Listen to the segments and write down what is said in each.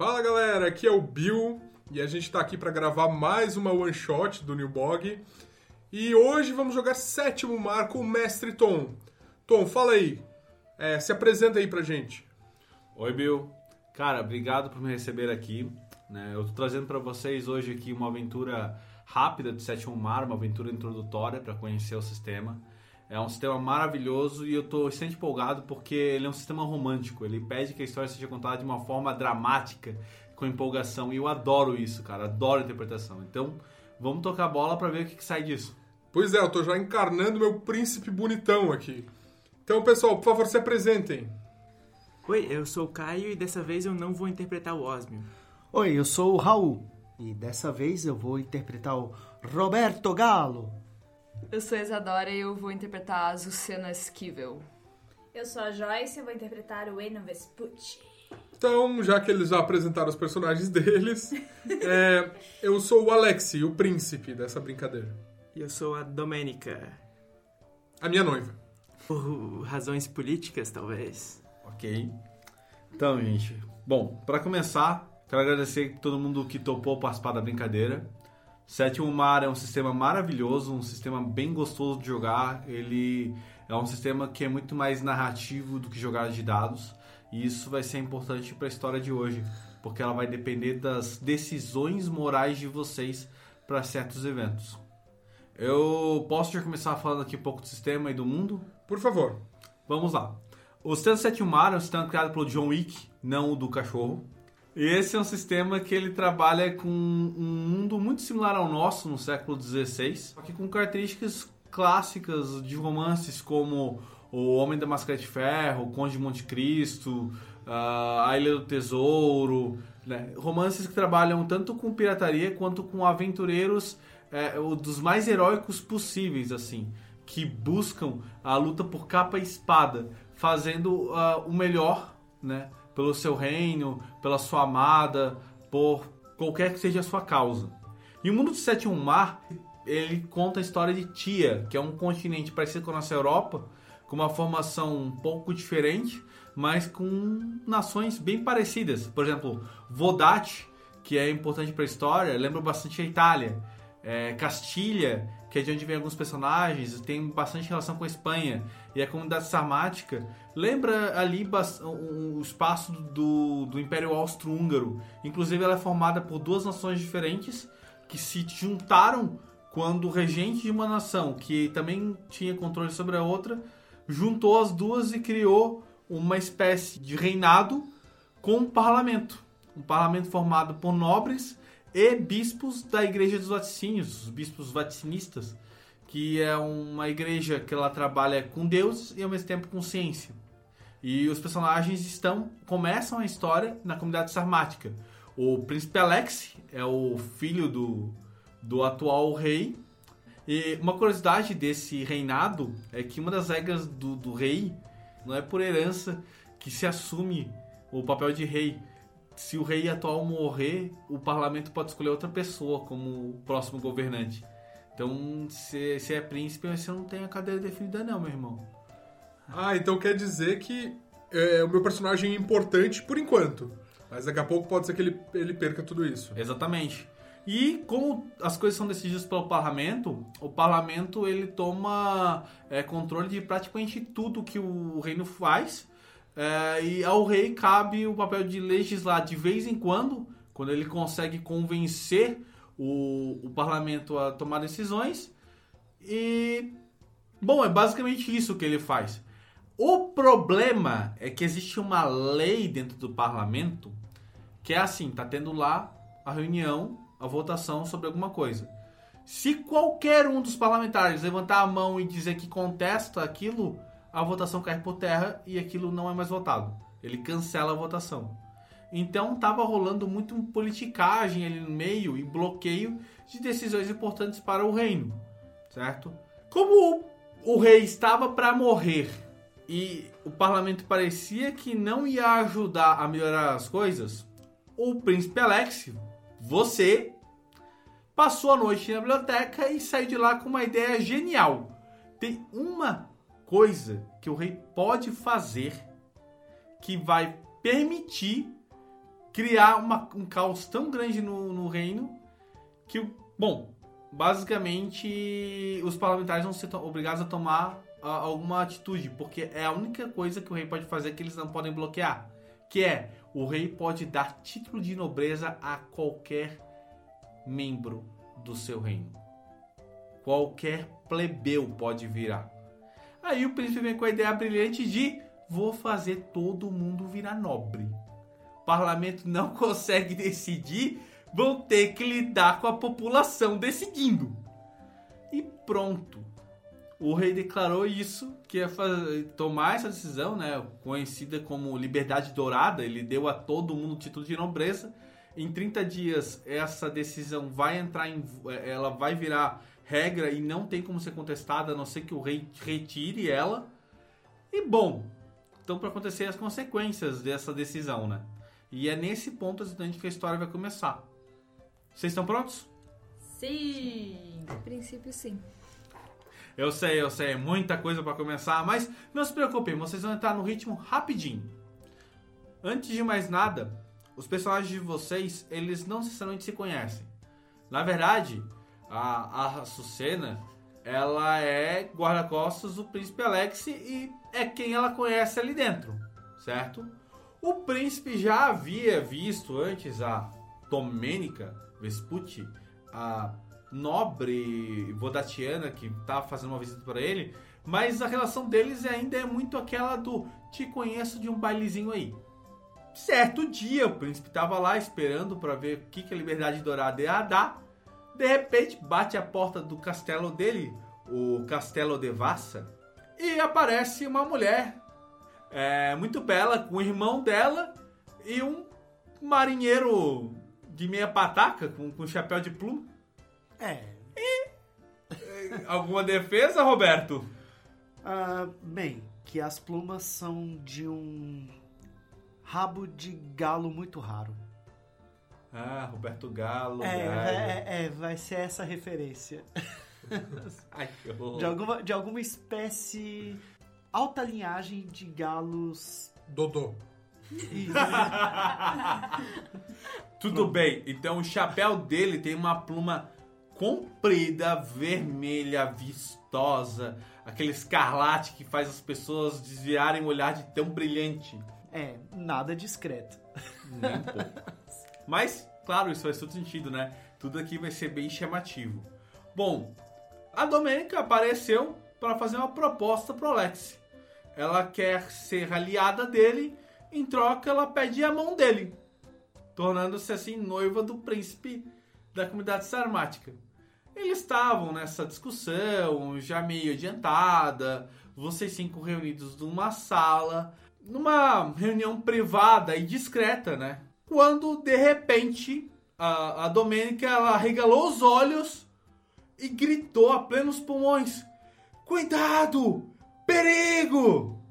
Fala galera, aqui é o Bill e a gente está aqui para gravar mais uma one shot do New Bog. E hoje vamos jogar sétimo mar com o Mestre Tom. Tom, fala aí, é, se apresenta aí pra gente. Oi Bill, cara, obrigado por me receber aqui. Né? Eu tô trazendo para vocês hoje aqui uma aventura rápida de sétimo mar, uma aventura introdutória para conhecer o sistema. É um sistema maravilhoso e eu estou bastante empolgado porque ele é um sistema romântico. Ele pede que a história seja contada de uma forma dramática, com empolgação. E eu adoro isso, cara. Adoro a interpretação. Então, vamos tocar a bola para ver o que, que, sai disso. Pois é, eu tô já encarnando meu príncipe bonitão aqui. Então, pessoal, por favor, se apresentem. Oi, eu sou o Caio e dessa vez eu não vou interpretar o Osmio. Oi, eu sou o Raul e dessa vez eu vou interpretar o Roberto Galo. Eu sou a Isadora e eu vou interpretar a Azucena Esquivel. Eu sou a Joyce e vou interpretar o Eno Vespucci. Então, já que eles já apresentaram os personagens deles, é, eu sou o Alexi, o príncipe dessa brincadeira. E eu sou a Domenica. A minha noiva. Por razões políticas, talvez. Ok. Então, gente. Bom, para começar, quero agradecer todo mundo que topou participar da brincadeira. Sétimo Mar é um sistema maravilhoso, um sistema bem gostoso de jogar. Ele é um sistema que é muito mais narrativo do que jogar de dados. E isso vai ser importante para a história de hoje, porque ela vai depender das decisões morais de vocês para certos eventos. Eu posso já começar falando aqui um pouco do sistema e do mundo? Por favor. Vamos lá. O sistema Sétimo Mar é um sistema criado pelo John Wick, não o do cachorro. Esse é um sistema que ele trabalha com um mundo muito similar ao nosso no século XVI, só que com características clássicas de romances como O Homem da Máscara de Ferro, O Conde de Monte Cristo, A Ilha do Tesouro, né? romances que trabalham tanto com pirataria quanto com aventureiros é, dos mais heróicos possíveis, assim, que buscam a luta por capa e espada, fazendo uh, o melhor, né? Pelo seu reino, pela sua amada, por qualquer que seja a sua causa. E o mundo de Sétimo Mar, ele conta a história de Tia, que é um continente parecido com a nossa Europa, com uma formação um pouco diferente, mas com nações bem parecidas. Por exemplo, Vodate, que é importante para a história, lembra bastante a Itália. É, Castilha, que é de onde vem alguns personagens, tem bastante relação com a Espanha. E a comunidade sarmática lembra ali o espaço do, do Império Austro-Húngaro. Inclusive, ela é formada por duas nações diferentes que se juntaram quando o regente de uma nação, que também tinha controle sobre a outra, juntou as duas e criou uma espécie de reinado com um parlamento. Um parlamento formado por nobres e bispos da Igreja dos Vaticínios, os bispos vaticinistas, que é uma igreja que ela trabalha com Deus e ao mesmo tempo com ciência. E os personagens estão começam a história na comunidade sarmática. O príncipe Alex é o filho do, do atual rei. E uma curiosidade desse reinado é que uma das regras do, do rei não é por herança que se assume o papel de rei. Se o rei atual morrer, o parlamento pode escolher outra pessoa como próximo governante. Então, se, se é príncipe, você não tem a cadeira definida, não, meu irmão. Ah, então quer dizer que é, o meu personagem é importante por enquanto. Mas daqui a pouco pode ser que ele, ele perca tudo isso. Exatamente. E como as coisas são decididas pelo parlamento, o parlamento ele toma é, controle de praticamente tudo que o reino faz. É, e ao rei cabe o papel de legislar de vez em quando, quando ele consegue convencer o, o parlamento a tomar decisões. E, bom, é basicamente isso que ele faz. O problema é que existe uma lei dentro do parlamento que é assim, tá tendo lá a reunião, a votação sobre alguma coisa. Se qualquer um dos parlamentares levantar a mão e dizer que contesta aquilo, a votação cai por terra e aquilo não é mais votado. Ele cancela a votação. Então tava rolando muito politicagem ali no meio e bloqueio de decisões importantes para o reino, certo? Como o rei estava para morrer e o parlamento parecia que não ia ajudar a melhorar as coisas, o príncipe Alex, você, passou a noite na biblioteca e saiu de lá com uma ideia genial. Tem uma coisa que o rei pode fazer que vai permitir criar uma- um caos tão grande no, no reino que, bom, basicamente os parlamentares vão ser obrigados a tomar ah, alguma atitude, porque é a única coisa que o rei pode fazer que eles não podem bloquear, que é o rei pode dar título de nobreza a qualquer membro do seu reino. Qualquer plebeu pode virar. Aí o príncipe vem com a ideia brilhante de vou fazer todo mundo virar nobre. Parlamento não consegue decidir, vão ter que lidar com a população decidindo. E pronto. O rei declarou isso, que ia fazer, tomar essa decisão, né, conhecida como liberdade dourada, ele deu a todo mundo o título de nobreza. Em 30 dias essa decisão vai entrar em ela vai virar regra e não tem como ser contestada, a não ser que o rei retire ela. E bom, então para acontecer as consequências dessa decisão, né? E é nesse ponto exatamente que a história vai começar. Vocês estão prontos? Sim. A princípio, sim. Eu sei, eu sei, é muita coisa para começar, mas não se preocupem, vocês vão entrar no ritmo rapidinho. Antes de mais nada, os personagens de vocês, eles não necessariamente se conhecem. Na verdade, a, a Sucena, ela é guarda-costas do príncipe Alex e é quem ela conhece ali dentro, certo? O príncipe já havia visto antes a Domênica Vespucci, a nobre Vodatiana que tá fazendo uma visita para ele, mas a relação deles ainda é muito aquela do te conheço de um bailezinho aí. Certo dia, o príncipe tava lá esperando para ver o que, que a Liberdade Dourada ia dar. De repente, bate a porta do castelo dele, o Castelo de Vassa, e aparece uma mulher é, muito bela, com o irmão dela e um marinheiro de meia pataca, com, com chapéu de pluma. É. Alguma defesa, Roberto? ah, bem, que as plumas são de um rabo de galo muito raro. Ah, Roberto Galo. É, Galho. é, é, vai ser essa referência. Ai. De alguma, de alguma espécie alta linhagem de galos. Dodô. Tudo bem, então o chapéu dele tem uma pluma comprida, vermelha, vistosa, aquele escarlate que faz as pessoas desviarem o olhar de tão brilhante. É, nada discreto. Nem um pouco. Mas, claro, isso faz todo sentido, né? Tudo aqui vai ser bem chamativo. Bom, a Domênica apareceu para fazer uma proposta pro Alex. Ela quer ser aliada dele, em troca ela pede a mão dele, tornando-se assim noiva do príncipe da comunidade sarmática. Eles estavam nessa discussão, já meio adiantada, vocês cinco reunidos numa sala, numa reunião privada e discreta, né? Quando de repente a, a Domênica ela regalou os olhos e gritou a plenos pulmões: Cuidado! Perigo!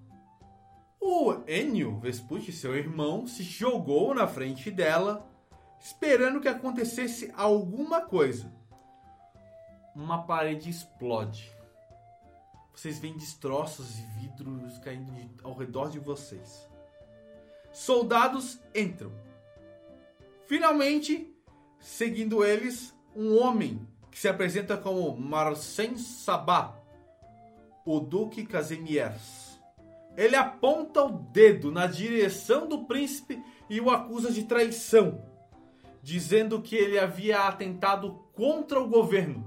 O Enio Vespucci, seu irmão, se jogou na frente dela, esperando que acontecesse alguma coisa. Uma parede explode. Vocês veem destroços e vidros caindo ao redor de vocês. Soldados entram. Finalmente, seguindo eles, um homem que se apresenta como Marcin Sabah, o Duque Casimiers. Ele aponta o dedo na direção do príncipe e o acusa de traição, dizendo que ele havia atentado contra o governo.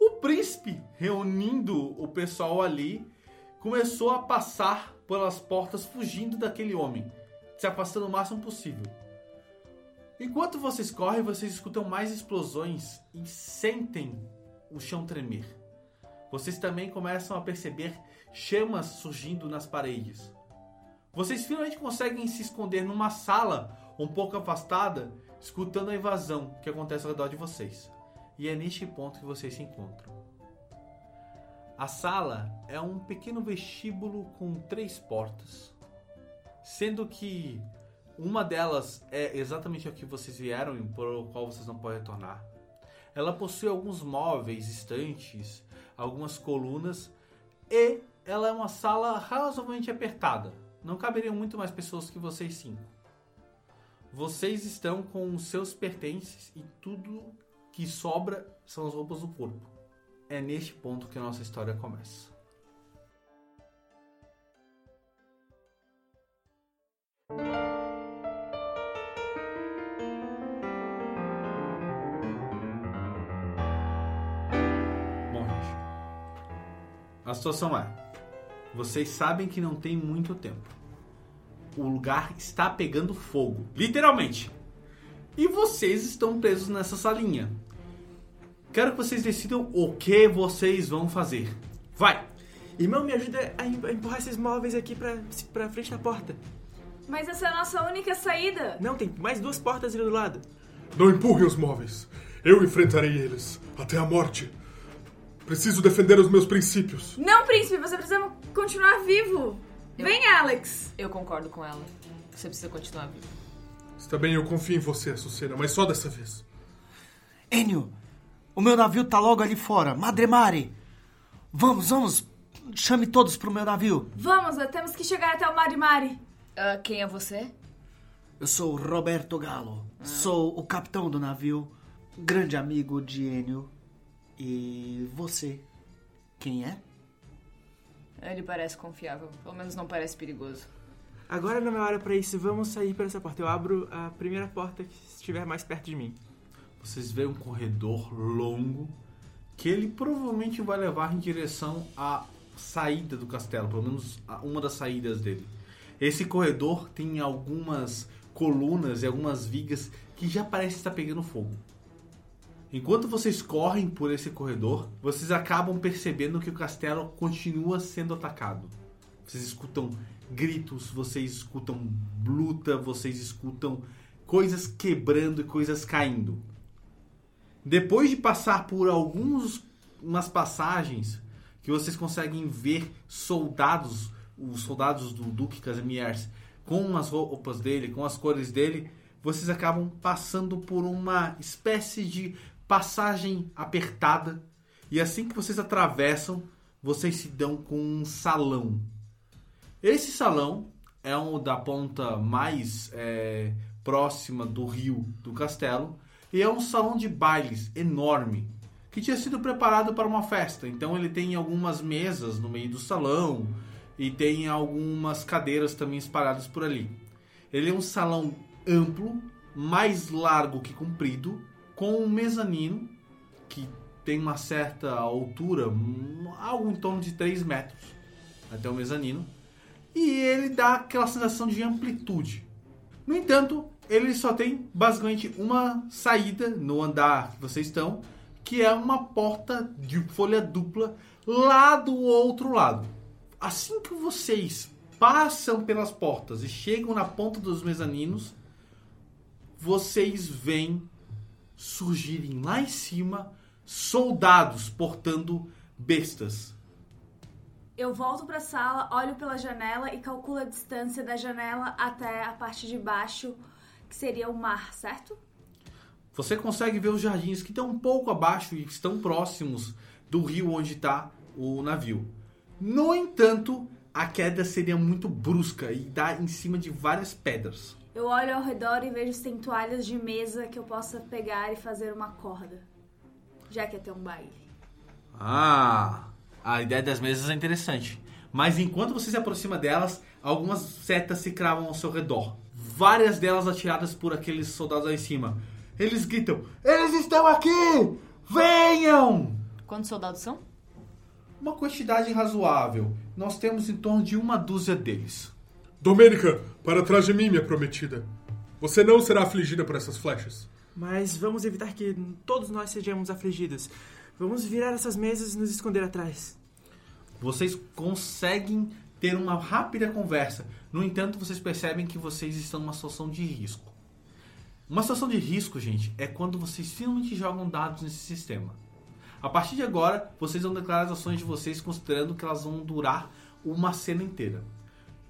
O príncipe, reunindo o pessoal ali, começou a passar pelas portas fugindo daquele homem, se afastando o máximo possível. Enquanto vocês correm, vocês escutam mais explosões e sentem o chão tremer. Vocês também começam a perceber chamas surgindo nas paredes. Vocês finalmente conseguem se esconder numa sala um pouco afastada, escutando a invasão que acontece ao redor de vocês. E é neste ponto que vocês se encontram. A sala é um pequeno vestíbulo com três portas, sendo que uma delas é exatamente a que vocês vieram e por qual vocês não podem retornar. Ela possui alguns móveis, estantes, algumas colunas e ela é uma sala razoavelmente apertada. Não caberiam muito mais pessoas que vocês cinco. Vocês estão com os seus pertences e tudo que sobra são as roupas do corpo. É neste ponto que a nossa história começa. A situação é: vocês sabem que não tem muito tempo. O lugar está pegando fogo, literalmente. E vocês estão presos nessa salinha. Quero que vocês decidam o que vocês vão fazer. Vai! Irmão, me ajuda a em- a empurrar esses móveis aqui pra, pra frente da porta. Mas essa é a nossa única saída. Não, tem mais duas portas ali do lado. Não empurrem os móveis. Eu enfrentarei eles até a morte. Preciso defender os meus princípios. Não, príncipe, você precisa continuar vivo. Vem, Alex. Eu concordo com ela. Você precisa continuar vivo. Está bem, eu confio em você, Açucena, mas só dessa vez. Enio, o meu navio tá logo ali fora. Madre Mare. Vamos, vamos. Chame todos pro meu navio. Vamos, temos que chegar até o Mari Mari. Ah, quem é você? Eu sou o Roberto Galo. Sou o capitão do navio. Grande amigo de Enio. E você? Quem é? Ele parece confiável. Pelo menos não parece perigoso. Agora não é hora pra isso, vamos sair por essa porta. Eu abro a primeira porta que estiver mais perto de mim. Vocês veem um corredor longo que ele provavelmente vai levar em direção à saída do castelo, pelo menos a- uma das saídas dele. Esse corredor tem algumas colunas e algumas vigas que já parece estar pegando fogo. Enquanto vocês correm por esse corredor, vocês acabam percebendo que o castelo continua sendo atacado. Vocês escutam gritos, vocês escutam luta, vocês escutam coisas quebrando e coisas caindo. Depois de passar por algumas umas passagens que vocês conseguem ver soldados, os soldados do Duque Casimiers, com as roupas dele, com as cores dele, vocês acabam passando por uma espécie de passagem apertada. E assim que vocês atravessam, vocês se dão com um salão. Esse salão é um da ponta mais é, próxima do rio do castelo e é um salão de bailes enorme que tinha sido preparado para uma festa. Então ele tem algumas mesas no meio do salão e tem algumas cadeiras também espalhadas por ali. Ele é um salão amplo, mais largo que comprido, com um mezanino que tem uma certa altura, algo em torno de 3 metros até o mezanino e ele dá aquela sensação de amplitude. No entanto, ele só tem basicamente uma saída no andar que vocês estão, que é uma porta de folha dupla lá do outro lado. Assim que vocês passam pelas portas e chegam na ponta dos mezaninos, vocês veem surgirem lá em cima soldados portando bestas. Eu volto pra sala, olho pela janela e calculo a distância da janela até a parte de baixo, que seria o mar, certo? Você consegue ver os jardins que estão um pouco abaixo e estão próximos do rio onde está o navio. No entanto, a queda seria muito brusca e dá em cima de várias pedras. Eu olho ao redor e vejo se tem toalhas de mesa que eu possa pegar e fazer uma corda. Já que é ter um baile. Ah, a ideia das mesas é interessante. Mas enquanto você se aproxima delas, algumas setas se cravam ao seu redor. Várias delas atiradas por aqueles soldados lá em cima. Eles gritam: Eles estão aqui! Venham! Quantos soldados são? Uma quantidade razoável. Nós temos em torno de uma dúzia deles. Domênica, para trás de mim, minha prometida. Você não será afligida por essas flechas. Mas vamos evitar que todos nós sejamos afligidos. Vamos virar essas mesas e nos esconder atrás. Vocês conseguem ter uma rápida conversa. No entanto, vocês percebem que vocês estão numa situação de risco. Uma situação de risco, gente, é quando vocês finalmente jogam dados nesse sistema. A partir de agora, vocês vão declarar as ações de vocês considerando que elas vão durar uma cena inteira.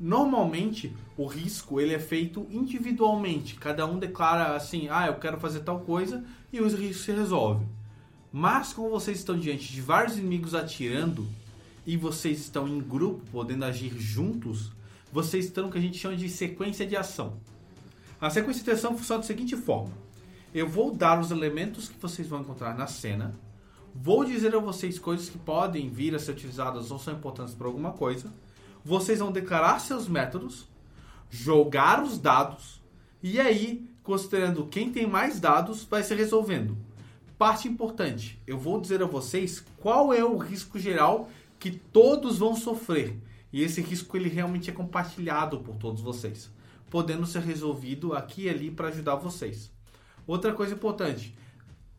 Normalmente, o risco ele é feito individualmente. Cada um declara assim: "Ah, eu quero fazer tal coisa" e o risco se resolve. Mas como vocês estão diante de vários inimigos atirando e vocês estão em grupo, podendo agir juntos, vocês estão no que a gente chama de sequência de ação. A sequência de ação funciona da seguinte forma: eu vou dar os elementos que vocês vão encontrar na cena, vou dizer a vocês coisas que podem vir a ser utilizadas ou são importantes para alguma coisa, vocês vão declarar seus métodos, jogar os dados e aí, considerando quem tem mais dados, vai se resolvendo. Parte importante: eu vou dizer a vocês qual é o risco geral que todos vão sofrer. E esse risco ele realmente é compartilhado por todos vocês, podendo ser resolvido aqui e ali para ajudar vocês. Outra coisa importante,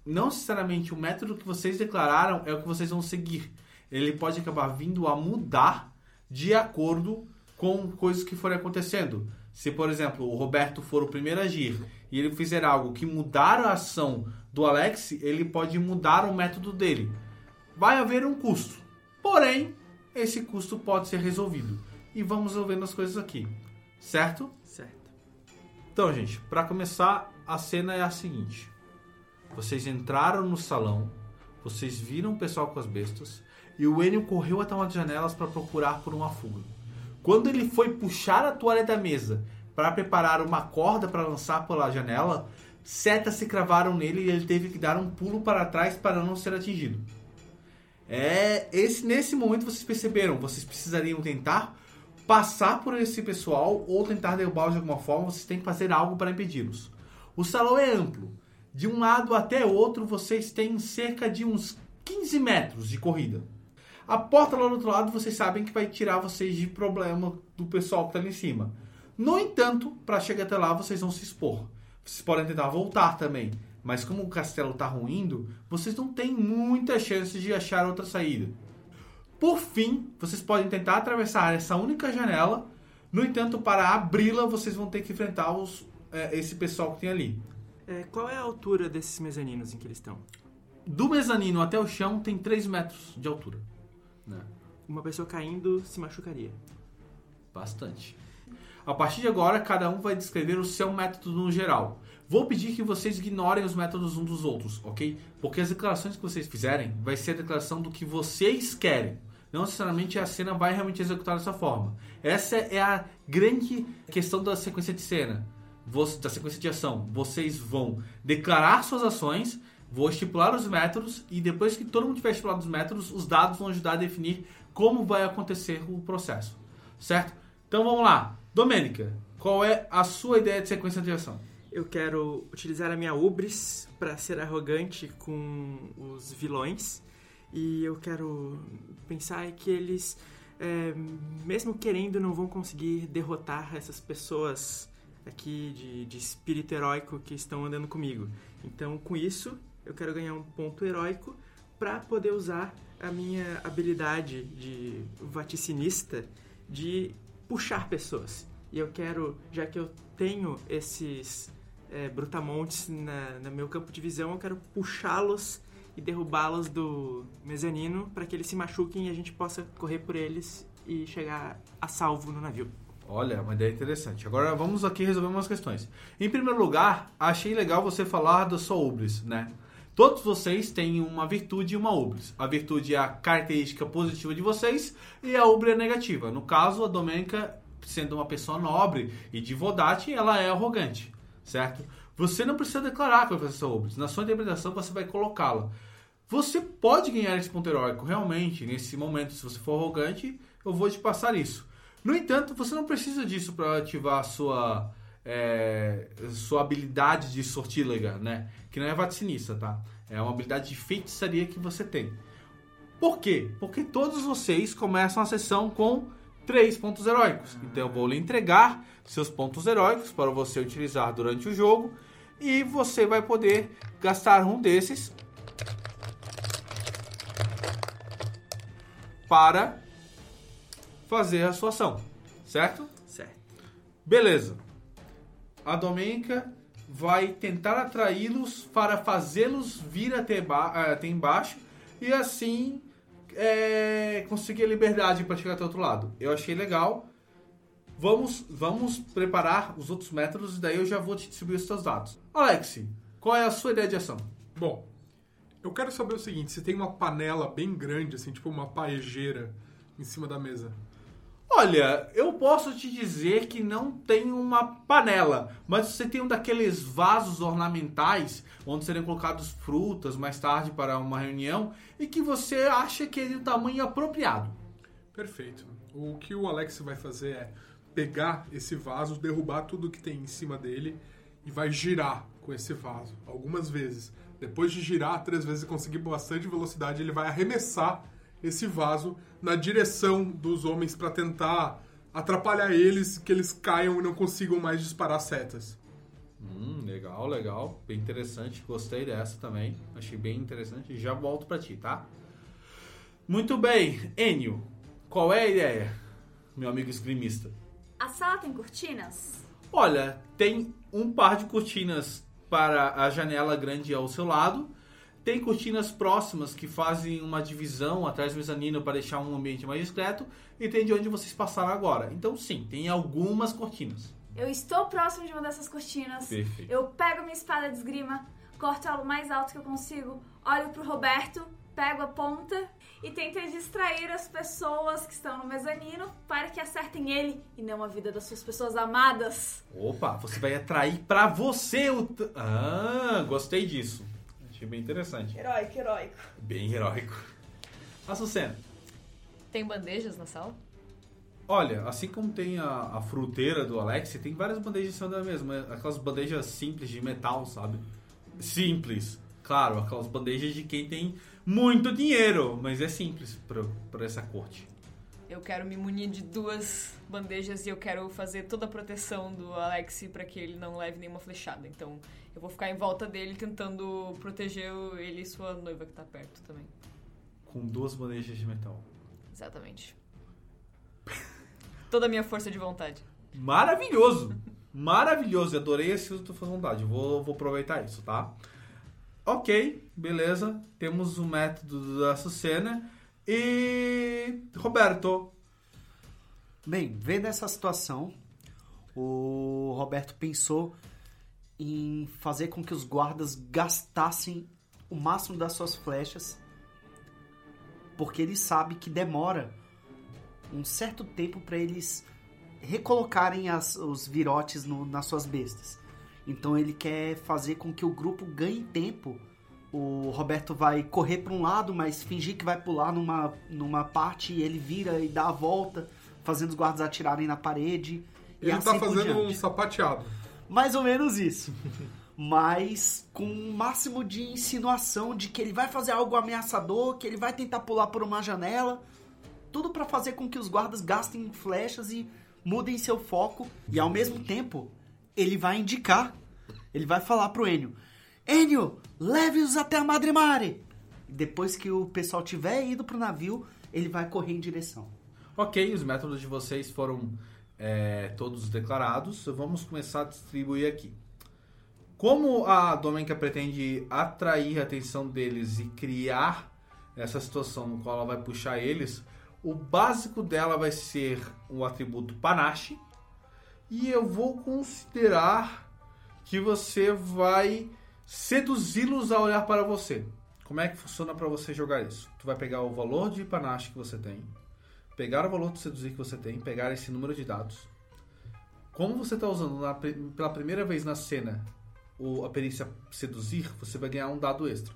não necessariamente o método que vocês declararam é o que vocês vão seguir. Ele pode acabar vindo a mudar de acordo com coisas que forem acontecendo. Se, por exemplo, o Roberto for o primeiro a agir e ele fizer algo que mudar a ação do Alex, ele pode mudar o método dele. Vai haver um custo. Porém, esse custo pode ser resolvido. E vamos resolvendo as coisas aqui. Certo? Certo. Então, gente, para começar, a cena é a seguinte: vocês entraram no salão, vocês viram o pessoal com as bestas e o Enio correu até uma das janelas para procurar por uma fuga. Quando ele foi puxar a toalha da mesa para preparar uma corda para lançar pela janela, setas se cravaram nele e ele teve que dar um pulo para trás para não ser atingido. É esse nesse momento vocês perceberam, vocês precisariam tentar passar por esse pessoal ou tentar derrubá-los de alguma forma, vocês têm que fazer algo para impedi-los. O salão é amplo. De um lado até outro, vocês têm cerca de uns 15 metros de corrida. A porta lá do outro lado, vocês sabem que vai tirar vocês de problema do pessoal que está ali em cima. No entanto, para chegar até lá, vocês vão se expor. Vocês podem tentar voltar também. Mas como o castelo está ruindo, vocês não têm muita chance de achar outra saída. Por fim, vocês podem tentar atravessar essa única janela. No entanto, para abri-la, vocês vão ter que enfrentar os, é, esse pessoal que tem ali. É, qual é a altura desses mezaninos em que eles estão? Do mezanino até o chão tem 3 metros de altura. Né? Uma pessoa caindo se machucaria. Bastante. A partir de agora, cada um vai descrever o seu método no geral. Vou pedir que vocês ignorem os métodos uns dos outros, ok? Porque as declarações que vocês fizerem vai ser a declaração do que vocês querem. Não necessariamente a cena vai realmente executar dessa forma. Essa é a grande questão da sequência de cena, da sequência de ação. Vocês vão declarar suas ações, vou estipular os métodos e depois que todo mundo tiver estipulado os métodos, os dados vão ajudar a definir como vai acontecer o processo. Certo? Então vamos lá. Domênica, qual é a sua ideia de sequência de ação? Eu quero utilizar a minha ubris para ser arrogante com os vilões. E eu quero pensar que eles, é, mesmo querendo, não vão conseguir derrotar essas pessoas aqui de, de espírito heróico que estão andando comigo. Então, com isso, eu quero ganhar um ponto heróico para poder usar a minha habilidade de vaticinista de puxar pessoas. E eu quero, já que eu tenho esses é, brutamontes na, no meu campo de visão, eu quero puxá-los e derrubá-los do mezanino para que eles se machuquem e a gente possa correr por eles e chegar a salvo no navio. Olha, uma ideia interessante. Agora vamos aqui resolver umas questões. Em primeiro lugar, achei legal você falar da sua ubris, né? Todos vocês têm uma virtude e uma ubris. A virtude é a característica positiva de vocês e a ubris é negativa. No caso, a Domênica, sendo uma pessoa nobre e de Vodate, ela é arrogante, certo? Você não precisa declarar que vai fazer essa ubris. Na sua interpretação, você vai colocá-la. Você pode ganhar esse ponto heróico, realmente, nesse momento. Se você for arrogante, eu vou te passar isso. No entanto, você não precisa disso para ativar a sua, é, sua habilidade de sortílega, né? Que não é vaticinista, tá? É uma habilidade de feitiçaria que você tem. Por quê? Porque todos vocês começam a sessão com três pontos heróicos. Então eu vou lhe entregar seus pontos heróicos para você utilizar durante o jogo e você vai poder gastar um desses para fazer a sua ação, certo? Certo. Beleza. A Domênica vai tentar atraí-los para fazê-los vir até, até embaixo e assim é, conseguir a liberdade para chegar até o outro lado. Eu achei legal. Vamos, vamos preparar os outros métodos e daí eu já vou te distribuir os seus dados. Alex, qual é a sua ideia de ação? Bom, eu quero saber o seguinte: se tem uma panela bem grande, assim, tipo uma paejeira em cima da mesa. Olha, eu posso te dizer que não tem uma panela, mas você tem um daqueles vasos ornamentais onde seriam colocados frutas mais tarde para uma reunião e que você acha que é um tamanho apropriado. Perfeito. O que o Alex vai fazer é pegar esse vaso, derrubar tudo que tem em cima dele e vai girar com esse vaso algumas vezes. Depois de girar três vezes e conseguir bastante velocidade, ele vai arremessar esse vaso na direção dos homens para tentar atrapalhar eles, que eles caiam e não consigam mais disparar setas. Hum, legal, legal. Bem interessante. Gostei dessa também. Achei bem interessante. Já volto pra ti, tá? Muito bem. Enio, qual é a ideia, meu amigo esgrimista? A sala tem cortinas? Olha, tem um par de cortinas para a janela grande ao seu lado. Tem cortinas próximas que fazem uma divisão atrás do mezanino para deixar um ambiente mais discreto. E tem de onde vocês passaram agora. Então, sim, tem algumas cortinas. Eu estou próximo de uma dessas cortinas. Perfeito. Eu pego minha espada de esgrima, corto ela o mais alto que eu consigo, olho pro Roberto, pego a ponta e tento distrair as pessoas que estão no mezanino para que acertem ele e não a vida das suas pessoas amadas. Opa, você vai atrair pra você o. t- Ah, gostei disso. Achei bem interessante. Heróico, heróico. Bem heróico. Açucena. Tem bandejas na sala? Olha, assim como tem a, a fruteira do Alex, tem várias bandejas em cima da mesma. Aquelas bandejas simples de metal, sabe? Simples. Claro, aquelas bandejas de quem tem muito dinheiro, mas é simples pra, pra essa corte. Eu quero me munir de duas bandejas e eu quero fazer toda a proteção do Alex pra que ele não leve nenhuma flechada. Então eu vou ficar em volta dele tentando proteger ele e sua noiva que tá perto também. Com duas bandejas de metal. Exatamente. Toda a minha força de vontade. Maravilhoso! Maravilhoso! Adorei esse uso da tua vontade. Vou, vou aproveitar isso, tá? Ok, beleza. Temos o método da Sucena. E. Roberto. Bem, vendo essa situação, o Roberto pensou em fazer com que os guardas gastassem o máximo das suas flechas, porque ele sabe que demora um certo tempo para eles recolocarem as- os virotes no- nas suas bestas. Então ele quer fazer com que o grupo ganhe tempo. O Roberto vai correr para um lado, mas fingir que vai pular numa, numa parte e ele vira e dá a volta, fazendo os guardas atirarem na parede. e Ele tá assim por fazendo um sapateado. Mais ou menos isso. Mas com o máximo de insinuação de que ele vai fazer algo ameaçador, que ele vai tentar pular por uma janela. Tudo pra fazer com que os guardas gastem flechas e mudem seu foco. E ao mesmo tempo, ele vai indicar, ele vai falar pro Enio: Enio, leve-os até a Madre Mare. Depois que o pessoal tiver ido pro navio, ele vai correr em direção. Ok, os métodos de vocês foram é, todos declarados. Vamos começar a distribuir aqui. Como a Domenica pretende atrair a atenção deles e criar essa situação no qual ela vai puxar eles, o básico dela vai ser o atributo panache. E eu vou considerar que você vai seduzi-los a olhar para você. Como é que funciona para você jogar isso? Tu vai pegar o valor de panache que você tem, pegar o valor de seduzir que você tem, pegar esse número de dados. Como você está usando na pela primeira vez na cena o, a perícia seduzir, você vai ganhar um dado extra.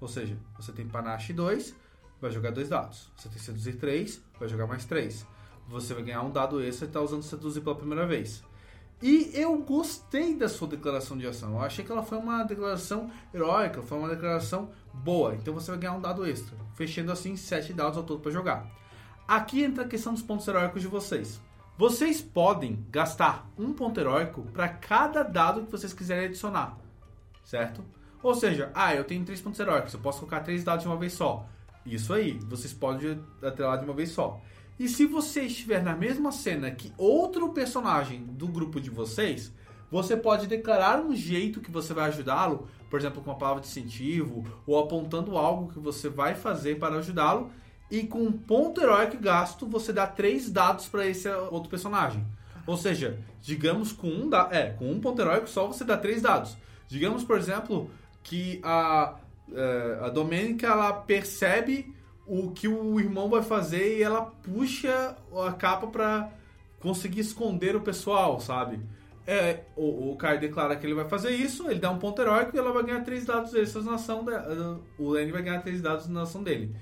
Ou seja, você tem panache 2, vai jogar dois dados. Você tem seduzir 3, vai jogar mais 3. Você vai ganhar um dado extra e está usando seduzir pela primeira vez. E eu gostei da sua declaração de ação. Eu achei que ela foi uma declaração heróica, foi uma declaração boa. Então você vai ganhar um dado extra, fechando assim sete dados ao todo para jogar. Aqui entra a questão dos pontos heróicos de vocês. Vocês podem gastar um ponto heróico para cada dado que vocês quiserem adicionar, certo? Ou seja, ah, eu tenho três pontos heróicos, eu posso colocar três dados de uma vez só. Isso aí, vocês podem atrelar de uma vez só. E se você estiver na mesma cena que outro personagem do grupo de vocês, você pode declarar um jeito que você vai ajudá-lo, por exemplo, com uma palavra de incentivo, ou apontando algo que você vai fazer para ajudá-lo, e com um ponto heróico gasto, você dá três dados para esse outro personagem. Ou seja, digamos com um, da é, com um ponto heróico só você dá três dados. Digamos, por exemplo, que a, é, a Domênica ela percebe o que o irmão vai fazer e ela puxa a capa pra conseguir esconder o pessoal, sabe? É, o, o Kai declara que ele vai fazer isso, ele dá um ponto heróico e ela vai ganhar três dados extras na ação dela. O Lenny vai ganhar três dados na ação dele.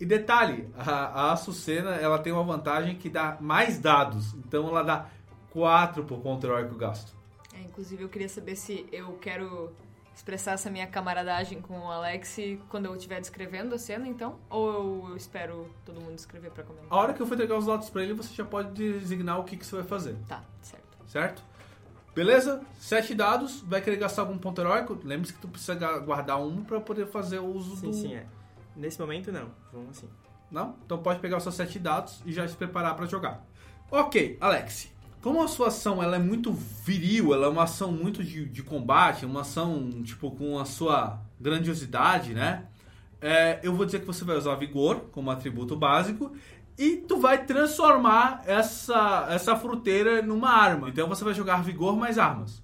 E detalhe, a, a Açucena, ela tem uma vantagem que dá mais dados. Então ela dá quatro por ponto heróico gasto. É, inclusive, eu queria saber se eu quero expressar essa minha camaradagem com o Alex quando eu estiver descrevendo a cena, então? Ou eu espero todo mundo escrever pra comentar? A hora que eu for entregar os dados pra ele, você já pode designar o que, que você vai fazer, Tá, certo. certo? Beleza? Sete dados, vai querer gastar algum ponto heróico? Lembre-se que tu precisa guardar um pra poder fazer o uso Sim, do... sim, é. Nesse momento, não. Vamos assim. Não? Então pode pegar os seus sete dados e já se preparar pra jogar. Ok, Alex. Como a sua ação ela é muito viril, ela é uma ação muito de, de combate, uma ação tipo com a sua grandiosidade, né? É, eu vou dizer que você vai usar vigor como atributo básico e tu vai transformar essa, essa fruteira numa arma. Então você vai jogar vigor mais armas.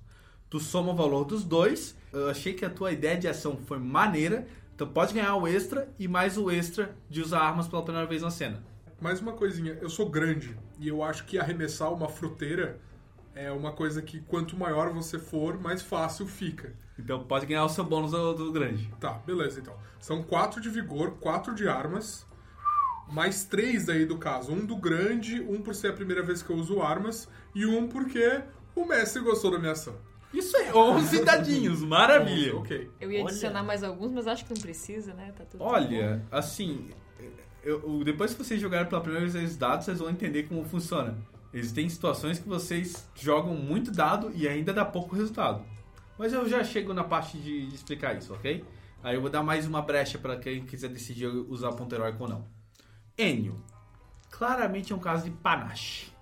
Tu soma o valor dos dois. Eu achei que a tua ideia de ação foi maneira. Então pode ganhar o extra e mais o extra de usar armas pela primeira vez na cena. Mais uma coisinha, eu sou grande e eu acho que arremessar uma fruteira é uma coisa que quanto maior você for, mais fácil fica. Então pode ganhar o seu bônus do, do grande. Tá, beleza então. São quatro de vigor, quatro de armas, mais três daí do caso. Um do grande, um por ser a primeira vez que eu uso armas, e um porque o mestre gostou da minha ação. Isso aí, 11 dadinhos, maravilha. Ok. Eu ia Olha. adicionar mais alguns, mas acho que não precisa, né? Tá tudo Olha, assim, eu- eu- depois que vocês jogarem pela primeira vez esses dados, vocês vão entender como funciona. Existem situações que vocês jogam muito dado e ainda dá pouco resultado. Mas eu já chego na parte de, de explicar isso, ok? Aí eu vou dar mais uma brecha para quem quiser decidir usar ponto heróico ou não. Enio, claramente é um caso de panache.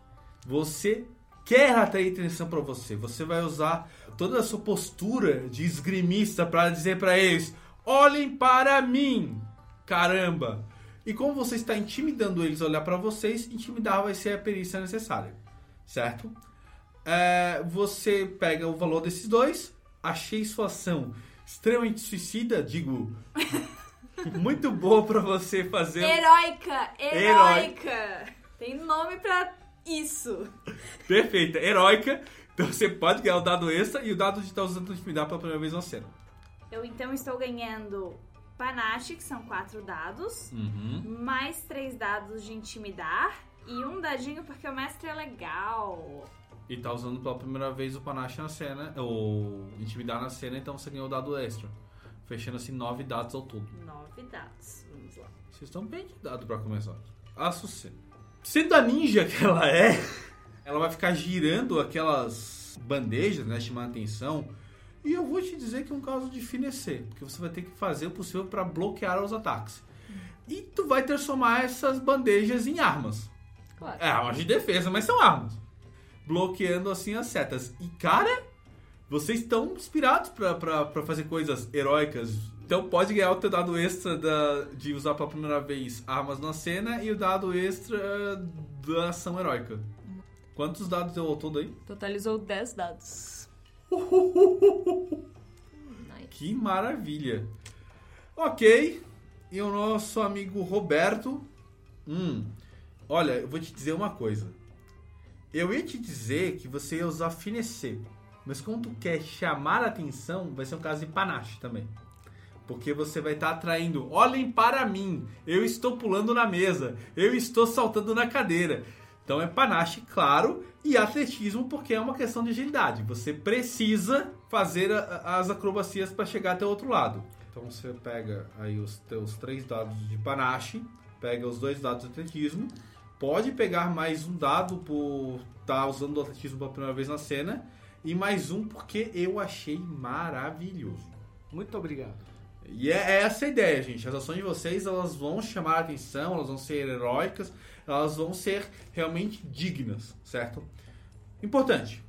Você quer atrair atenção para você. Você vai usar toda a sua postura de esgrimista para dizer para eles: olhem para mim, caramba. E como você está intimidando eles a olhar para vocês, intimidar vai ser a perícia necessária, certo? É, você pega o valor desses dois. Achei sua ação extremamente suicida, digo. muito boa para você fazer. Heróica! Heróica! Tem nome pra isso. Perfeita, heróica. Então você pode ganhar o dado extra e o dado de estar usando intimidar pela primeira vez na cena. Eu então estou ganhando panache, que são quatro dados, Uhum. mais três dados de intimidar e um dadinho porque o mestre é legal. E tá usando pela primeira vez o panache na cena, ou intimidar na cena, então você ganhou o dado extra. Fechando assim nove dados ao todo. Nove dados. Vamos lá. Vocês estão bem de dado pra começar. Açucena. Sendo a ninja que ela é, ela vai ficar girando aquelas bandejas, né, chamando atenção. E eu vou te dizer que é um caso de finecer, porque você vai ter que fazer o possível para bloquear os ataques. E tu vai transformar essas bandejas em armas. Claro. É, armas de defesa, mas são armas. Bloqueando assim as setas. E cara, vocês estão inspirados pra fazer coisas heróicas. Então pode ganhar o teu dado extra da, de usar pela primeira vez armas na cena e o dado extra da ação heróica. Quantos dados deu ao todo aí? Totalizou 10 dados. Nice. Que maravilha. Ok. E o nosso amigo Roberto. Hum. Olha, eu vou te dizer uma coisa. Eu ia te dizer que você ia usar finecer. Mas como tu quer chamar a atenção, vai ser um caso de panache também. Porque você vai estar atraindo. Olhem para mim. Eu estou pulando na mesa. Eu estou saltando na cadeira. Então é panache, claro, e atletismo porque é uma questão de agilidade. Você precisa fazer a- as acrobacias para chegar até o outro lado. Então você pega aí os teus três dados de panache, pega os dois dados de atletismo, pode pegar mais um dado por estar usando o atletismo pela primeira vez na cena e mais um porque eu achei maravilhoso. Muito obrigado. E é é essa a ideia, gente. As ações de vocês elas vão chamar a atenção, elas vão ser heróicas, elas vão ser realmente dignas, certo? Importante.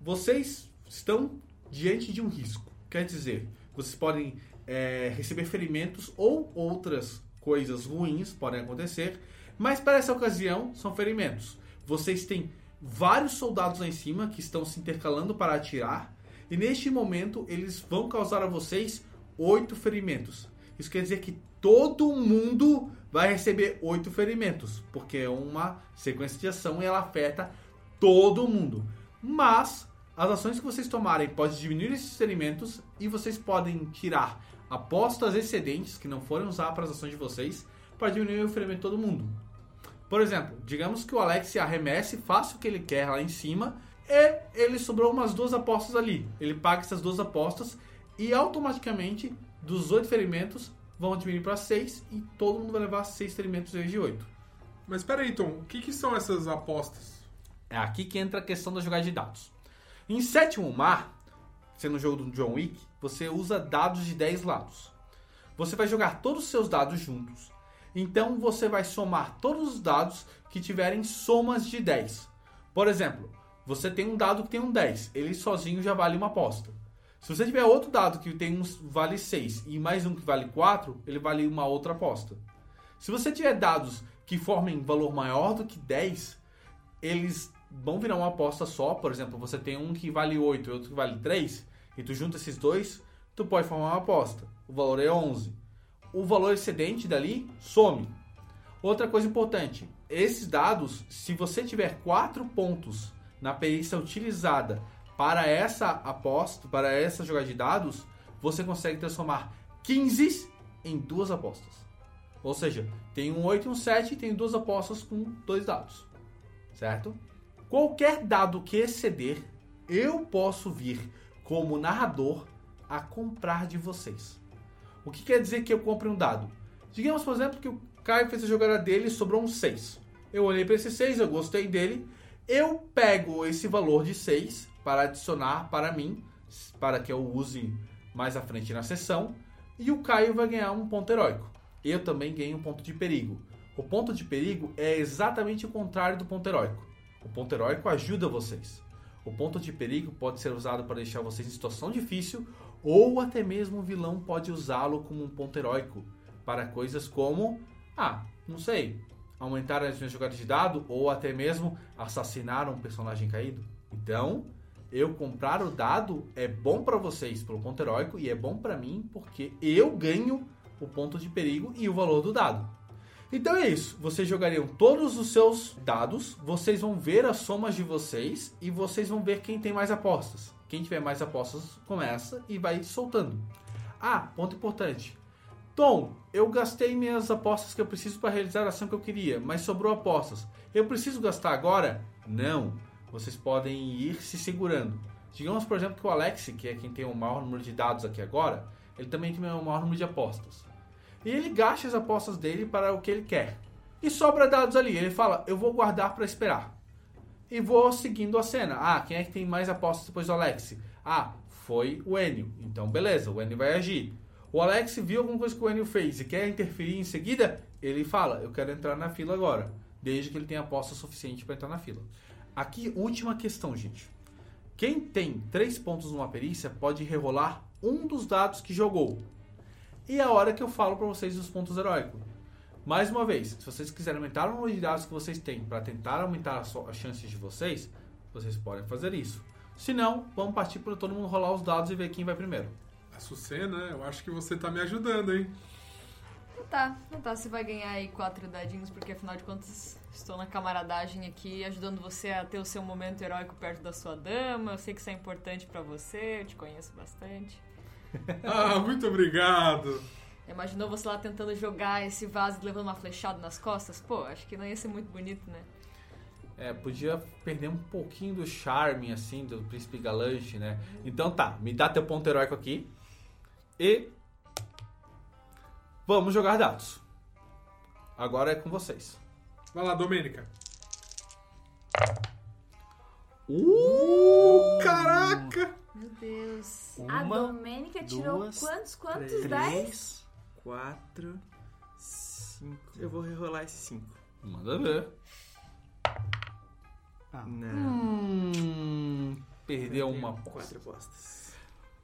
Vocês estão diante de um risco. Quer dizer, vocês podem é, receber ferimentos ou outras coisas ruins podem acontecer, mas para essa ocasião são ferimentos. Vocês têm vários soldados lá em cima que estão se intercalando para atirar, e neste momento eles vão causar a vocês oito ferimentos. Isso quer dizer que todo mundo vai receber 8 ferimentos, porque é uma sequência de ação e ela afeta todo mundo. Mas as ações que vocês tomarem podem diminuir esses ferimentos e vocês podem tirar apostas excedentes que não forem usar para as ações de vocês para diminuir o ferimento de todo mundo. Por exemplo, digamos que o Alex arremesse, faça o que ele quer lá em cima e ele sobrou umas duas apostas ali. Ele paga essas duas apostas e automaticamente dos oito ferimentos vão diminuir para seis e todo mundo vai levar seis ferimentos em vez de oito. Mas peraí, Tom, o que, que são essas apostas? É aqui que entra a questão da jogada de dados. Em sétimo mar, sendo um jogo do John Wick, você usa dados de 10 lados. Você vai jogar todos os seus dados juntos. Então você vai somar todos os dados que tiverem somas de 10. Por exemplo, você tem um dado que tem um 10, ele sozinho já vale uma aposta. Se você tiver outro dado que tem um vale 6 e mais um que vale 4, ele vale uma outra aposta. Se você tiver dados que formem valor maior do que 10, eles vão virar uma aposta só. Por exemplo, você tem um que vale 8 e outro que vale 3, e tu junta esses dois, tu pode formar uma aposta. O valor é 11. O valor excedente dali some. Outra coisa importante, esses dados, se você tiver 4 pontos na perícia utilizada para essa aposta, para essa jogada de dados, você consegue transformar 15 em duas apostas. Ou seja, tem um 8 e um 7 e tem duas apostas com dois dados. Certo? Qualquer dado que exceder, eu posso vir como narrador a comprar de vocês. O que quer dizer que eu compre um dado? Digamos, por exemplo, que o Caio fez a jogada dele e sobrou um 6. Eu olhei para esse 6, eu gostei dele. Eu pego esse valor de 6 para adicionar para mim, para que eu use mais à frente na sessão. E o Caio vai ganhar um ponto heróico. Eu também ganho um ponto de perigo. O ponto de perigo é exatamente o contrário do ponto heróico. O ponto heróico ajuda vocês. O ponto de perigo pode ser usado para deixar vocês em situação difícil, ou até mesmo o vilão pode usá-lo como um ponto heróico para coisas como, ah, não sei, aumentar as minhas jogadas de dado ou até mesmo assassinar um personagem caído. Então, eu comprar o dado é bom para vocês pelo ponto heróico e é bom para mim porque eu ganho o ponto de perigo e o valor do dado. Então é isso. Vocês jogariam todos os seus dados, vocês vão ver as somas de vocês e vocês vão ver quem tem mais apostas. Quem tiver mais apostas começa e vai soltando. Ah, ponto importante. Tom, eu gastei minhas apostas que eu preciso para realizar a ação que eu queria, mas sobrou apostas. Eu preciso gastar agora? Não. Vocês podem ir se segurando. Digamos, por exemplo, que o Alex, que é quem tem o maior número de dados aqui agora, ele também tem o maior número de apostas e ele gasta as apostas dele para o que ele quer. E sobra dados ali. Ele fala: Eu vou guardar para esperar. E vou seguindo a cena. Ah, quem é que tem mais apostas depois do Alex? Ah, foi o Enio. Então, beleza, o Enio vai agir. O Alex viu alguma coisa que o Enio fez e quer interferir em seguida. Ele fala: Eu quero entrar na fila agora. Desde que ele tenha aposta suficiente para entrar na fila. Aqui, última questão, gente. Quem tem três pontos numa perícia pode rerolar um dos dados que jogou e é a hora que eu falo para vocês os pontos heróicos. Mais uma vez, se vocês quiserem aumentar o número de dados que vocês têm para tentar aumentar as chances de vocês, vocês podem fazer isso. Se não, vamos partir para todo mundo rolar os dados e ver quem vai primeiro. A Sucena, eu acho que você tá me ajudando, hein? Não tá, não tá. Você vai ganhar aí quatro dadinhos, porque afinal de contas estou na camaradagem aqui, ajudando você a ter o seu momento heróico perto da sua dama. Eu sei que isso é importante para você, eu te conheço bastante. Ah, muito obrigado. Imaginou você lá tentando jogar esse vaso levando uma flechada nas costas? Pô, acho que não ia ser muito bonito, né? É, podia perder um pouquinho do charme, assim, do príncipe galante, né? Então tá, me dá teu ponto heróico aqui. E. Vamos jogar dados. Agora é com vocês. Vai lá, Domênica. Uh! Caraca! Meu Deus. a Uma, Domênica tirou duas, quantos? Quantos? três. Dez? Quatro, cinco. Eu vou rerolar esse cinco. Manda ver. Ah, Não. Hum, perdeu uma aposta. Quatro apostas.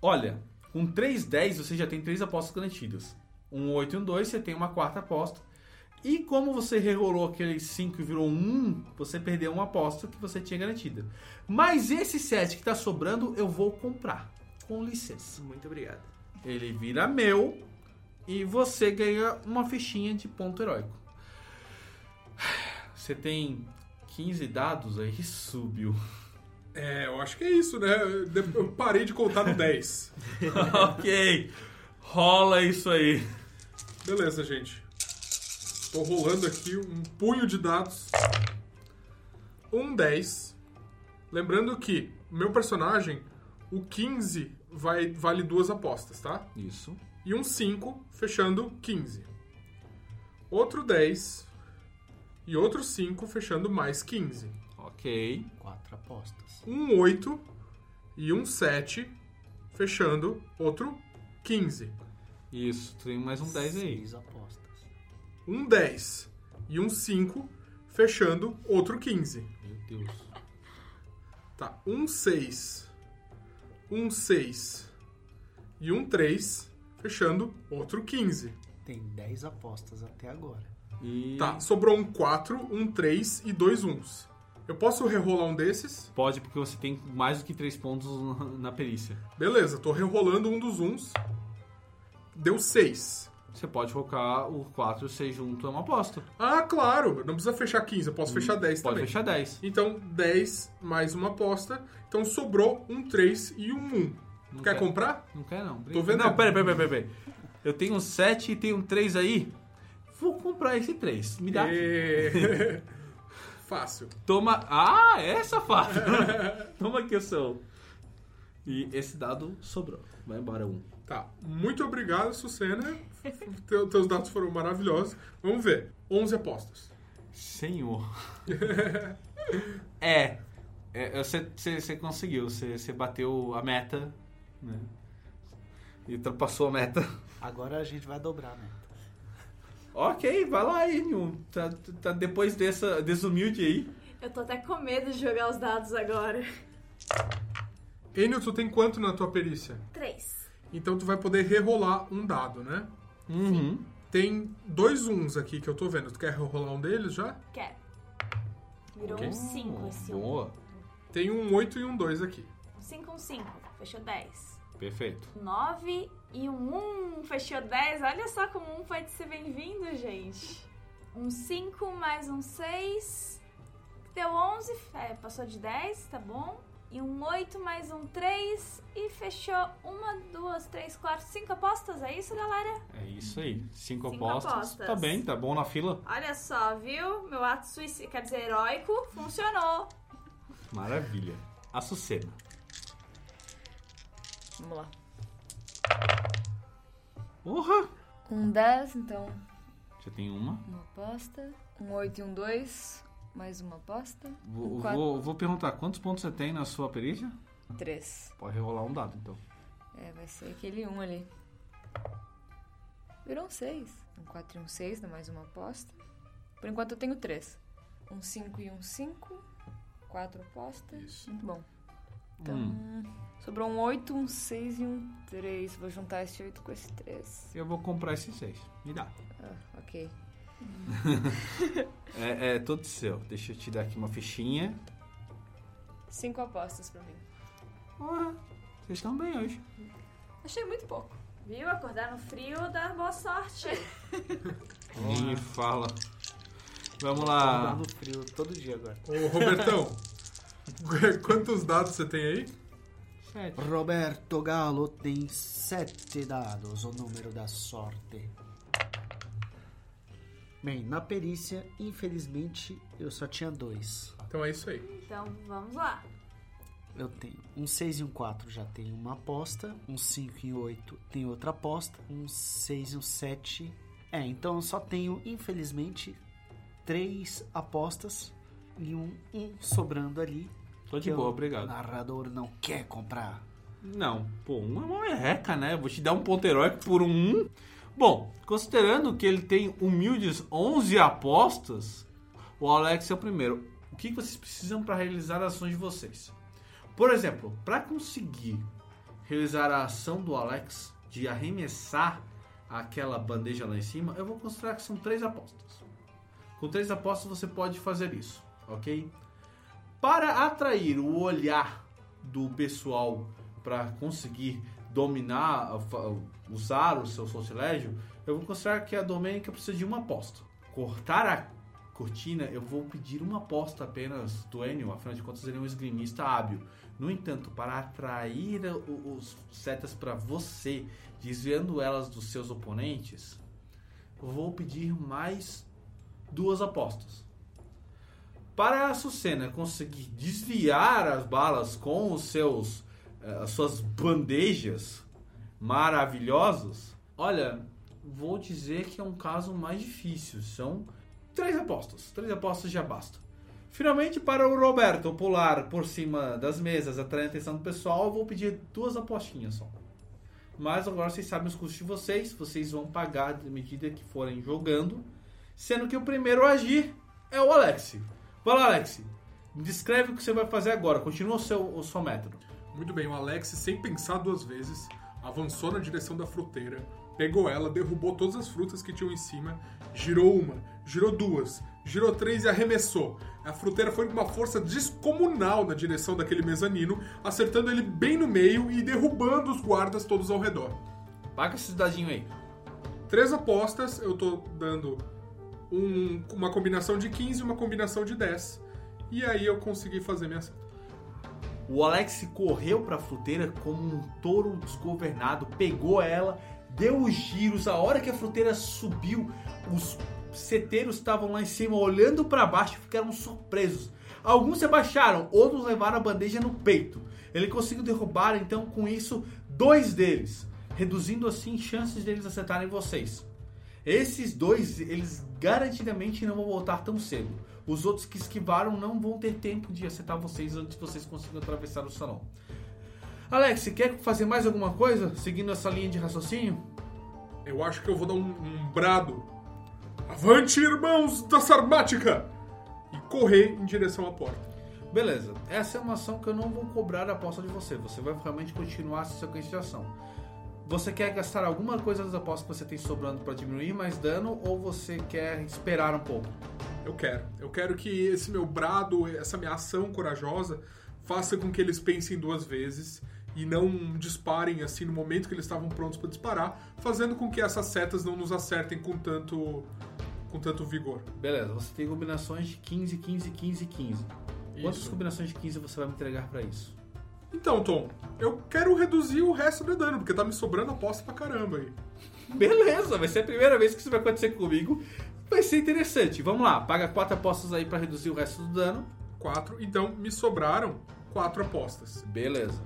Olha, com 3 10 você já tem três apostas garantidas. Um 8 e um 2 você tem uma quarta aposta. E como você rerolou aquele 5 e virou um 1, você perdeu uma aposta que você tinha garantida. Mas esse 7 que está sobrando eu vou comprar. Com licença. Muito obrigado. Ele vira meu. E você ganha uma fichinha de ponto heróico. Você tem 15 dados aí, subiu. É, eu acho que é isso, né? Eu parei de contar no 10. ok, rola isso aí. Beleza, gente. Tô rolando aqui um punho de dados. Um 10. Lembrando que meu personagem, o 15 vai, vale duas apostas, tá? Isso. E um 5, fechando 15. Outro 10. E outro 5, fechando mais 15. Ok. Quatro apostas. Um 8 e um 7, fechando outro 15. Isso, tem mais um 10 aí. Seis apostas. Um 10 e um 5, fechando outro 15. Meu Deus. Tá, um 6, um 6 e um 3, fechando outro 15. Tem 10 apostas até agora. E Tá, sobrou um 4, um 3 e dois uns. Eu posso rerolar um desses? pode porque você tem mais do que 3 pontos na- na perícia. Beleza, tô rerolando um dos uns. Deu 6. Você pode colocar o 4 e o 6 junto, é uma aposta. Ah, claro, não precisa fechar 15, eu posso fechar 10 Pode também. fechar 10. Então, 10 mais uma aposta. Então sobrou um 3 e um 1. Não Quer quer. comprar? Não quer não. Tô vendo. Não, pera, pera, pera, pera, pera. Eu tenho um 7 e tenho um 3 aí. Vou comprar esse 3. Me dá. E... Fácil. Toma. Ah, é safado. Toma aqui o seu. E esse dado sobrou. Vai embora um. Tá. Muito obrigado, Sucena. Teu- Teus dados foram maravilhosos. Vamos ver. 11 apostas. Senhor. é. é, Você, você conseguiu. Você, bateu a meta. Né? E ultrapassou a meta. Agora a gente vai dobrar, né? Ok, vai lá, Enio. Tá, tá depois dessa desumilde aí. Eu tô até com medo de jogar os dados agora. Enio, tu tem quanto na tua perícia? Três. Então tu vai poder rerolar um dado, né? Uhum. Tem dois uns aqui que eu tô vendo. Tu quer rerolar um deles já? Quero. Virou Ok. um 5 esse um. Boa. Tem um 8 e um 2 aqui. Um 5, um 5. Fechou 10. Perfeito. 9 e um 1. Fechou 10. Olha só como um pode ser bem-vindo, gente. Um 5 mais um 6. Deu 11. É, passou de 10, tá bom. E um 8 mais um 3. E fechou uma, duas, três, quatro, cinco apostas. É isso, galera? É isso aí. Cinco, Cinco apostas. apostas. Tá bem, tá bom na fila. Olha só, viu? Meu ato suicida, quer dizer, heróico, funcionou. Maravilha. Açucena. Vamos lá. Porra! Um 10, então Já tem uma. uma aposta. Um 8 e um 2, mais uma aposta. Vou, Um quatro. vou, vou perguntar, quantos pontos você tem na sua perícia? 3. Pode rolar um dado, então. É, vai ser aquele 1 ali. Virou um 6. Um 4 e um 6, dá mais uma aposta. Por enquanto eu tenho 3. Um 5 e um 5. 4 apostas. Isso. Muito bom. Então, Hum, sobrou um 8, um 6 e um 3. Vou juntar esse 8 com esse 3. eu vou comprar esses seis. Me dá. Ah, ok. É, é todo seu. Deixa eu te dar aqui uma fichinha. 5 apostas pra mim. Porra, vocês estão bem hoje. Achei muito pouco. Viu? Acordar no frio dá boa sorte. Nem fala. Vamos lá. dando frio todo dia agora. Ô, Robertão, quantos dados você tem aí? Sete. Roberto Galo tem sete dados, o número da sorte. Bem, na perícia, infelizmente, eu só tinha dois. Então é isso aí. Então, vamos lá. Eu tenho um 6 e um 4 já tem uma aposta, um 5 e um 8 tem outra aposta, um 6 e um 7. É, então eu só tenho, infelizmente, três apostas e um, um sobrando ali. Tô de que boa, o obrigado. narrador não quer comprar. Não, pô, um é uma merreca, né? Vou te dar um ponto heróico por um 1. Bom, considerando que ele tem humildes 11 apostas, o Alex é o primeiro. O que vocês precisam para realizar as ações de vocês? Por exemplo, para conseguir realizar a ação do Alex de arremessar aquela bandeja lá em cima, eu vou considerar que são três apostas. Com três apostas você pode fazer isso, ok? Para atrair o olhar do pessoal para conseguir dominar, usar o seu sortilégio, eu vou considerar que a Domênica precisa de uma aposta. Cortar a cortina, eu vou pedir uma aposta apenas do Enio, afinal de contas ele é um esgrimista hábil. No entanto, para atrair os setas para você, desviando elas dos seus oponentes, vou pedir mais duas apostas. Para a Sucena conseguir desviar as balas com os seus as suas bandejas maravilhosas, olha, vou dizer que é um caso mais difícil. São três apostas. Três apostas já basta. Finalmente, para o Roberto pular por cima das mesas, atrair a atenção do pessoal, eu vou pedir duas apostinhas só. Mas agora vocês sabem os custos de vocês, vocês vão pagar à medida que forem jogando. Sendo que o primeiro a agir é o Alex. Vai lá, Alex. Descreve o que você vai fazer agora. Continua o seu, o seu método. Muito bem, o Alex, sem pensar duas vezes, avançou na direção da fruteira, pegou ela, derrubou todas as frutas que tinham em cima, girou uma, girou duas, girou três e arremessou. A fruteira foi com uma força descomunal na direção daquele mezanino, acertando ele bem no meio e derrubando os guardas todos ao redor. Paga esses dadinhos aí. Três apostas, eu tô dando um- uma combinação de 15 e uma combinação de 10. E aí eu consegui fazer minha ação. O Alex correu para a fruteira como um touro desgovernado, pegou ela, deu os giros. A hora que a fruteira subiu, os seteiros estavam lá em cima olhando para baixo, ficaram surpresos. Alguns se abaixaram, outros levaram a bandeja no peito. Ele conseguiu derrubar então com isso dois deles, reduzindo assim chances deles acertarem vocês. Esses dois, eles garantidamente não vão voltar tão cedo. Os outros que esquivaram não vão ter tempo de acertar vocês antes de vocês conseguirem atravessar o salão. Alex, quer fazer mais alguma coisa seguindo essa linha de raciocínio? Eu acho que eu vou dar um, um brado. Avante, irmãos da Sarmática! E correr em direção à porta. Beleza, essa é uma ação que eu não vou cobrar a aposta de você. Você vai realmente continuar essa sequência de ação. Você quer gastar alguma coisa das apostas que você tem sobrando para diminuir mais dano ou você quer esperar um pouco? Eu quero. Eu quero que esse meu brado, essa minha ação corajosa, faça com que eles pensem duas vezes e não disparem assim no momento que eles estavam prontos para disparar, fazendo com que essas setas não nos acertem com tanto com tanto vigor. Beleza, você tem combinações de 15, 15, 15, 15. Quantas Isso. combinações de 15 você vai me entregar para isso? Então, Tom, eu quero reduzir o resto do dano, porque tá me sobrando aposta pra caramba aí. Beleza, vai ser a primeira vez que isso vai acontecer comigo. Vai ser interessante. Vamos lá, paga quatro apostas aí para reduzir o resto do dano. Quatro, então me sobraram quatro apostas. Beleza.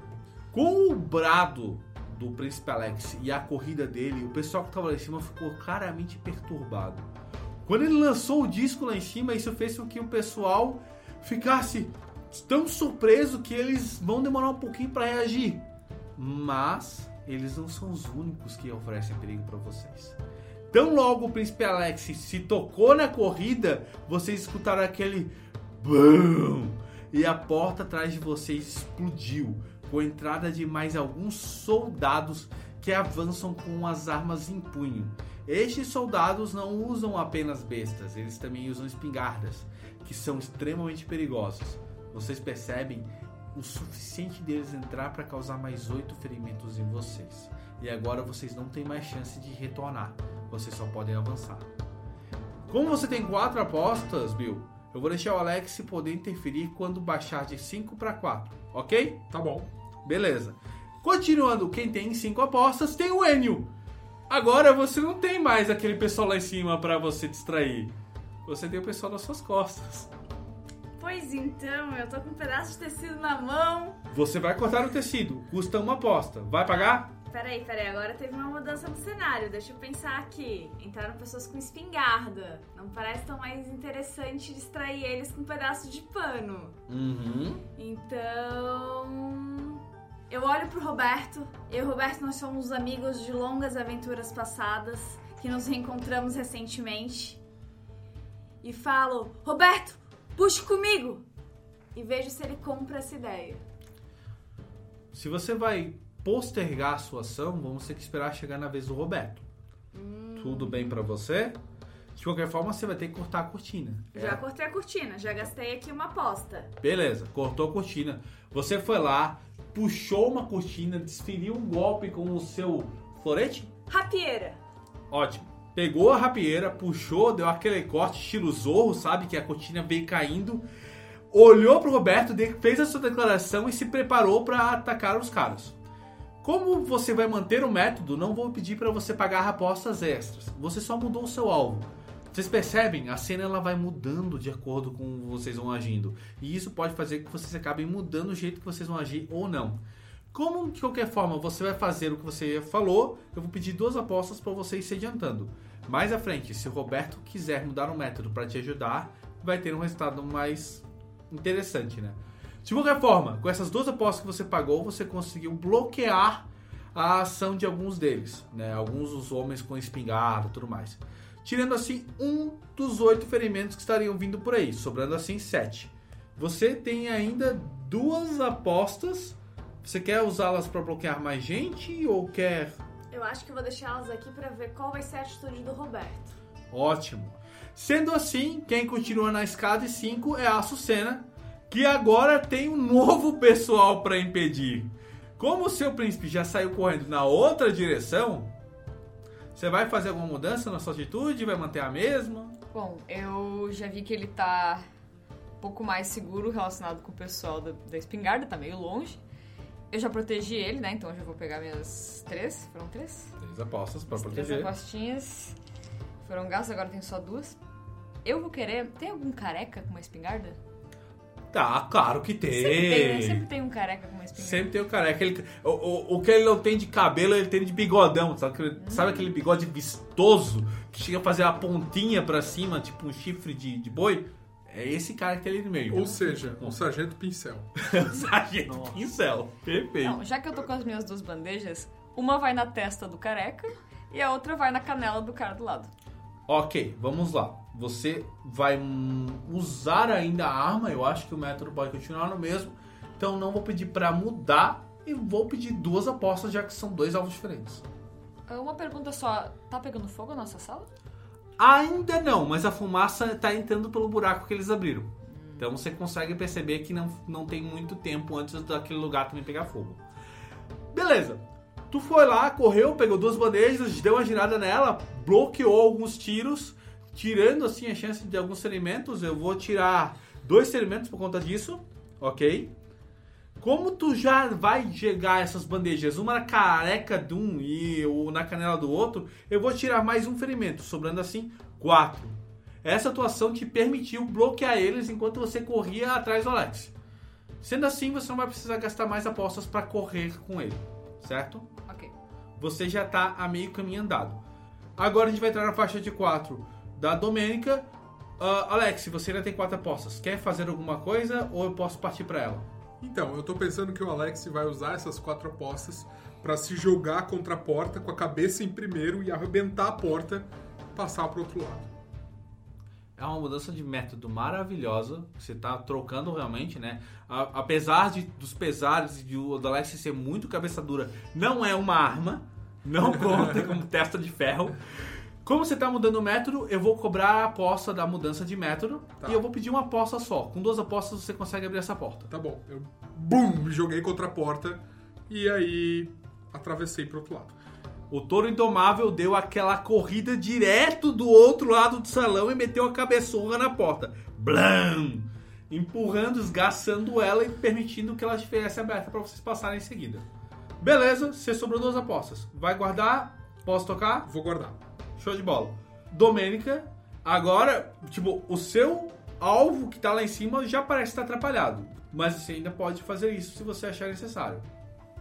Com o brado do Príncipe Alex e a corrida dele, o pessoal que tava lá em cima ficou claramente perturbado. Quando ele lançou o disco lá em cima, isso fez com que o pessoal ficasse tão surpreso que eles vão demorar um pouquinho para reagir. Mas eles não são os únicos que oferecem perigo para vocês. Tão logo o Príncipe Alex se tocou na corrida, vocês escutaram aquele BAM! E a porta atrás de vocês explodiu, com a entrada de mais alguns soldados que avançam com as armas em punho. Estes soldados não usam apenas bestas, eles também usam espingardas, que são extremamente perigosos. Vocês percebem o suficiente deles entrar para causar mais oito ferimentos em vocês. E agora vocês não têm mais chance de retornar, vocês só podem avançar. Como você tem quatro apostas, Bill, eu vou deixar o Alex poder interferir quando baixar de 5 para 4, ok? Tá bom. Beleza. Continuando, quem tem cinco apostas tem o Enio. Agora você não tem mais aquele pessoal lá em cima para você distrair. Você tem o pessoal nas suas costas. Pois então, eu tô com um pedaço de tecido na mão. Você vai cortar o tecido, custa uma aposta. Vai pagar? Peraí, peraí, agora teve uma mudança no cenário. Deixa eu pensar aqui. Entraram pessoas com espingarda. Não parece tão mais interessante distrair eles com um pedaço de pano. Uhum. Então. Eu olho pro Roberto. Eu e o Roberto, nós somos amigos de longas aventuras passadas que nos reencontramos recentemente. E falo: Roberto, puxe comigo! E vejo se ele compra essa ideia. Se você vai postergar a sua ação, vamos ter que esperar chegar na vez do Roberto. Tudo bem pra você? De qualquer forma, você vai ter que cortar a cortina. Já cortei a cortina, já gastei aqui uma aposta. Beleza, cortou a cortina. Você foi lá, puxou uma cortina, desferiu um golpe com o seu florete? Rapieira. Ótimo. Pegou a rapieira, puxou, deu aquele corte estilo zorro, sabe? Que a cortina veio caindo. Olhou pro Roberto, fez a sua declaração e se preparou para atacar os caras. Como você vai manter o método, não vou pedir para você pagar apostas extras. Você só mudou o seu alvo. Vocês percebem? A cena ela vai mudando de acordo com vocês vão agindo. E isso pode fazer que vocês acabem mudando o jeito que vocês vão agir ou não. Como de qualquer forma você vai fazer o que você falou, eu vou pedir duas apostas para você ir se adiantando. Mais à frente, se o Roberto quiser mudar um método para te ajudar, vai ter um resultado mais interessante, né? De qualquer forma, com essas duas apostas que você pagou, você conseguiu bloquear a ação de alguns deles, né? Alguns dos homens com espingarda tudo mais. Tirando assim um dos oito ferimentos que estariam vindo por aí, sobrando assim sete. Você tem ainda duas apostas. Você quer usá-las para bloquear mais gente ou quer Eu acho que vou deixar elas aqui pra ver qual vai ser a atitude do Roberto. Ótimo. Sendo assim, quem continua na escada de 5 é a Açucena, que agora tem um novo pessoal para impedir. Como o seu príncipe já saiu correndo na outra direção, você vai fazer alguma mudança na sua atitude? Vai manter a mesma? Bom, eu já vi que ele tá um pouco mais seguro relacionado com o pessoal da, da espingarda, tá meio longe. Eu já protegi ele, né? Então eu já vou pegar minhas três. Foram três? Três apostas para As três proteger. apostinhas foram gastas, agora tem só duas. Eu vou querer. Tem algum careca com uma espingarda? Tá, claro que tem. Sempre tem, né? Sempre tem um careca com uma espingarda. Sempre tem o careca. Ele, o, o, o que ele não tem de cabelo, ele tem de bigodão. Sabe, aquele- Hum. sabe aquele bigode vistoso que chega a fazer a pontinha pra cima, tipo um chifre de, de boi? É esse cara que tem ali no meio. Ou seja, um sargento pincel. o sargento pincel. Perfeito. Não, já que eu tô com as minhas duas bandejas, uma vai na testa do careca e a outra vai na canela do cara do lado. Ok, vamos lá. Você vai usar ainda a arma. Eu acho que o método pode continuar no mesmo. Então não vou pedir pra mudar. E vou pedir duas apostas, já que são dois alvos diferentes. Uma pergunta só, tá pegando fogo a nossa sala? Ainda não, mas a fumaça tá entrando pelo buraco que eles abriram. Então você consegue perceber que não, não tem muito tempo antes daquele lugar também pegar fogo. Beleza. Tu foi lá, correu, pegou duas bandejas, deu uma girada nela, bloqueou alguns tiros, tirando assim a chance de alguns ferimentos. Eu vou tirar dois ferimentos por conta disso, ok? Como tu já vai chegar essas bandejas, uma na careca de um e na canela do outro, eu vou tirar mais um ferimento, sobrando assim quatro. Essa atuação te permitiu bloquear eles enquanto você corria atrás do Alex. Sendo assim, você não vai precisar gastar mais apostas para correr com ele, certo? Ok. Você já tá a meio caminho andado. Agora a gente vai entrar na faixa de 4 da Domênica. Ah, Alex, você ainda tem quatro apostas. Quer fazer alguma coisa ou eu posso partir para ela? Então, eu tô pensando que o Alex vai usar essas quatro apostas pra se jogar contra a porta com a cabeça em primeiro e arrebentar a porta passar pro outro lado. É uma mudança de método maravilhosa. Você tá trocando realmente, né? A- apesar de, dos pesares e do Alex ser muito cabeça dura, não é uma arma. Não conta como testa de ferro. Como você tá mudando o método, eu vou cobrar a aposta da mudança de método. Tá. E eu vou pedir uma aposta só. Com duas apostas você consegue abrir essa porta. Tá bom, eu bum, joguei contra a porta e aí atravessei pro outro lado. O touro indomável deu aquela corrida direto do outro lado do salão e meteu a cabeçorra na porta. Blam! Empurrando, esgaçando ela e permitindo que ela estivesse aberta para vocês passarem em seguida. Beleza, você sobrou duas apostas. Vai guardar? Posso tocar? Vou guardar. Show de bola. Domênica, agora, tipo, o seu alvo que tá lá em cima já parece estar atrapalhado. Mas você ainda pode fazer isso se você achar necessário.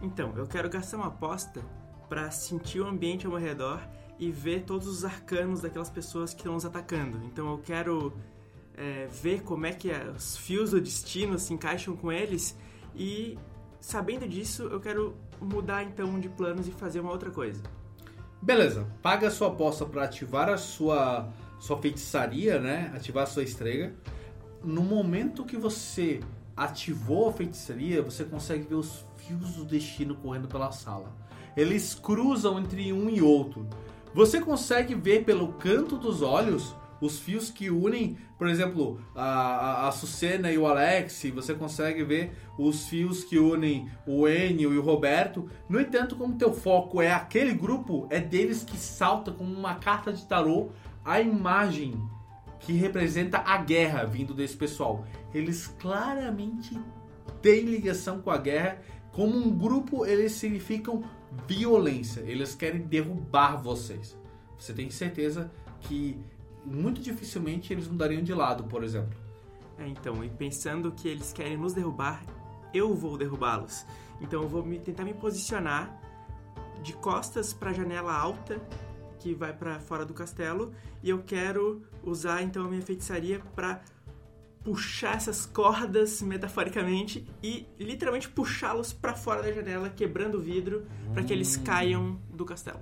Então, eu quero gastar uma aposta pra sentir o ambiente ao meu redor e ver todos os arcanos daquelas pessoas que estão nos atacando. Então eu quero é, ver como é que é, os fios do destino se encaixam com eles e sabendo disso eu quero mudar então de planos e fazer uma outra coisa. Beleza, paga a sua aposta para ativar a sua, sua feitiçaria, né? Ativar a sua estrela. No momento que você ativou a feitiçaria, você consegue ver os fios do destino correndo pela sala. Eles cruzam entre um e outro. Você consegue ver pelo canto dos olhos os fios que unem, por exemplo, a, a, Sucena e o Alex, você consegue ver os fios que unem o Enio e o Roberto. No entanto, como teu foco é aquele grupo, é deles que salta como uma carta de tarô a imagem que representa a guerra vindo desse pessoal. Eles claramente têm ligação com a guerra. Como um grupo, eles significam violência. Eles querem derrubar vocês. Você tem certeza que muito dificilmente eles mudariam de lado, por exemplo. É, então, e pensando que eles querem nos derrubar, eu vou derrubá-los. Então eu vou me, tentar me posicionar de costas para a janela alta que vai para fora do castelo e eu quero usar então a minha feitiçaria para puxar essas cordas metaforicamente e literalmente puxá-los para fora da janela, quebrando o vidro para que eles caiam do castelo.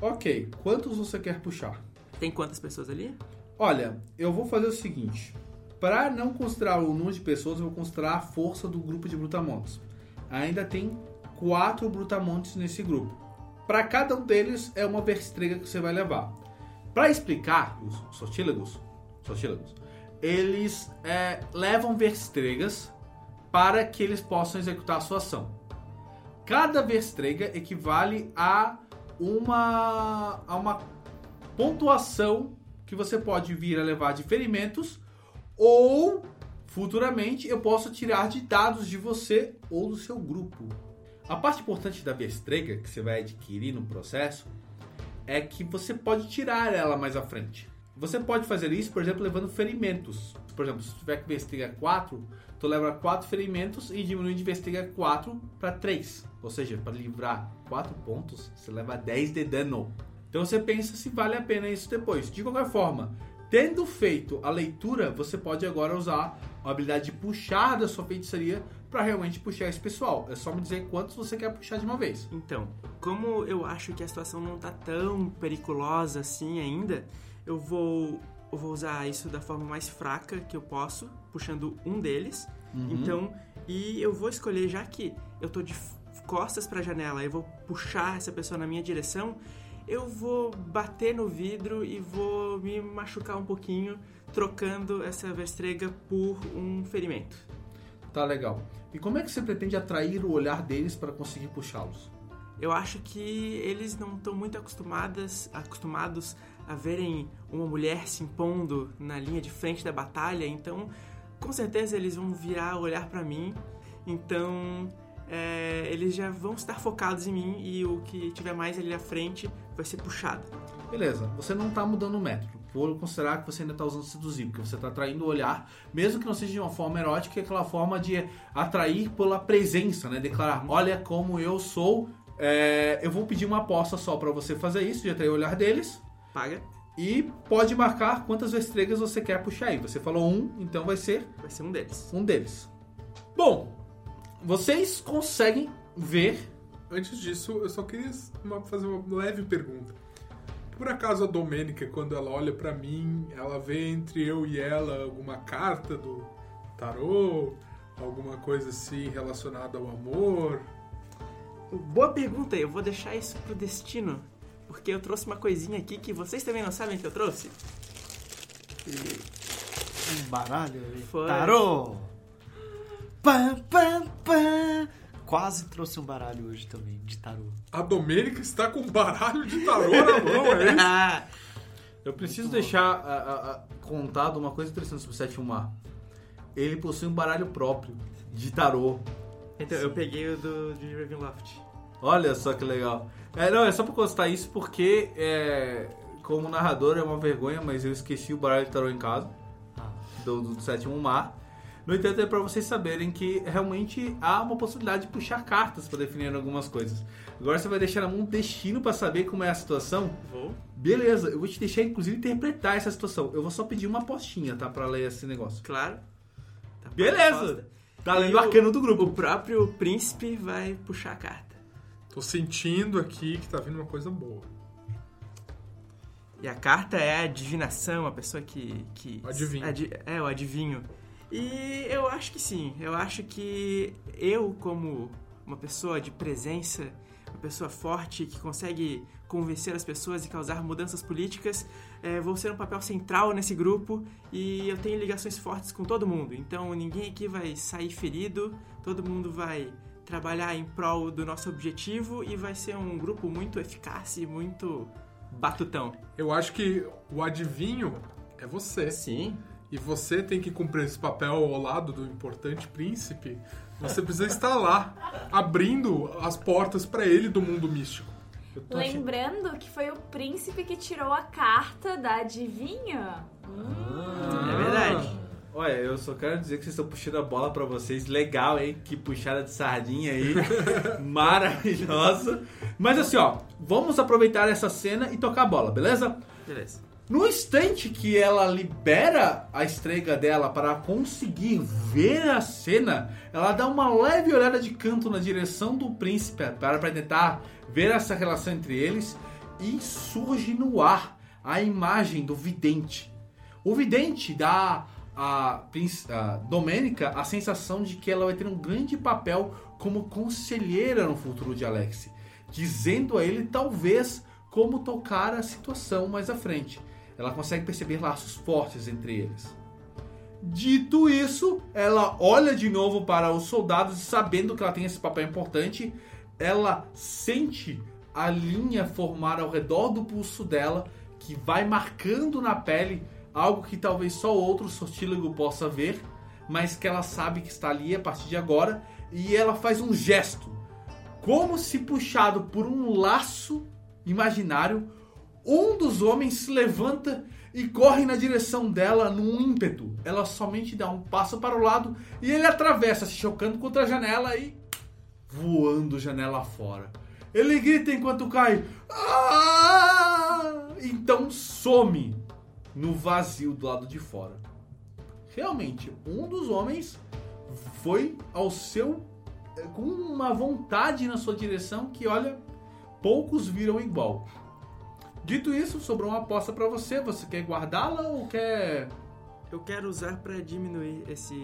Ok, quantos você quer puxar? Tem quantas pessoas ali? Olha, eu vou fazer o seguinte. Para não considerar o número de pessoas, eu vou considerar a força do grupo de brutamontes. Ainda tem quatro brutamontes nesse grupo. Para cada um deles é uma verstrega que você vai levar. Para explicar os sortílagos, sortílagos eles é, levam verstregas para que eles possam executar a sua ação. Cada verstrega equivale a uma, a uma pontuação que você pode vir a levar de ferimentos ou futuramente eu posso tirar de dados de você ou do seu grupo. A parte importante da verstrega que você vai adquirir no processo é que você pode tirar ela mais à frente. Você pode fazer isso, por exemplo, levando ferimentos. Por exemplo, se tiver que verstrega 4, tu leva 4 ferimentos e diminui de verstrega 4 para 3. Ou seja, para livrar 4 pontos, você leva 10 de dano. Então você pensa se vale a pena isso depois. De qualquer forma, tendo feito a leitura, você pode agora usar a habilidade de puxar da sua feitiçaria para realmente puxar esse pessoal. É só me dizer quantos você quer puxar de uma vez. Então, como eu acho que a situação não tá tão periculosa assim ainda, eu vou eu vou usar isso da forma mais fraca que eu posso, puxando um deles. Uhum. Então, e eu vou escolher já que eu tô de costas para a janela, eu vou puxar essa pessoa na minha direção, eu vou bater no vidro e vou me machucar um pouquinho, trocando essa verstrega por um ferimento. Tá legal. E como é que você pretende atrair o olhar deles para conseguir puxá-los? Eu acho que eles não estão muito acostumadas, acostumados a verem uma mulher se impondo na linha de frente da batalha, então com certeza eles vão virar olhar para mim. Então é, eles já vão estar focados em mim e o que tiver mais ali à frente vai ser puxado. Beleza, você não tá mudando o método. Vou considerar que você ainda tá usando seduzir, porque você tá atraindo o olhar, mesmo que não seja de uma forma erótica, é aquela forma de atrair pela presença, né? Declarar, olha como eu sou. É, eu vou pedir uma aposta só para você fazer isso, de atrair o olhar deles. Paga. E pode marcar quantas estrelas você quer puxar aí. Você falou um, então vai ser Vai ser um deles. um deles. Bom, vocês conseguem ver. Antes disso, eu só queria uma- fazer uma leve pergunta. Por acaso a Domênica, quando ela olha pra mim, ela vê entre eu e ela alguma carta do tarô? Alguma coisa assim relacionada ao amor? Boa pergunta, eu vou deixar isso pro destino. Porque eu trouxe uma coisinha aqui que vocês também não sabem que eu trouxe. Um baralho? Foi. Tarô! Pam, pam, pam. Quase trouxe um baralho hoje também, de tarô. A Domênica está com um baralho de tarô na mão, é isso? Ah, Eu preciso deixar a- a- a- contado uma coisa interessante sobre o Sétimo Mar. Ele possui um baralho próprio de tarô. então, eu peguei o do de Ravenloft. Olha só que legal. É, não, é só pra constar isso porque, é, como narrador, é uma vergonha, mas eu esqueci o baralho de tarô em casa, Ah, do, do Sétimo Mar. No entanto, é pra vocês saberem que realmente há uma possibilidade de puxar cartas pra definir algumas coisas. Agora você vai deixar na mão um destino pra saber como é a situação. Vou. Beleza, eu vou te deixar inclusive interpretar essa situação. Eu vou só pedir uma apostinha, tá? Pra ler esse negócio. Claro. Tá Beleza! Tá lendo o o- arcano do O grupo. próprio príncipe vai puxar a carta. Tô sentindo aqui que tá vindo uma coisa boa. E a carta é a divinação, a pessoa que. que O adivinho. adi- é, o adivinho. E eu acho que sim. Eu acho que eu, como uma pessoa de presença, uma pessoa forte que consegue convencer as pessoas e causar mudanças políticas. É, vou ser um papel central nesse grupo e eu tenho ligações fortes com todo mundo. Então ninguém aqui vai sair ferido, todo mundo vai trabalhar em prol do nosso objetivo e vai ser um grupo muito eficaz e muito batutão. Eu acho que o adivinho é você. Sim. E você tem que cumprir esse papel ao lado do importante príncipe. Você precisa estar lá, abrindo as portas para ele do mundo místico. Achando- Lembrando que foi o príncipe que tirou a carta da adivinha. É verdade. Olha, eu só quero dizer que vocês estão puxando a bola pra vocês. Legal, hein? Que puxada de sardinha aí. Maravilhosa. Mas assim, ó, vamos aproveitar essa cena e tocar a bola, beleza? Beleza. No instante que ela libera a estrega dela para conseguir ver a cena, ela dá uma leve olhada de canto na direção do príncipe para tentar ver essa relação entre eles e surge no ar a imagem do vidente. O vidente dá a, a Domênica a sensação de que ela vai ter um grande papel como conselheira no futuro de Alex, dizendo a ele talvez como tocar a situação mais à frente. Ela consegue perceber laços fortes entre eles. Dito isso, ela olha de novo para os soldados sabendo que ela tem esse papel importante, ela sente a linha formar ao redor do pulso dela, que vai marcando na pele algo que talvez só outro sortílego possa ver, mas que ela sabe que está ali a partir de agora, e ela faz um gesto, como se puxado por um laço imaginário, um dos homens se levanta e corre na direção dela num ímpeto. Ela somente dá um passo para o lado e ele atravessa, se chocando contra a janela e voando janela fora. Ele grita enquanto cai. "Ah!" Então some no vazio do lado de fora. Realmente, um dos homens foi ao seu eh, com uma vontade na sua direção que olha, poucos viram igual. Dito isso, sobrou uma aposta pra você. Você quer guardá-la ou quer Eu quero usar pra diminuir esse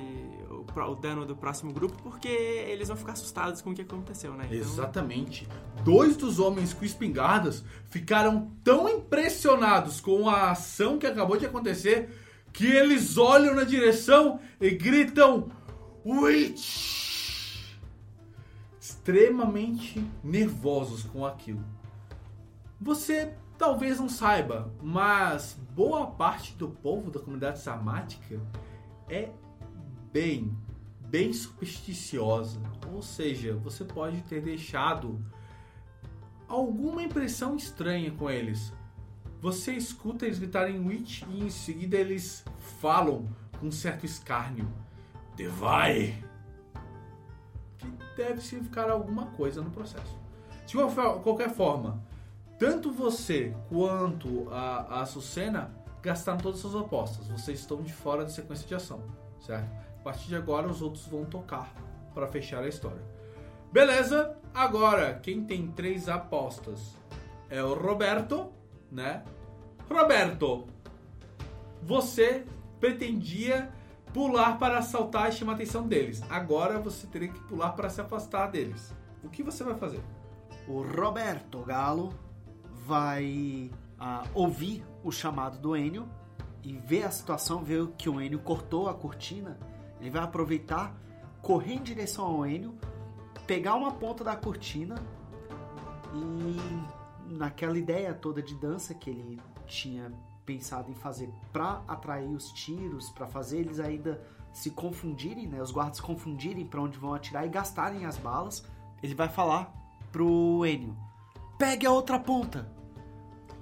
o, o dano do próximo grupo, porque eles vão ficar assustados com o que aconteceu, né? Então, Exatamente. Dois dos homens com espingardas ficaram tão impressionados com a ação que acabou de acontecer que eles olham na direção e gritam Witch! Extremamente nervosos com aquilo. Você talvez não saiba, mas boa parte do povo da comunidade samática é bem, bem supersticiosa. Ou seja, você pode ter deixado alguma impressão estranha com eles. Você escuta eles gritarem Witch e em seguida eles falam com certo escárnio. Devai! Que deve significar alguma coisa no processo. De qualquer forma, tanto você quanto a, a Sucena gastaram todas as suas apostas. Vocês estão de fora da sequência de ação, certo? A partir de agora, os outros vão tocar para fechar a história. Beleza, agora quem tem três apostas é o Roberto, né? Roberto, você pretendia pular para assaltar e chamar a atenção deles. Agora você teria que pular para se afastar deles. O que você vai fazer? O Roberto Galo vai ah, ouvir o chamado do Enio e ver a situação, ver que o Enio cortou a cortina. Ele vai aproveitar, correr em direção ao Enio, pegar uma ponta da cortina e naquela ideia toda de dança que ele tinha pensado em fazer para atrair os tiros, para fazer eles ainda se confundirem, né, os guardas confundirem para onde vão atirar e gastarem as balas, ele vai falar pro Enio: Pegue a outra ponta.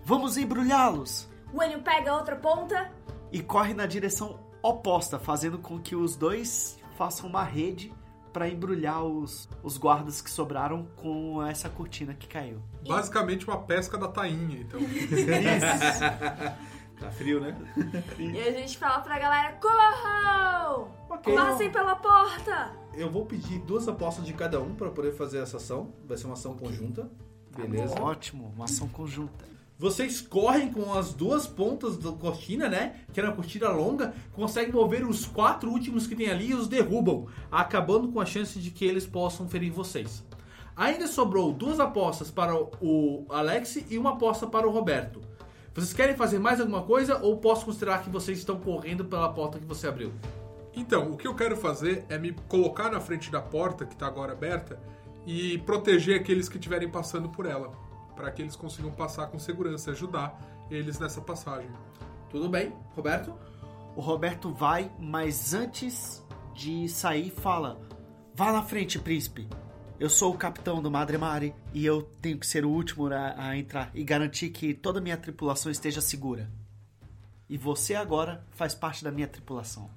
Vamos embrulhá-los. O Enio pega a outra ponta. E corre na direção oposta, fazendo com que os dois façam uma rede para embrulhar os, os guardas que sobraram com essa cortina que caiu. Basicamente uma pesca da tainha, então. Tá frio, né? E a gente fala pra galera: corram! Ok. Passem pela porta! Eu vou pedir duas apostas de cada um para poder fazer essa ação. Vai ser uma ação conjunta. Beleza. Ótimo, uma ação conjunta. Vocês correm com as duas pontas da cortina, né? Que era uma cortina longa, conseguem mover os quatro últimos que tem ali e os derrubam, acabando com a chance de que eles possam ferir vocês. Ainda sobrou duas apostas para o Alex e uma aposta para o Roberto. Vocês querem fazer mais alguma coisa ou posso considerar que vocês estão correndo pela porta que você abriu? Então, o que eu quero fazer é me colocar na frente da porta, que tá agora aberta, e proteger aqueles que estiverem passando por ela. Para que eles consigam passar com segurança, ajudar eles nessa passagem. Tudo bem, Roberto? O Roberto vai, mas antes de sair, fala: Vá na frente, príncipe. Eu sou o capitão do Madre Mare e eu tenho que ser o último a, a entrar e garantir que toda a minha tripulação esteja segura. E você agora faz parte da minha tripulação.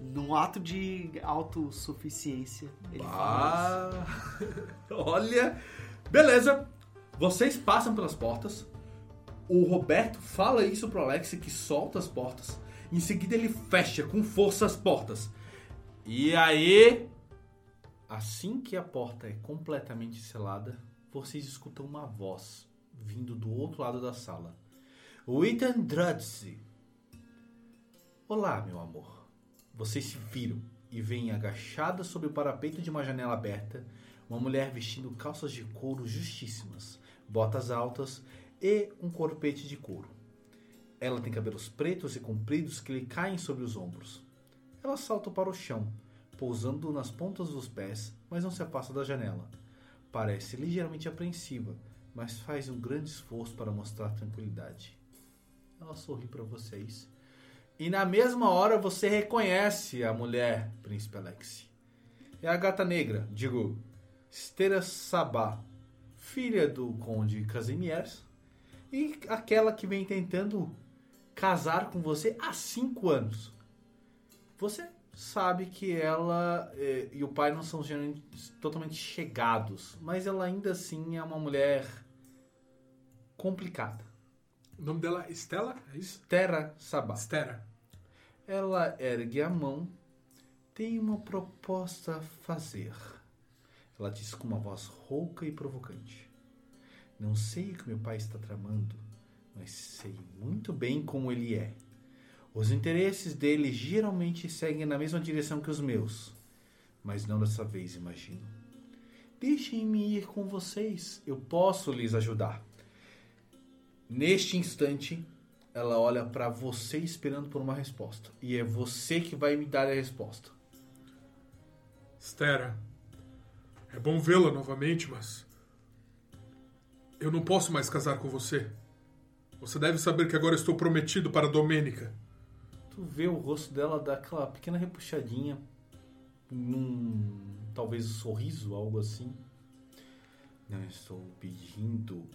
Num ato de autossuficiência, ele fala isso. Ah, olha. Beleza. Vocês passam pelas portas. O Roberto fala isso pro Alex que solta as portas. Em seguida ele fecha com força as portas. E aí, assim que a porta é completamente selada, vocês escutam uma voz vindo do outro lado da sala. O Ethan Drudze. Olá, meu amor. Vocês se viram e veem agachada sobre o parapeito de uma janela aberta uma mulher vestindo calças de couro justíssimas, botas altas e um corpete de couro. Ela tem cabelos pretos e compridos que lhe caem sobre os ombros. Ela salta para o chão, pousando nas pontas dos pés, mas não se afasta da janela. Parece ligeiramente apreensiva, mas faz um grande esforço para mostrar tranquilidade. Ela sorri para vocês. E na mesma hora você reconhece a mulher, Príncipe Alex. É a gata negra, digo, Stera Sabá, filha do Conde Casimiers, e aquela que vem tentando casar com você há cinco anos. Você sabe que ela eh, e o pai não são totalmente chegados, mas ela ainda assim é uma mulher complicada. O nome dela é Estela? É isso? Terra Sabá. Estera. Ela ergue a mão. Tem uma proposta a fazer. Ela disse com uma voz rouca e provocante. Não sei o que meu pai está tramando, mas sei muito bem como ele é. Os interesses dele geralmente seguem na mesma direção que os meus, mas não dessa vez, imagino. Deixem-me ir com vocês, eu posso lhes ajudar. Neste instante, ela olha para você esperando por uma resposta, e é você que vai me dar a resposta. Estera. É bom vê-la novamente, mas. Eu não posso mais casar com você. Você deve saber que agora estou prometido para Domênica. Tu vê o rosto dela dar aquela pequena repuxadinha, num talvez um sorriso, algo assim. Não estou pedindo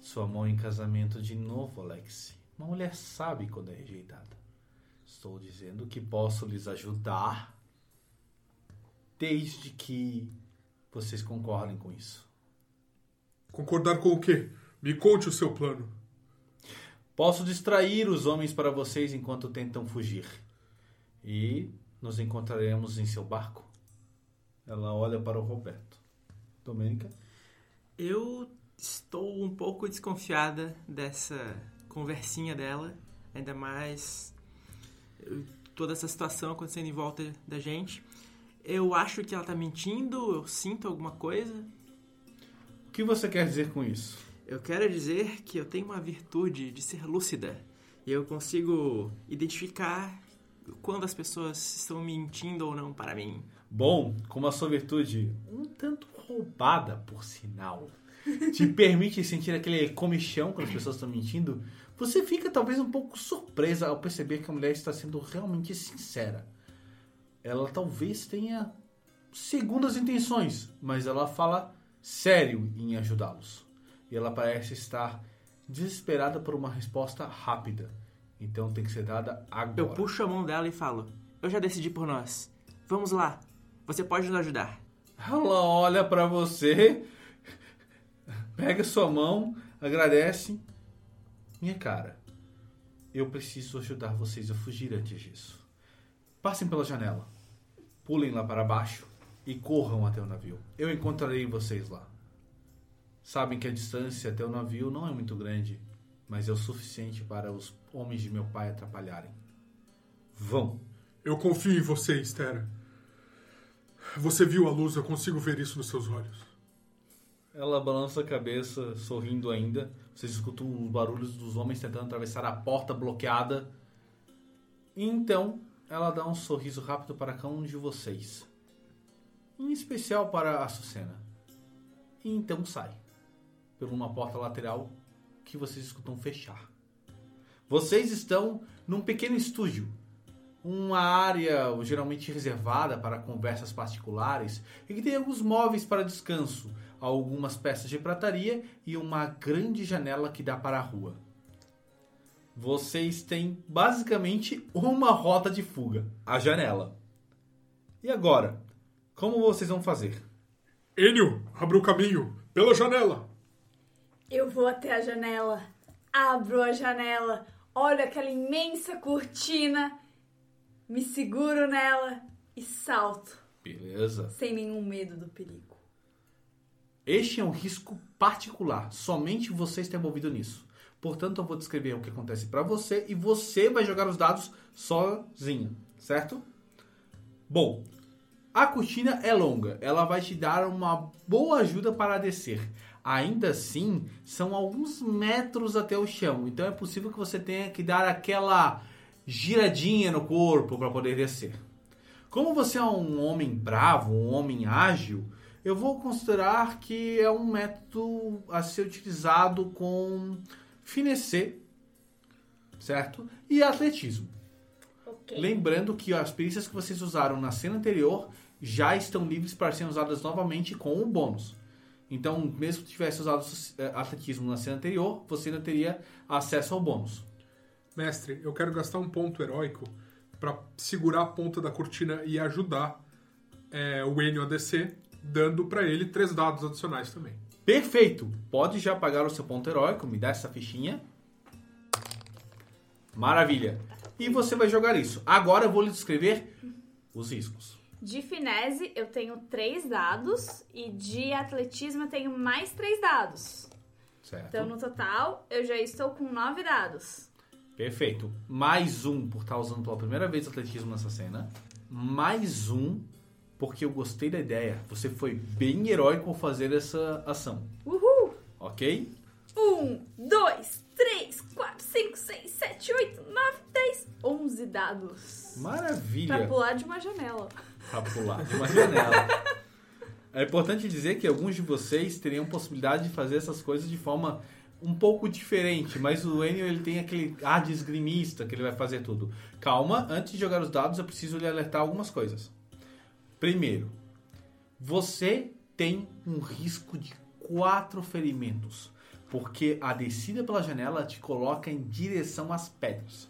sua mão em casamento de novo, Alex. Uma mulher sabe quando é rejeitada. Estou dizendo que posso lhes ajudar desde que vocês concordem com isso. Concordar com o quê? Me conte o seu plano. Posso distrair os homens para vocês enquanto tentam fugir. E nos encontraremos em seu barco. Ela olha para o Roberto. Domênica? Eu estou um pouco desconfiada dessa conversinha dela, ainda mais eh, toda essa situação acontecendo em volta da gente. Eu acho que ela tá mentindo, eu sinto alguma coisa. O que você quer dizer com isso? Eu quero dizer que eu tenho uma virtude de ser lúcida. E eu consigo identificar quando as pessoas estão mentindo ou não para mim. Bom, como a sua virtude, um tanto roubada, por sinal, te permite sentir aquele comichão quando as pessoas estão mentindo, você fica talvez um pouco surpresa ao perceber que a mulher está sendo realmente sincera. Ela talvez tenha segundas intenções, mas ela fala sério em ajudá-los. E ela parece estar desesperada por uma resposta rápida. Então tem que ser dada agora. Eu puxo a mão dela e falo: Eu já decidi por nós. Vamos lá. Você pode nos ajudar. Ela olha pra você, pega sua mão, agradece. Minha cara, eu preciso ajudar vocês a fugir antes disso. Passem pela janela, pulem lá para baixo e corram até o navio. Eu encontrarei vocês lá. Sabem que a distância até o navio não é muito grande, mas é o suficiente para os homens de meu pai atrapalharem. Vão. Eu confio em você, Estera. Você viu a luz, eu consigo ver isso nos seus olhos. Ela balança a cabeça, sorrindo ainda. Vocês escutam os barulhos dos homens tentando atravessar a porta bloqueada. E então, ela dá um sorriso rápido para cada um de vocês. Em especial para a Açucena. E então sai. Por uma porta lateral que vocês escutam fechar. Vocês estão num pequeno estúdio. Uma área geralmente reservada para conversas particulares e que tem alguns móveis para descanso, algumas peças de prataria e uma grande janela que dá para a rua. Vocês têm basicamente uma rota de fuga a janela. E agora? Como vocês vão fazer? Enio, abra o caminho. Pela janela. Eu vou até a janela, abro a janela, olho aquela imensa cortina, me seguro nela e salto, Beleza. sem nenhum medo do perigo. Este é um risco particular, somente você está envolvido nisso. Portanto, eu vou descrever o que acontece para você e você vai jogar os dados sozinho, certo? Bom, a cortina é longa, ela vai te dar uma boa ajuda para descer. Ainda assim, são alguns metros até o chão, então é possível que você tenha que dar aquela giradinha no corpo para poder descer. Como você é um homem bravo, um homem ágil, eu vou considerar que é um método a ser utilizado com finesse, certo? E atletismo. Ok. Lembrando que as perícias que vocês usaram na cena anterior já estão livres para serem usadas novamente com o bônus. Então, mesmo que tivesse usado eh, atletismo na cena anterior, você ainda teria acesso ao bônus. Mestre, eu quero gastar um ponto heróico pra segurar a ponta da cortina e ajudar é, o Enio a descer, dando pra ele três dados adicionais também. Perfeito! Pode já pagar o seu ponto heróico, me dá essa fichinha. Maravilha! E você vai jogar isso. Agora eu vou lhe descrever os riscos. De finese, eu tenho três dados e de atletismo eu tenho mais três dados. Certo? Então, no total, eu já estou com nove dados. Perfeito. Mais um por estar usando pela primeira vez atletismo nessa cena. Mais um porque eu gostei da ideia. Você foi bem heróico ao fazer essa ação. Uhul! Ok? Um, dois, três, quatro, cinco, seis, sete, oito, nove, dez, onze dados. Pra Maravilha. pular de uma janela. Pra pular de uma janela. É importante dizer que alguns de vocês teriam possibilidade de fazer essas coisas de forma um pouco diferente, mas o Enio ele tem aquele ar de esgrimista que ele vai fazer tudo. Calma, antes de jogar os dados eu preciso lhe alertar algumas coisas. Primeiro, você tem um risco de quatro ferimentos, porque a descida pela janela te coloca em direção às pedras.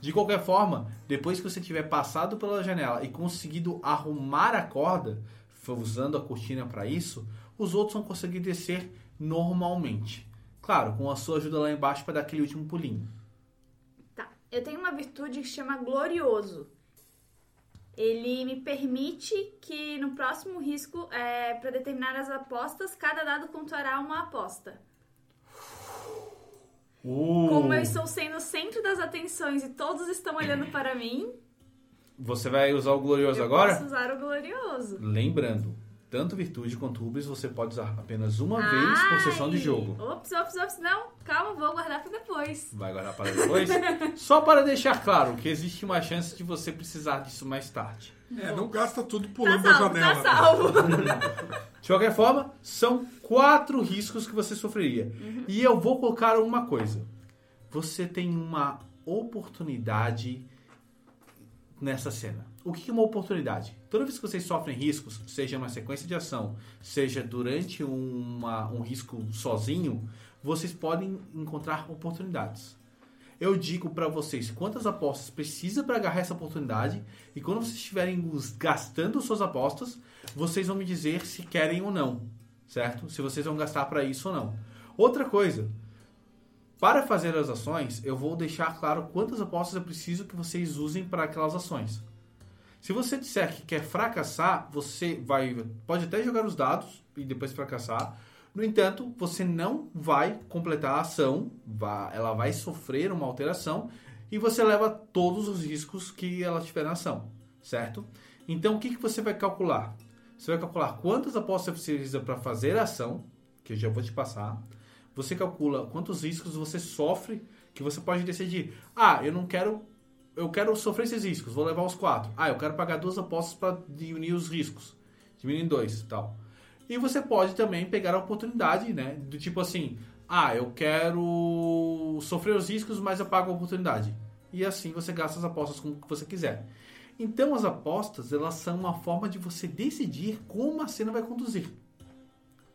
De qualquer forma, depois que você tiver passado pela janela e conseguido arrumar a corda, usando a cortina para isso, os outros vão conseguir descer normalmente. Claro, com a sua ajuda lá embaixo para dar aquele último pulinho. Tá. Eu tenho uma virtude que chama Glorioso. Ele me permite que no próximo risco, é, para determinadas apostas, cada dado pontuará uma aposta. Uh, Como eu estou sendo o centro das atenções e todos estão olhando para mim, Você vai usar o glorioso eu agora? posso usar o Glorioso. Lembrando, tanto virtude quanto rubris você pode usar apenas uma vez por sessão de Ai! jogo. Ops, ops, ops. Não, calma, vou guardar para depois. Vai guardar para depois? Só para deixar claro que existe uma chance de você precisar disso mais tarde. É, não gasta tudo Tá pulando da salvo, janela. tá salvo. De qualquer forma, são quatro riscos que você sofreria. E eu vou colocar uma coisa. Você tem uma oportunidade nessa cena. O que é uma oportunidade? Toda vez que vocês sofrem riscos, seja uma sequência de ação, seja durante uma- um risco sozinho, vocês podem encontrar oportunidades. Eu digo para vocês quantas apostas precisa para agarrar essa oportunidade e quando vocês estiverem gastando suas apostas, vocês vão me dizer se querem ou não, certo? Se vocês vão gastar para isso ou não. Outra coisa, para fazer as ações, eu vou deixar claro quantas apostas eu preciso que vocês usem para aquelas ações. Se você disser que quer fracassar, você vai pode até jogar os dados e depois fracassar. No entanto, você não vai completar a ação, ela vai sofrer uma alteração e você leva todos os riscos que ela tiver na ação, certo? Então, o que, que você vai calcular? Você vai calcular quantas apostas você precisa para fazer a ação, que eu já vou te passar. Você calcula quantos riscos você sofre, que você pode decidir. Ah, eu não quero. Eu quero sofrer esses riscos, vou levar os quatro. Ah, eu quero pagar duas apostas para diminuir os riscos. Diminuir em dois tal. E você pode também pegar a oportunidade, né? Do tipo assim, ah, eu quero sofrer os riscos, mas eu pago a oportunidade. E assim você gasta as apostas como você quiser. Então as apostas, elas são uma forma de você decidir como a cena vai conduzir.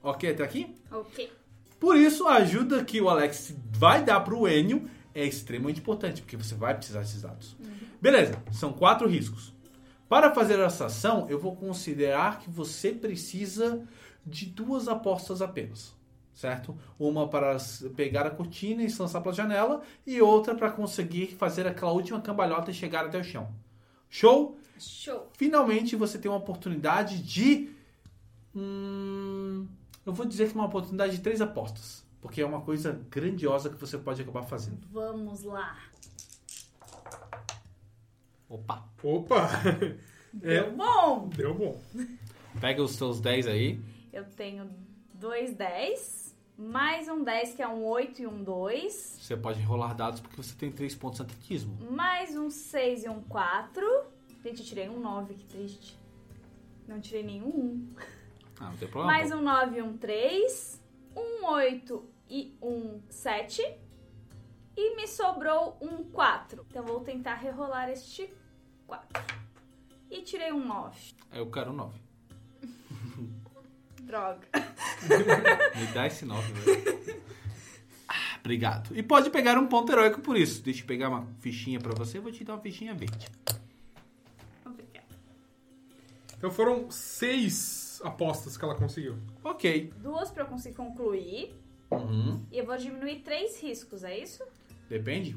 Ok até aqui? Ok. Por isso, a ajuda que o Alex vai dar pro Enio é extremamente importante, porque você vai precisar desses dados. Beleza, são quatro riscos. Para fazer essa ação, eu vou considerar que você precisa de duas apostas apenas. Certo? Uma para pegar a cortina e se lançar pela janela, e outra para conseguir fazer aquela última cambalhota e chegar até o chão. Show? Show. finalmente você tem uma oportunidade de. Hum, eu vou dizer que é uma oportunidade de três apostas. Porque é uma coisa grandiosa que você pode acabar fazendo. Vamos lá. Opa! Opa! É, Deu bom. deu bom. Pega os seus 10 aí. Eu tenho dois 10, mais um 10 que é um 8 e um 2, Você pode rolar dados porque você tem 3 pontos de atletismo. mais um 6 e um 4. Gente, eu tirei um 9, que triste. Não tirei nenhum 1. Ah, não tem problema. Mais um 9 e um 3, um 8 e um 7. E me sobrou um 4. Então vou tentar rerolar este 4. E tirei um 9. Eu quero 9. Droga. Me dá esse 9, velho. Ah, obrigado. E pode pegar um ponto heróico por isso. Deixa eu pegar uma fichinha pra você. Eu vou te dar uma fichinha verde. Obrigada. Então foram seis apostas que ela conseguiu. Ok. Duas pra eu conseguir concluir. Uhum. E eu vou diminuir três riscos, é isso? Depende.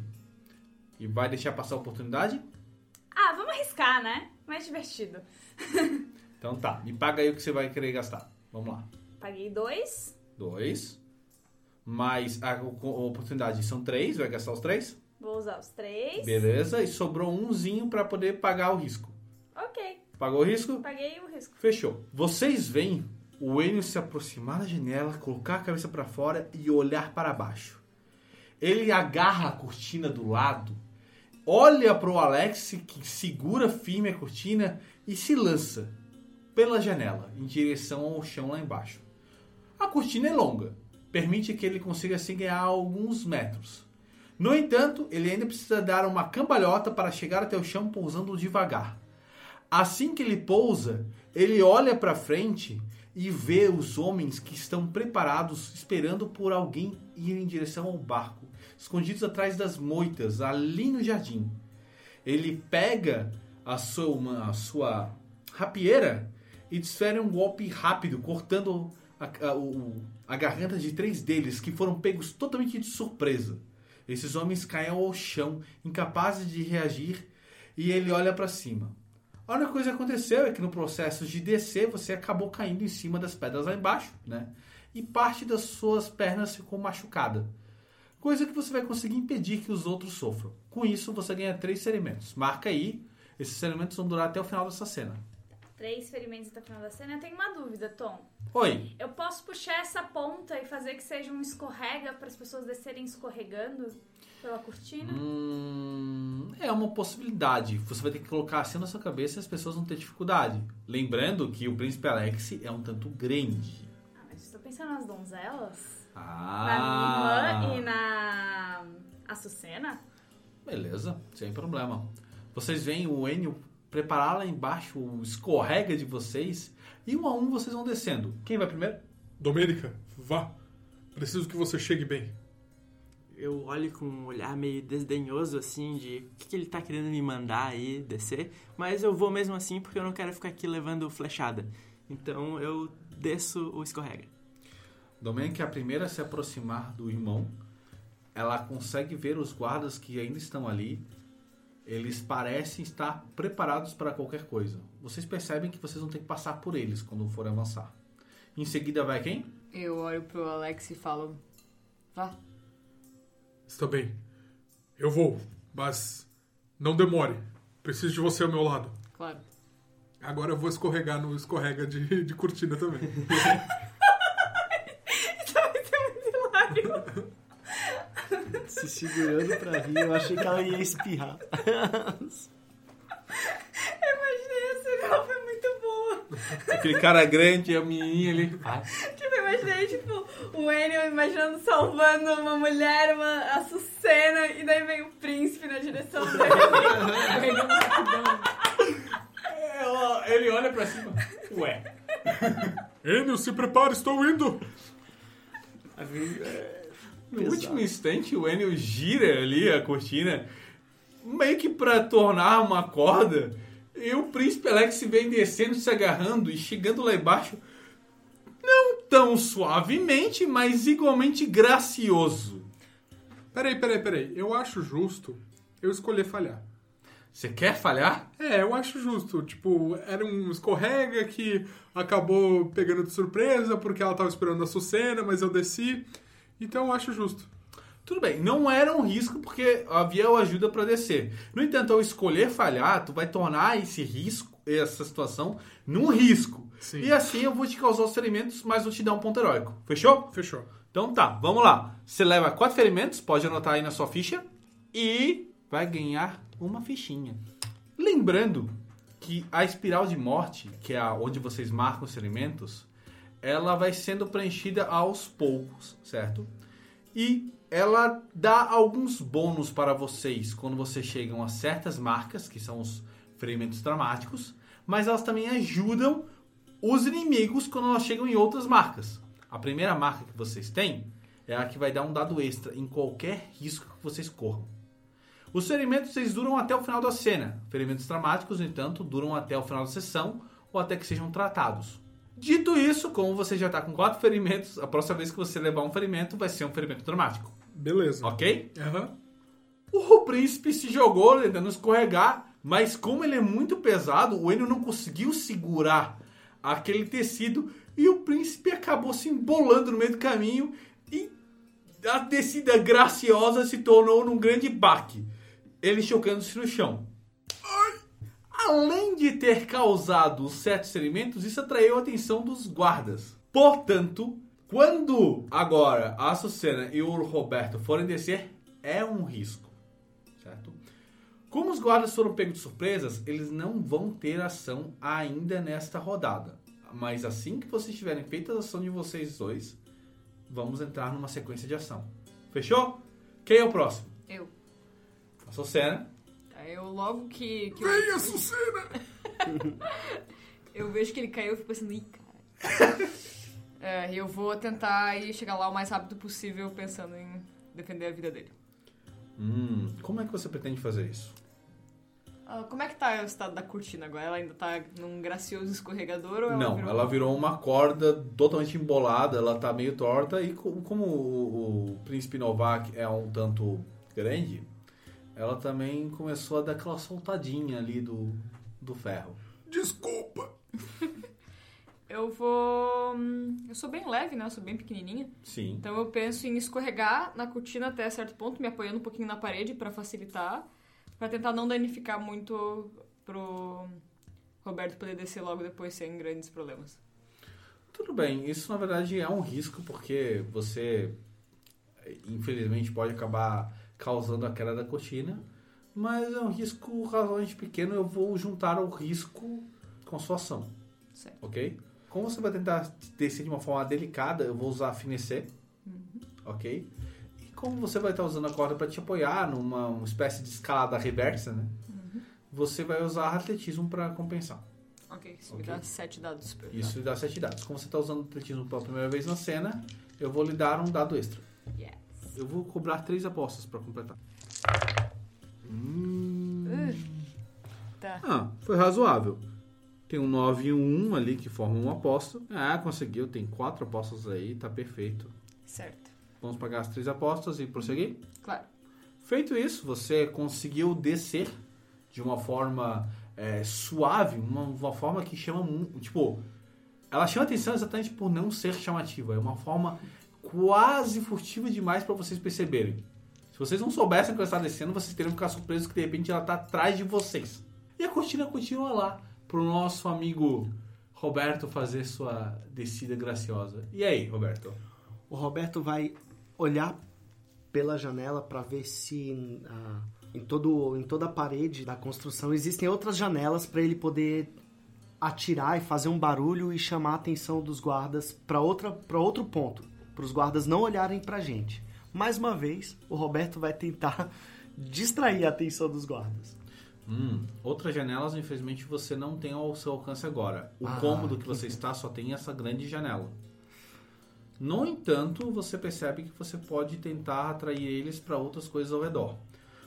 E vai deixar passar a oportunidade? Ah, vamos arriscar, né? Mais divertido. Então tá. Me paga aí o que você vai querer gastar. Vamos lá. Paguei dois. Dois. Mais a, a oportunidade são três. Vai gastar os três? Vou usar os três. Beleza. E sobrou umzinho pra poder pagar o risco. Ok, Pagou o risco? paguei o risco. Fechou. Vocês veem o Enio se aproximar da janela, colocar a cabeça pra fora e olhar para baixo. Ele agarra a cortina do lado, olha pro Alex que segura firme a cortina e se lança pela janela em direção ao chão lá embaixo. A cortina é longa, permite que ele consiga assim ganhar alguns metros. No entanto, ele ainda precisa dar uma cambalhota para chegar até o chão pousando devagar. Assim que ele pousa, ele olha para frente e vê os homens que estão preparados esperando por alguém ir em direção ao barco, escondidos atrás das moitas, ali no jardim. Ele pega a sua, uma- a sua rapieira e desfere um golpe rápido, cortando a, a- o- a garganta de três deles, que foram pegos totalmente de surpresa. Esses homens caem ao chão, incapazes de reagir, e ele olha para cima. A única coisa que aconteceu é que no processo de descer, você acabou caindo em cima das pedras lá embaixo, né? E parte das suas pernas ficou machucada. Coisa que você vai conseguir impedir que os outros sofram. Com isso, você ganha três ferimentos. Marca aí. Esses ferimentos vão durar até o final dessa cena. Três ferimentos até o final da cena. Eu tenho uma dúvida, Tom. Oi. Eu posso puxar essa ponta e fazer que seja um escorrega para as pessoas descerem escorregando pela cortina? Hum, é uma possibilidade. Você vai ter que colocar assim na sua cabeça e as pessoas vão ter dificuldade. Lembrando que o príncipe Alex é um tanto grande. Ah, mas estou pensando nas donzelas. Ah. Na minha irmã e na Açucena. Beleza, sem problema. Vocês veem o Enio preparar lá embaixo o escorrega de vocês e um a um vocês vão descendo. Quem vai primeiro? Domênica, vá. Preciso que você chegue bem. Eu olho com um olhar meio desdenhoso, assim, de o que, que ele tá querendo me mandar aí descer. Mas eu vou mesmo assim porque eu não quero ficar aqui levando flechada. Então eu desço o escorrega. Domênica é a primeira a se aproximar do irmão. Ela consegue ver os guardas que ainda estão ali. Eles parecem estar preparados para qualquer coisa. Vocês percebem que vocês vão ter que passar por eles quando forem avançar. Em seguida vai quem? Eu olho pro Alex e falo: Vá. Está bem. Eu vou, mas não demore. Preciso de você ao meu lado. Claro. Agora eu vou escorregar no escorrega de, de cortina também. segurando pra rir. Eu achei que ela ia espirrar. Eu imaginei a cena, ela foi muito boa. Aquele cara grande, a menininha ali. Tipo, eu imaginei, tipo, o Enio imaginando salvando uma mulher, uma açucena, e daí vem o príncipe na direção dele. Ela- Ele olha pra cima. Ué. Enio, se prepara, estou indo. No último instante, o Enel gira ali a cortina, meio que pra tornar uma corda, e o príncipe Alex vem descendo, se agarrando e chegando lá embaixo, não tão suavemente, mas igualmente gracioso. Peraí, peraí, peraí. Eu acho justo eu escolher falhar. Você quer falhar? É, eu acho justo. Tipo, era um escorrega que acabou pegando de surpresa porque ela tava esperando a Sucena, mas eu desci. Então eu acho justo. Tudo bem, não era um risco porque havia o ajuda pra descer. No entanto, ao escolher falhar, tu vai tornar esse risco, essa situação, num risco. Sim. E assim eu vou te causar os ferimentos, mas vou te dar um ponto heróico. Fechou? Fechou. Então tá, vamos lá. Você leva quatro ferimentos, pode anotar aí na sua ficha. E vai ganhar uma fichinha. Lembrando que a espiral de morte, que é onde vocês marcam os ferimentos, ela vai sendo preenchida aos poucos, certo? E ela dá alguns bônus para vocês quando vocês chegam a certas marcas, que são os ferimentos dramáticos, mas elas também ajudam os inimigos quando elas chegam em outras marcas. A primeira marca que vocês têm é a que vai dar um dado extra em qualquer risco que vocês corram. Os ferimentos eles duram até o final da cena. Ferimentos dramáticos, no entanto, duram até o final da sessão ou até que sejam tratados. Dito isso, como você já está com quatro ferimentos, a próxima vez que você levar um ferimento vai ser um ferimento dramático. Beleza. Ok? Aham. O príncipe se jogou tentando escorregar, mas como ele é muito pesado, o Enio não conseguiu segurar aquele tecido e o príncipe acabou se embolando no meio do caminho e a descida graciosa se tornou num grande baque, ele chocando-se no chão. Além de ter causado certos ferimentos, isso atraiu a atenção dos guardas. Portanto, quando agora a Açucena e o Roberto forem descer, é um risco. Certo? Como os guardas foram pegos de surpresas, eles não vão ter ação ainda nesta rodada. Mas assim que vocês tiverem feito a ação de vocês dois, vamos entrar numa sequência de ação. Fechou? Quem é o próximo? Eu. A. Eu logo que, que Venha, eu, Sucena! eu vejo que ele caiu, eu fico pensando, ih, cara. é, eu vou tentar ir chegar lá o mais rápido possível, pensando em defender a vida dele. Hum, como é que você pretende fazer isso? Ah, como é que tá o estado da cortina agora? Ela ainda tá num gracioso escorregador ou ela Não, virou... ela virou uma corda totalmente embolada, ela tá meio torta e co- como o, o príncipe Novak é um tanto grande, ela também começou a dar aquela soltadinha ali do, do ferro. Desculpa! Eu vou... hum, Eu sou bem leve, né? Eu sou bem pequenininha. Sim. Então eu penso em escorregar na cortina até certo ponto, me apoiando um pouquinho na parede pra facilitar, pra tentar não danificar muito pro Roberto poder descer logo depois sem grandes problemas. Tudo bem, isso na verdade é um risco porque você infelizmente pode acabar causando a queda da cortina, mas é um risco razoavelmente pequeno, eu vou juntar o risco com a sua ação. Certo. ok? Como você vai tentar descer de uma forma delicada, eu vou usar finecer, ok? E como você vai estar usando a corda para te apoiar numa uma espécie de escalada reversa, né? Você vai usar atletismo para compensar. Ok, isso me Ok. dá sete dados. pra- Isso lhe dá sete dados. Como você está usando atletismo pela primeira vez na cena, eu vou lhe dar um dado extra. Yes. Eu vou cobrar três apostas para completar. Uh, tá. Ah, foi razoável. Tem um 9 e um 1 ali que formam uma aposta. Ah, conseguiu. Tem quatro apostas aí, tá perfeito. Certo. Vamos pagar as três apostas e prosseguir? Claro. Feito isso, você conseguiu descer de uma forma é, suave, uma, uma forma que chama muito. Tipo, ela chama atenção exatamente por não ser chamativa. É uma forma quase furtiva demais para vocês perceberem. Se vocês não soubessem que ela está descendo, vocês teriam que ficar surpresos que de repente ela está atrás de vocês. E a cortina continua lá pro nosso amigo Roberto fazer sua descida graciosa. E aí, Roberto? O Roberto vai olhar pela janela para ver se ah, em, todo, em toda a parede da construção existem outras janelas para ele poder atirar e fazer um barulho e chamar a atenção dos guardas para para outro ponto, para os guardas não olharem para a gente. Mais uma vez, o Roberto vai tentar distrair a atenção dos guardas. Hum, outras janelas, infelizmente, você não tem ao seu alcance agora. O Ah, cômodo que você está só tem essa grande janela. No entanto, você percebe que você pode tentar atrair eles para outras coisas ao redor.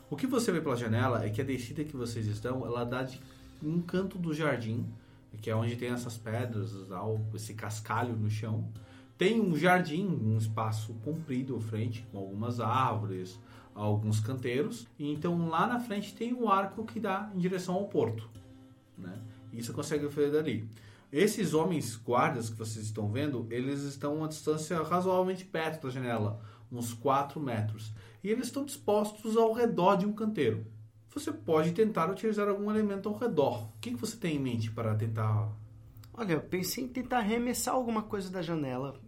O que você vê pela janela é que a descida que vocês estão, ela dá de um canto do jardim, que é onde tem essas pedras, esse cascalho no chão. Tem um jardim, um espaço comprido à frente, com algumas árvores, alguns canteiros. Então lá na frente tem o arco que dá em direção ao porto. Né? Você consegue ver dali. Esses homens guardas que vocês estão vendo, eles estão a uma distância razoavelmente perto da janela, uns 4 metros. E eles estão dispostos ao redor de um canteiro. Você pode tentar utilizar algum elemento ao redor. O que você tem em mente para tentar Olha, eu pensei em tentar arremessar alguma coisa da janela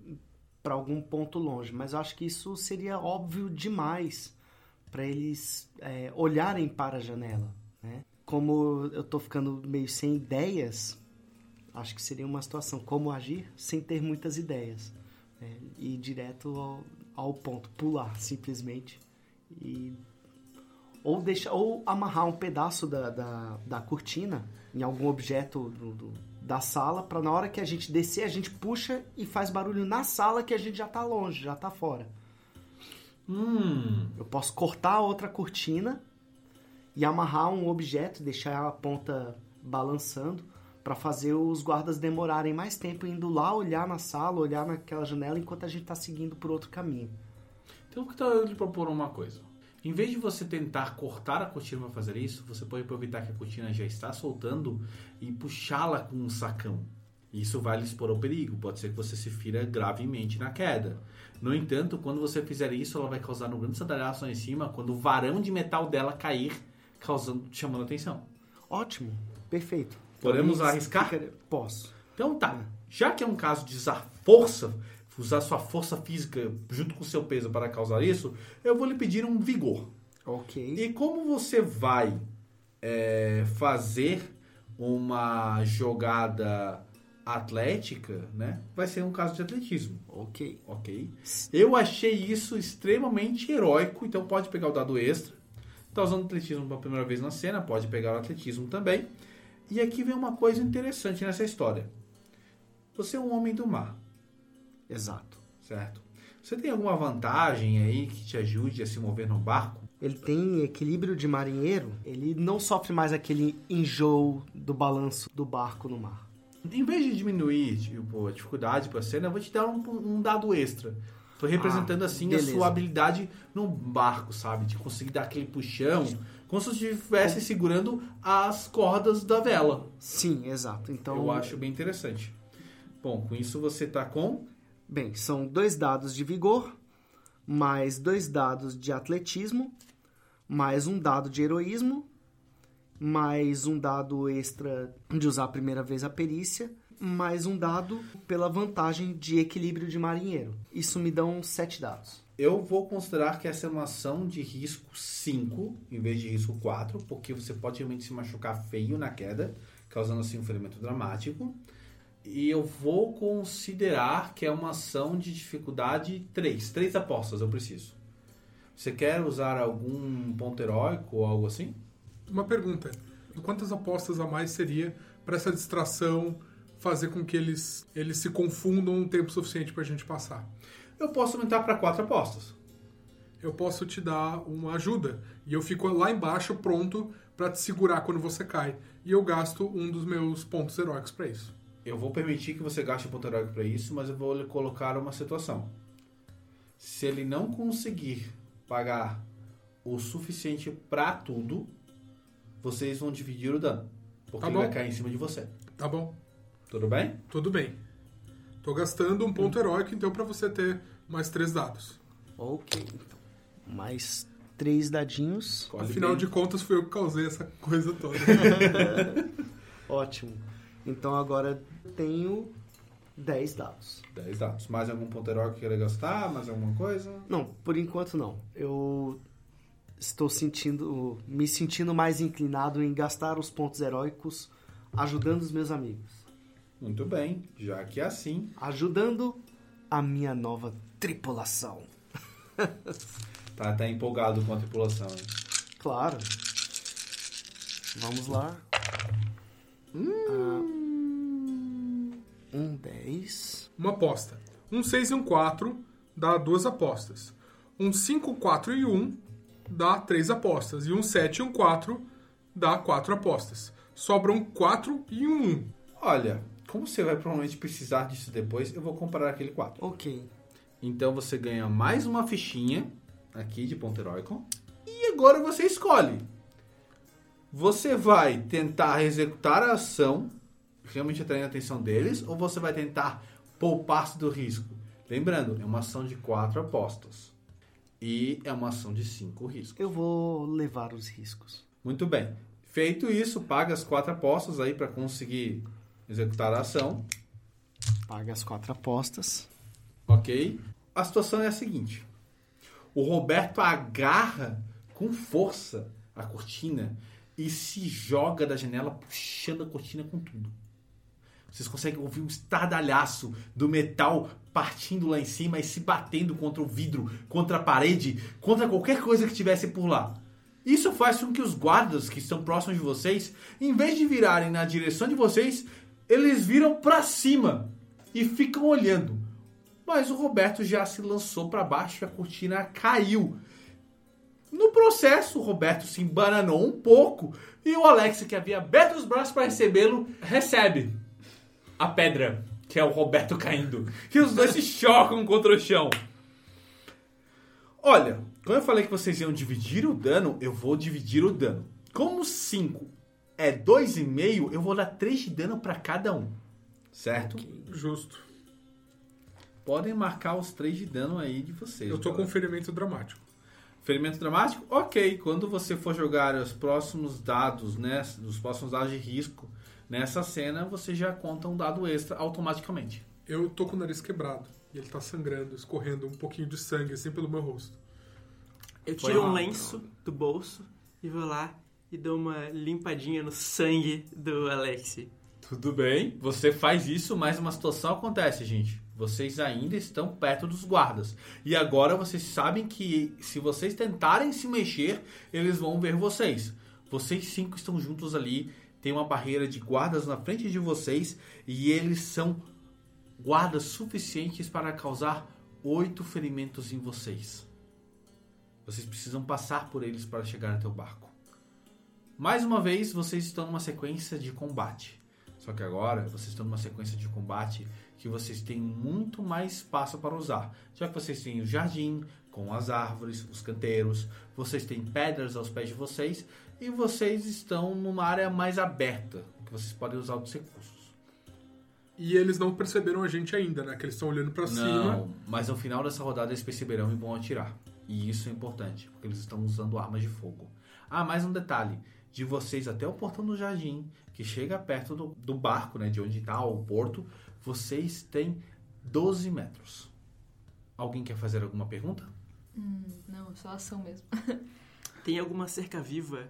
para algum ponto longe, mas eu acho que isso seria óbvio demais para eles é, olharem para a janela. Né? Como eu tô ficando meio sem ideias, acho que seria uma situação como agir sem ter muitas ideias. né? Ir direto ao, ao ponto, pular simplesmente e ou deixar ou amarrar um pedaço da, da, da cortina em algum objeto do, do- da sala para na hora que a gente descer a gente puxa e faz barulho na sala que a gente já tá longe, já tá fora. Hum, Eu posso cortar outra cortina e amarrar um objeto, deixar a ponta balançando para fazer os guardas demorarem mais tempo indo lá olhar na sala, olhar naquela janela enquanto a gente tá seguindo por outro caminho. Então, que tal eu lhe propor uma coisa? Em vez de você tentar cortar a cortina para fazer isso, você pode aproveitar que a cortina já está soltando e puxá-la com um sacão. Isso vai lhe expor ao perigo. Pode ser que você se fira gravemente na queda. No entanto, quando você fizer isso, ela vai causar um grande sadalhaço lá em cima quando o varão de metal dela cair, causando, chamando atenção. Ótimo, perfeito. Podemos Talvez arriscar? Posso. Então tá, já que é um caso de usar força, usar sua força física junto com seu peso para causar isso, eu vou lhe pedir um vigor. Ok. E como você vai é, fazer uma jogada atlética, né? Vai ser um caso de atletismo, Ok. ok? Eu achei isso extremamente heróico, então pode pegar o dado extra. Tá usando atletismo pela primeira vez na cena, pode pegar o atletismo também. E aqui vem uma coisa interessante nessa história. Você é um homem do mar, Exato. certo? Você tem alguma vantagem aí que te ajude a se mover no barco? Ele tem equilíbrio de marinheiro, ele não sofre mais aquele enjoo do balanço do barco no mar. Em vez de diminuir tipo, a dificuldade pra cena, eu vou te dar um, um dado extra. Tô representando Ah, assim beleza. a sua habilidade no barco, sabe? De conseguir dar aquele puxão, como se você estivesse segurando as cordas da vela. Sim, exato. Então, Eu acho bem interessante. Bom, com isso você tá com. Bem, são dois dados de vigor, mais dois dados de atletismo, mais um dado de heroísmo, mais um dado extra de usar a primeira vez a perícia, mais um dado pela vantagem de equilíbrio de marinheiro. Isso me dão sete dados. Eu vou considerar que essa é uma ação de risco 5, em vez de risco 4, porque você pode realmente se machucar feio na queda, causando assim um ferimento dramático. E eu vou considerar que é uma ação de dificuldade 3. Três apostas eu preciso. Você quer usar algum ponto heróico ou algo assim? Uma pergunta: quantas apostas a mais seria para essa distração fazer com que eles, eles se confundam um tempo suficiente para a gente passar? Eu posso aumentar para quatro apostas. Eu posso te dar uma ajuda e eu fico lá embaixo pronto para te segurar quando você cai. E eu gasto um dos meus pontos heróicos para isso. Eu vou permitir que você gaste ponto heróico para isso, mas eu vou lhe colocar uma situação. Se ele não conseguir pagar o suficiente para tudo, vocês vão dividir o dano. Porque Tá ele vai cair em cima de você. Tá bom? Tudo bem? Tudo bem. Tô gastando um ponto heróico então para você ter mais três dados. Ok, então. Mais três dadinhos. Escolhe Afinal bem. de contas, fui eu que causei essa coisa toda. Ótimo. Então agora tenho 10 dados. 10 dados. Mais algum ponto heróico que queira gastar? Mais alguma coisa? Não, por enquanto não. Eu estou sentindo, me sentindo mais inclinado em gastar os pontos heróicos ajudando os meus amigos. Muito bem, já que é assim. Ajudando a minha nova tripulação. Tá, tá empolgado com a tripulação. hein? Claro. Vamos lá. Ah, um 10. Uma aposta. Um 6 e um 4 dá duas apostas. Um 5, 4 e 1 dá três apostas. E um 7 e um 4 dá quatro apostas. Sobram 4 e um 1. Olha, como você vai provavelmente precisar disso depois, eu vou comparar aquele 4. Ok. Então você ganha mais uma fichinha aqui de ponto heróico. E agora você escolhe. Você vai tentar executar a ação, realmente atraindo a atenção deles, ou você vai tentar poupar-se do risco? Lembrando, é uma ação de quatro apostas. E é uma ação de cinco riscos. Eu vou levar os riscos. Muito bem. Feito isso, paga as quatro apostas aí para conseguir executar a ação. Paga as quatro apostas. Ok? A situação é a seguinte: o Roberto agarra com força a cortina e se joga da janela, puxando a cortina com tudo. Vocês conseguem ouvir um estardalhaço do metal partindo lá em cima e se batendo contra o vidro, contra a parede, contra qualquer coisa que tivesse por lá. Isso faz com que os guardas que estão próximos de vocês, em vez de virarem na direção de vocês, eles viram para cima e ficam olhando. Mas o Roberto já se lançou para baixo e a cortina caiu. No processo, o Roberto se embananou um pouco e o Alex, que havia aberto os braços para recebê-lo, recebe a pedra, que é o Roberto caindo. E os dois se chocam contra o chão. Olha, quando eu falei que vocês iam dividir o dano, eu vou dividir o dano. Como 5 é 2,5, eu vou dar 3 de dano para cada um. Certo? Justo. Podem marcar os 3 de dano aí de vocês. Eu tô galera. com ferimento dramático. Ferimento dramático? Ok. Quando você for jogar os próximos dados, né? Os próximos dados de risco nessa cena, você já conta um dado extra automaticamente. Eu tô com o nariz quebrado. E ele tá sangrando, escorrendo um pouquinho de sangue assim pelo meu rosto. Eu Foi tiro um mal. lenço do bolso e vou lá e dou uma limpadinha no sangue do Alex. Tudo bem. Você faz isso, mas uma situação acontece, gente. Vocês ainda estão perto dos guardas. E agora vocês sabem que se vocês tentarem se mexer, eles vão ver vocês. Vocês cinco estão juntos ali. Tem uma barreira de guardas na frente de vocês. E eles são guardas suficientes para causar oito ferimentos em vocês. Vocês precisam passar por eles para chegar até o barco. Mais uma vez, vocês estão numa sequência de combate. Só que agora vocês estão numa sequência de combate que vocês têm muito mais espaço para usar. Já que vocês têm o jardim com as árvores, os canteiros, vocês têm pedras aos pés de vocês e vocês estão numa área mais aberta, que vocês podem usar os recursos. E eles não perceberam a gente ainda, né? Que eles estão olhando pra cima. Não, mas no final dessa rodada eles perceberão e vão atirar. E isso é importante, porque eles estão usando armas de fogo. Ah, mais um detalhe. De vocês até o portão do jardim, que chega perto do, do barco, né? De onde está o porto, vocês têm 12 metros. Alguém quer fazer alguma pergunta? Hum, não, só ação mesmo. Tem alguma cerca viva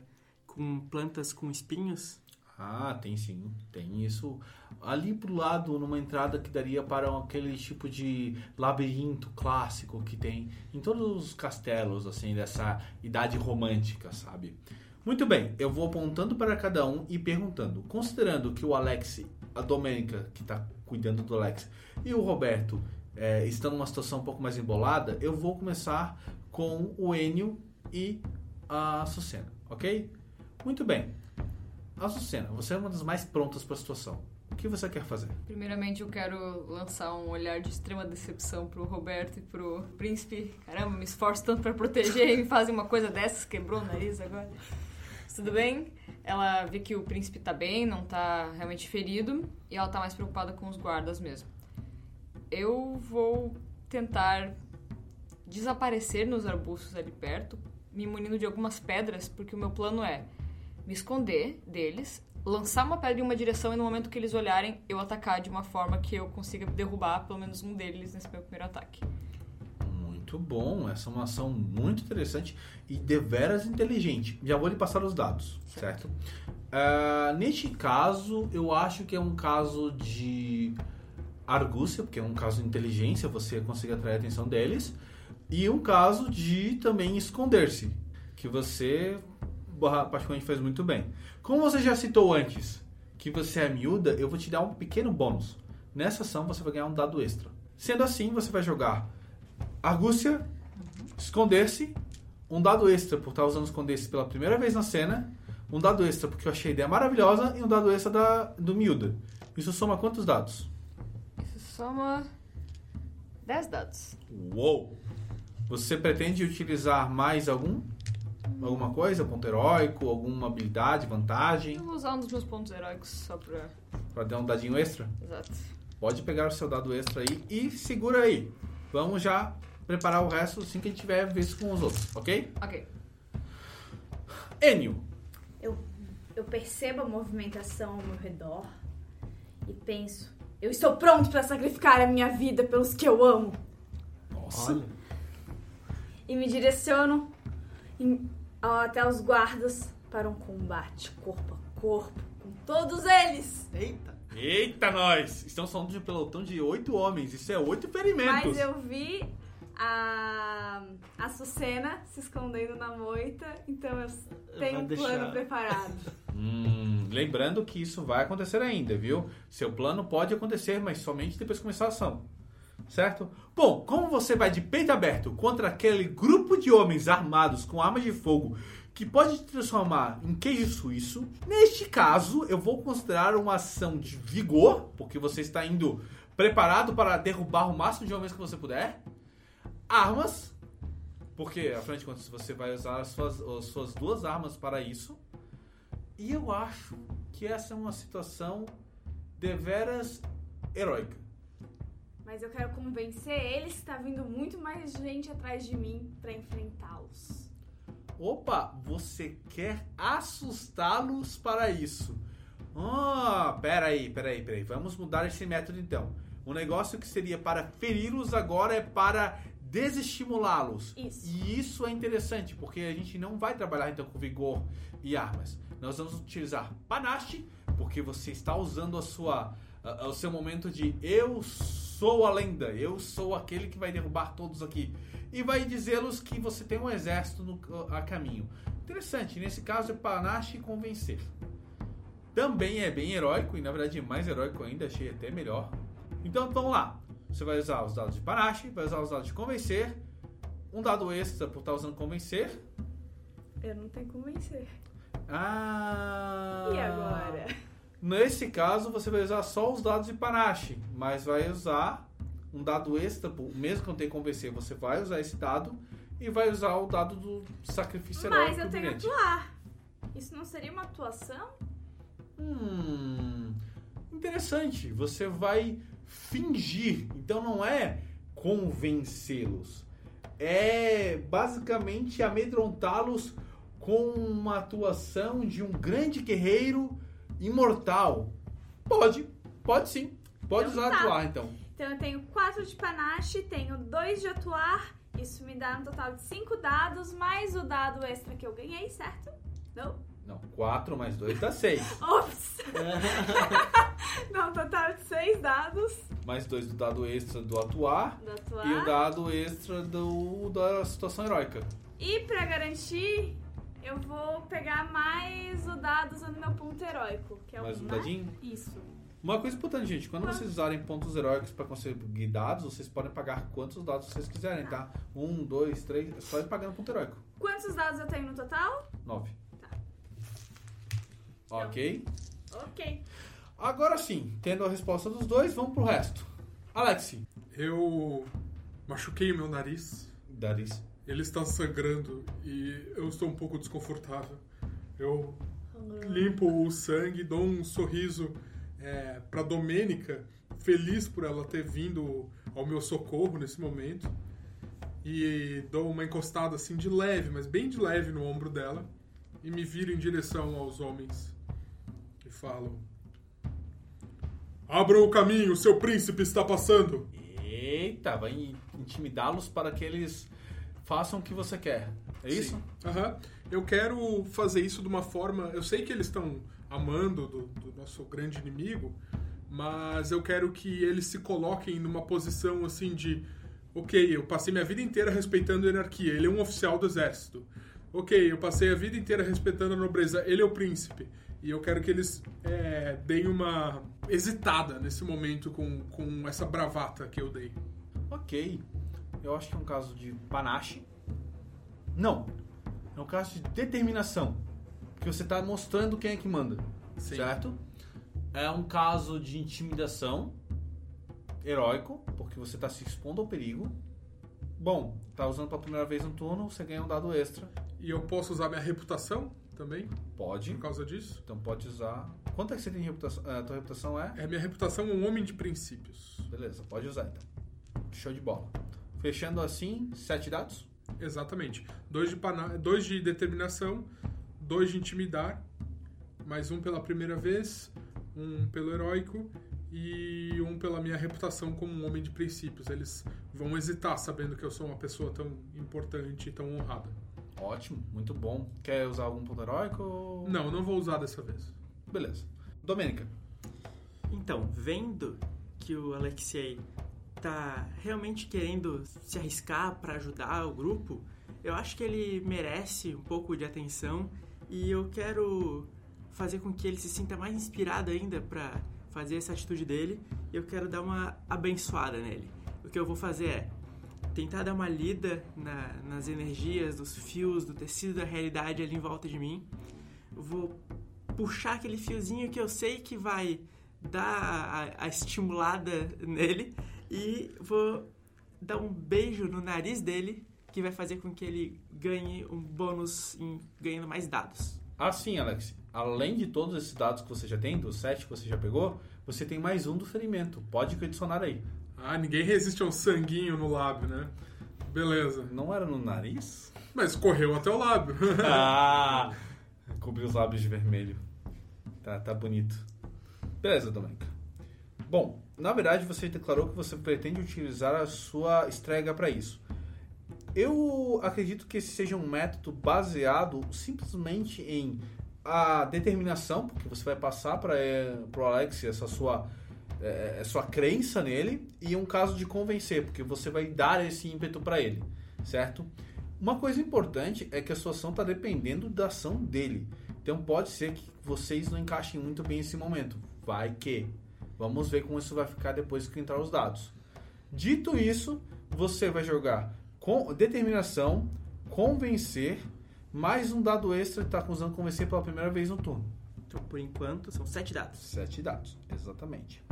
com plantas com espinhos? Ah, tem sim, tem isso. Ali pro lado, numa entrada que daria para aquele tipo de labirinto clássico que tem em todos os castelos, assim, dessa idade romântica, sabe? Muito bem, eu vou apontando para cada um e perguntando. Considerando que o Alex, a Domênica, que está cuidando do Alex, e o Roberto é, estão numa situação um pouco mais embolada, eu vou começar com o Enio e a Sucena, ok? Muito bem. Açucena, você é uma das mais prontas para a situação. O que você quer fazer? Primeiramente, eu quero lançar um olhar de extrema decepção pro Roberto e pro príncipe. Caramba, me esforço tanto pra proteger e me fazem uma coisa dessas, quebrou o nariz agora. Tudo bem? Ela vê que o príncipe tá bem, não tá realmente ferido, e ela tá mais preocupada com os guardas mesmo. Eu vou tentar desaparecer nos arbustos ali perto, me munindo de algumas pedras, porque o meu plano é me esconder deles, lançar uma pedra em uma direção e no momento que eles olharem, eu atacar de uma forma que eu consiga derrubar pelo menos um deles nesse meu primeiro ataque. Muito bom, essa é uma ação muito interessante e deveras inteligente. Já vou lhe passar os dados, certo? Ah, neste caso, eu acho que é um caso de argúcia, porque é um caso de inteligência, você consegue atrair a atenção deles, e um caso de também esconder-se, que você particularmente faz muito bem. Como você já citou antes que você é miúda, eu vou te dar um pequeno bônus. Nessa ação você vai ganhar um dado extra. Sendo assim, você vai jogar Argúcia, esconder-se, um dado extra por estar usando esconder-se pela primeira vez na cena, um dado extra porque eu achei a ideia maravilhosa e um dado extra da, do miúda. Isso soma quantos dados? Isso soma 10 dados. Uou! Você pretende utilizar mais algum? Alguma coisa? Ponto heróico? Alguma habilidade, vantagem? Eu vou usar um dos meus pontos heróicos só pra. Pra dar um dadinho extra? Exato. Pode pegar o seu dado extra aí e segura aí. Vamos já preparar o resto assim que a gente tiver visto com os outros, ok? Ok. Enio. Eu, eu percebo a movimentação ao meu redor e penso: eu estou pronto para sacrificar a minha vida pelos que eu amo. Nossa. Olha. E me direciono em- até os guardas para um combate corpo a corpo com todos eles. Eita. Eita, nós! Estamos falando de um pelotão de oito homens. Isso é oito ferimentos. Mas eu vi a, a Sucena se escondendo na moita, então eu tenho um deixar. plano preparado. Hum, lembrando que isso vai acontecer ainda, viu? Seu plano pode acontecer, mas somente depois de começar a ação. Certo? Bom, como você vai de peito aberto contra aquele grupo de homens armados com armas de fogo que pode te transformar em queijo suíço, neste caso eu vou considerar uma ação de vigor, porque você está indo preparado para derrubar o máximo de homens que você puder. Armas, porque afinal de contas você vai usar as suas, as suas duas armas para isso. E eu acho que essa é uma situação deveras heróica. Mas eu quero convencer eles que está vindo muito mais gente atrás de mim para enfrentá-los. Opa, você quer assustá-los para isso? Ah, peraí, peraí, peraí. Vamos mudar esse método então. O negócio que seria para feri-los agora é para desestimulá-los. Isso. E isso é interessante, porque a gente não vai trabalhar então com vigor e armas. Nós vamos utilizar panache, porque você está usando a sua, a- o seu momento de eu sou a lenda, eu sou aquele que vai derrubar todos aqui. E vai dizê-los que você tem um exército no, a caminho. Interessante, nesse caso é panache e convencer. Também é bem heróico, e na verdade mais heróico ainda, achei até melhor. Então vamos lá. Você vai usar os dados de panache, vai usar os dados de convencer, um dado extra por estar usando convencer. Eu não tenho como vencer. Ah! E agora? Nesse caso, você vai usar só os dados de panache, mas vai usar um dado extra, mesmo que não tenha convencer, você vai usar esse dado e vai usar o dado do sacrifício. Mas eu tenho brilhante. atuar. Isso não seria uma atuação? Hum, interessante. Você vai fingir. Então não é convencê-los. É basicamente amedrontá-los com uma atuação de um grande guerreiro imortal. Pode, pode sim. Pode Então usar tá. atuar então. Então eu tenho 4 de panache, tenho 2 de atuar. Isso me dá um total de 5 dados, mais o dado extra que eu ganhei, certo? Não? Não, 4 mais 2 dá 6. Ops! Um total de 6 dados mais 2 do dado extra do atuar do atuar. e o dado extra do, da situação heróica. E pra garantir, eu vou pegar mais o dado usando meu ponto heróico, que é o Mais um dadinho. Isso. Uma coisa importante, gente, quando vocês usarem pontos heróicos para conseguir dados, vocês podem pagar quantos dados vocês quiserem, tá? Um, dois, três, é só ir pagando ponto heróico. Quantos dados eu tenho no total? Nove. Tá. Ok. Ok. Agora sim, tendo a resposta dos dois, vamos pro resto. Alex. Eu machuquei o meu nariz. Daris. Ele está sangrando e eu estou um pouco desconfortável. Eu limpo o sangue, dou um sorriso é, para Domênica, feliz por ela ter vindo ao meu socorro nesse momento. E dou uma encostada assim de leve, mas bem de leve no ombro dela. E me viro em direção aos homens. E falo: Abram o caminho, seu príncipe está passando. Eita, vai intimidá-los para que eles façam o que você quer. É isso? Sim. Aham. Eu quero fazer isso de uma forma. Eu sei que eles estão amando do, do nosso grande inimigo, mas eu quero que eles se coloquem numa posição assim de. Ok, eu passei minha vida inteira respeitando a hierarquia, ele é um oficial do exército. Ok, eu passei a vida inteira respeitando a nobreza, ele é o príncipe. E eu quero que eles é, deem uma hesitada nesse momento com, com essa bravata que eu dei. Ok. Eu acho que é um caso de panache. Não. É um caso de determinação. Porque você está mostrando quem é que manda. Sim. Certo? É um caso de intimidação heróico, porque você está se expondo ao perigo. Bom, tá usando pela primeira vez no turno, você ganha um dado extra. E eu posso usar minha reputação também, Pode. por causa disso? Então pode usar. Quanto é que você tem de reputação? A tua reputação é? É minha reputação um homem de princípios. Beleza, pode usar então. Show de bola. Fechando assim, sete dados. Exatamente. Dois de, pana... dois de determinação, dois de intimidar, mais um pela primeira vez, um pelo heróico e um pela minha reputação como um homem de princípios. Eles vão hesitar sabendo que eu sou uma pessoa tão importante e tão honrada. Ótimo, muito bom. Quer usar algum ponto heróico? Não, não vou usar dessa vez. Beleza. Domênica. Então, vendo que o Alexei tá realmente querendo se arriscar para ajudar o grupo, eu acho que ele merece um pouco de atenção e eu quero fazer com que ele se sinta mais inspirado ainda para fazer essa atitude dele. Eu quero dar uma abençoada nele. O que eu vou fazer é tentar dar uma lida na- nas energias, dos fios, do tecido da realidade ali em volta de mim. Vou puxar aquele fiozinho que eu sei que vai dar a, a estimulada nele e vou dar um beijo no nariz dele que vai fazer com que ele ganhe um bônus em ganhando mais dados. Assim, Alex, além de todos esses dados que você já tem, dos sete que você já pegou, você tem mais um do ferimento. Pode adicionar aí. Ah, ninguém resiste a um sanguinho no lábio, né? Beleza. Não era no nariz? Mas correu até o lábio. ah! Cobriu os lábios de vermelho. Tá, tá bonito. Beleza, Domênica. Bom, na verdade você declarou que você pretende utilizar a sua estrega para isso. Eu acredito que esse seja um método baseado simplesmente em a determinação, porque você vai passar para o Alex essa sua, é, sua crença nele, e um caso de convencer, porque você vai dar esse ímpeto para ele, certo? Uma coisa importante é que a sua ação está dependendo da ação dele. Então pode ser que vocês não encaixem muito bem esse momento. Vai que. Vamos ver como isso vai ficar depois que entrar os dados. Dito isso, você vai jogar com determinação, convencer, mais um dado extra que está usando convencer pela primeira vez no turno. Então, por enquanto, são sete dados. Sete dados, exatamente.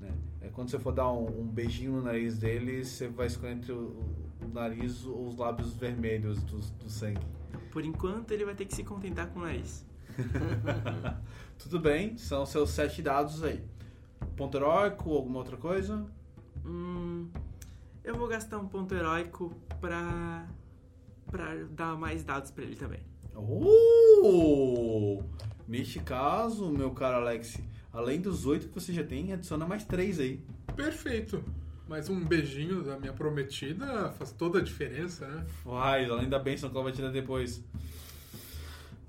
Né? É quando você for dar um, um beijinho no nariz dele, você vai escolher entre o, o nariz ou os lábios vermelhos do, do sangue. Por enquanto, ele vai ter que se contentar com o nariz. Tudo bem, são seus sete dados aí. Ponto heróico ou alguma outra coisa? Hum, eu vou gastar um ponto heróico pra, pra dar mais dados pra ele também. Oh! Neste caso, meu caro Alex, além dos oito que você já tem, adiciona mais três aí. Perfeito. Mas um beijinho da minha prometida faz toda a diferença, né? Faz, além da bênção que ela vai te dar depois.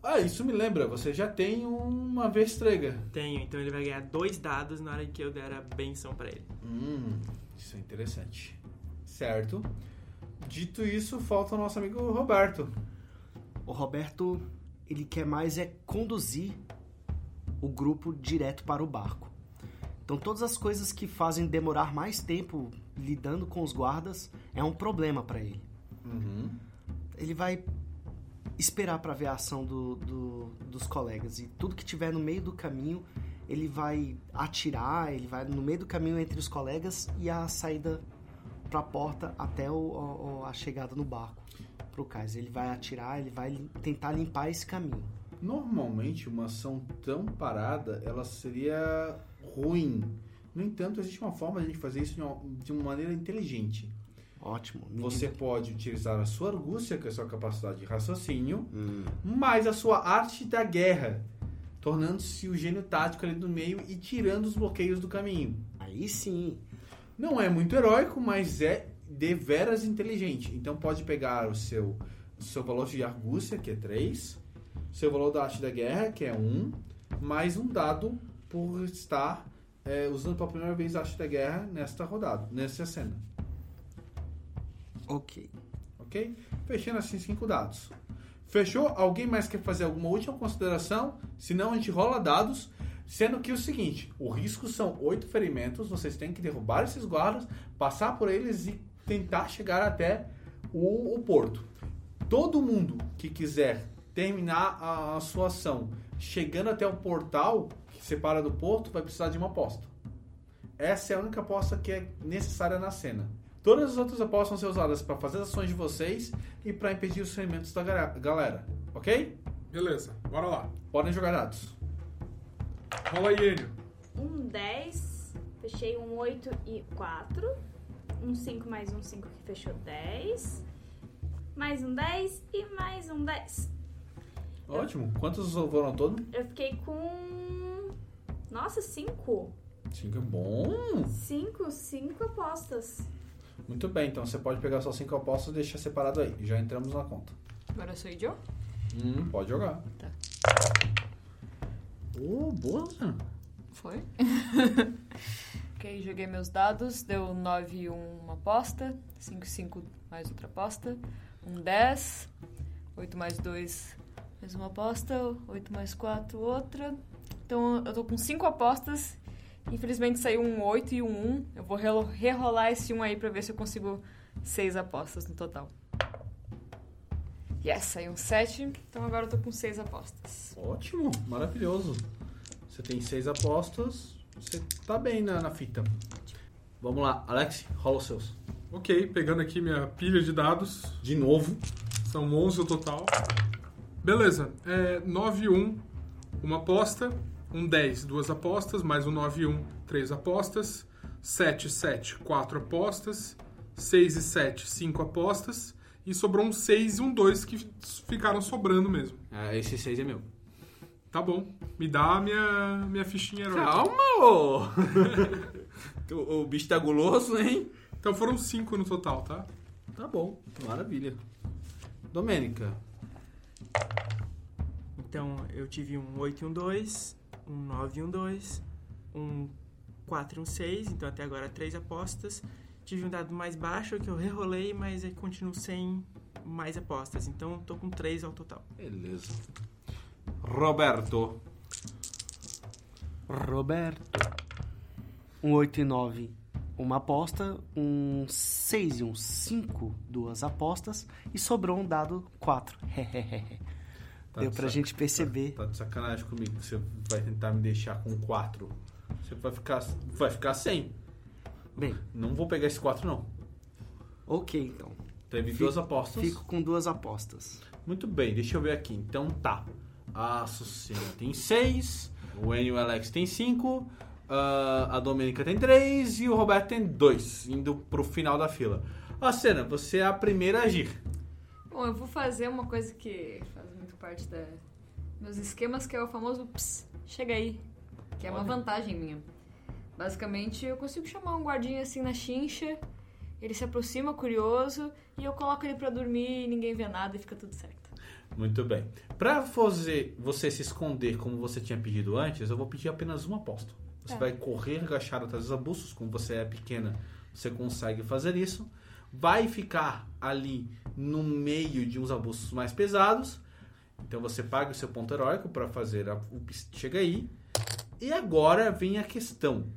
Ah, isso me lembra, você já tem uma vestrega. Tenho, então ele vai ganhar dois dados na hora que eu der a benção pra ele. Hum, isso é interessante. Certo. Dito isso, falta o nosso amigo Roberto. O Roberto, ele quer mais é conduzir o grupo direto para o barco. Então todas as coisas que fazem demorar mais tempo lidando com os guardas é um problema para ele. Uhum. Ele vai esperar para ver a ação do- do- dos colegas e tudo que tiver no meio do caminho ele vai atirar, ele vai no meio do caminho entre os colegas e a saída para a porta até o- o- o- a chegada no barco pro cais. Ele vai atirar, ele vai tentar limpar esse caminho. Normalmente, uma ação tão parada, ela seria ruim. No entanto, existe uma forma de a gente fazer isso de uma, de uma maneira inteligente. Ótimo. Você pode utilizar a sua argúcia, que é a sua capacidade de raciocínio, Hum, mais a sua arte da guerra. tornando-se o gênio tático ali do meio e tirando os bloqueios do caminho. Aí sim. Não é muito heróico, mas é deveras inteligente. Então pode pegar o seu, seu valor de argúcia, que é 3, seu valor da arte da guerra, que é 1, mais um dado por estar é, usando pela primeira vez a arte da guerra nesta rodada, nessa cena. Ok. Ok? Fechando assim cinco dados. Fechou? Alguém mais quer fazer alguma última consideração? Se não, a gente rola dados. Sendo que o seguinte, o risco são oito ferimentos, vocês têm que derrubar esses guardas, passar por eles e tentar chegar até o, o porto. Todo mundo que quiser terminar a, a sua ação chegando até o portal que separa do porto vai precisar de uma aposta. Essa é a única aposta que é necessária na cena. Todas as outras apostas vão ser usadas para fazer as ações de vocês e para impedir os ferimentos da ga- galera, ok? Beleza, bora lá. Podem jogar dados. Rola aí, Enio. Um 10, fechei um 8 e 4. Um 5 mais um 5 que fechou 10. Mais um 10 e mais um 10. Ótimo. Quantos foram ao todo? Eu fiquei com. Nossa, 5. Cinco é bom. 5, 5 apostas. Muito bem, então você pode pegar suas cinco apostas e deixar separado aí. Já entramos na conta. Agora sou eu. Hum, pode jogar. Tá. Oh, boa, Luciano. Foi. ok, joguei meus dados. Deu 9 e 1 uma aposta. 5 5 mais outra aposta. Um 10. 8 mais 2 mais uma aposta. 8 mais 4 outra. Então eu tô com 5 apostas. Infelizmente saiu um 8 e um 1. Eu vou rerolar esse 1 aí pra ver se eu consigo 6 apostas no total. Yes, saiu um 7. Então agora eu tô com 6 apostas. Ótimo, maravilhoso. Você tem seis apostas, você tá bem na, na fita. Vamos lá, Alex, rola os seus. Ok, pegando aqui minha pilha de dados. De novo. São 11 o total. Beleza, é 9 e 1, uma aposta. Um 10, duas apostas. Mais um 9 e 1, três apostas. 7 e 7, quatro apostas. 6 e 7, cinco apostas. E sobrou um 6 e um 2 que ficaram sobrando mesmo. Ah, esse seis é meu. Tá bom, me dá a minha, minha fichinha heróica. Calma, ô! o, o bicho tá guloso, hein? Então foram 5 no total, tá? Tá bom, maravilha. Domênica. Então eu tive um 8 e um 2, um 9 e um 2, um 4 e um 6, então até agora três apostas. Tive um dado mais baixo que eu rerolei, mas eu continuo sem mais apostas. Então tô com 3 ao total. Beleza. Roberto. Roberto. Um 8 e 9, uma aposta. Um 6 e um 5, duas apostas. E sobrou um dado 4. Tá Deu de pra sac- gente perceber. Tá, tá de sacanagem comigo que você vai tentar me deixar com quatro. Você vai ficar, vai ficar sem. Bem, Não vou pegar esse quatro, não. ok então. Teve Fico- duas apostas. Fico com duas apostas. Muito bem, deixa eu ver aqui. Então tá. A Sucena tem 6, o Enio e o Alex tem 5, a Domênica tem 3 e o Roberto tem 2, indo pro final da fila. A cena, você é a primeira a agir. Bom, eu vou fazer uma coisa que faz parte da meus esquemas, que é o famoso ps, chega aí, que é uma Olha. vantagem minha. Basicamente, eu consigo chamar um guardinha assim na chincha, ele se aproxima curioso e eu coloco ele pra dormir e ninguém vê nada e fica tudo certo. Muito bem. Pra fazer você se esconder como você tinha pedido antes, eu vou pedir apenas uma aposta. Você Tá. vai correr agachado atrás dos arbustos, como você é pequena, você consegue fazer isso. Vai ficar ali no meio de uns arbustos mais pesados. Então você paga o seu ponto heróico para fazer a, o chega aí. E agora vem a questão.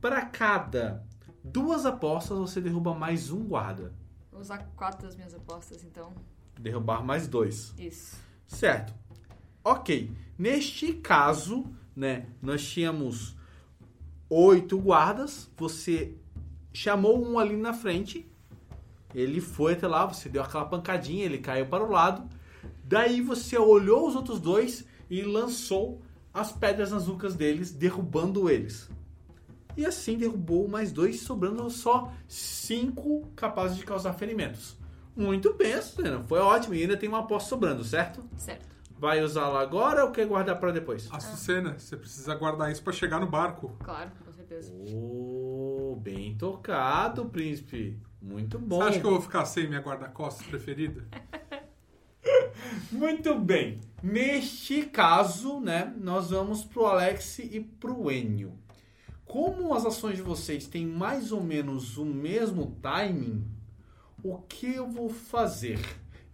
Para cada duas apostas você derruba mais um guarda. Vou usar quatro das minhas apostas, então. Derrubar mais dois. Isso. Certo. Ok. Neste caso, né, nós tínhamos oito guardas. Você chamou um ali na frente. Ele foi até lá, você deu aquela pancadinha, ele caiu para o lado. Daí você olhou os outros dois e lançou as pedras nas nucas deles, derrubando eles. E assim derrubou mais dois, sobrando só cinco capazes de causar ferimentos. Muito bem, Susana. Foi ótimo. E ainda tem uma aposta sobrando, certo? Certo. Vai usá-la agora ou quer guardar pra depois? Açucena, você precisa guardar isso pra chegar no barco. Claro, com certeza. Oh, bem tocado, príncipe. Muito bom. Você acha que eu vou ficar sem minha guarda-costas preferida? Muito bem. Neste caso, né, nós vamos pro Alex e pro Enio. Como as ações de vocês têm mais ou menos o mesmo timing, o que eu vou fazer?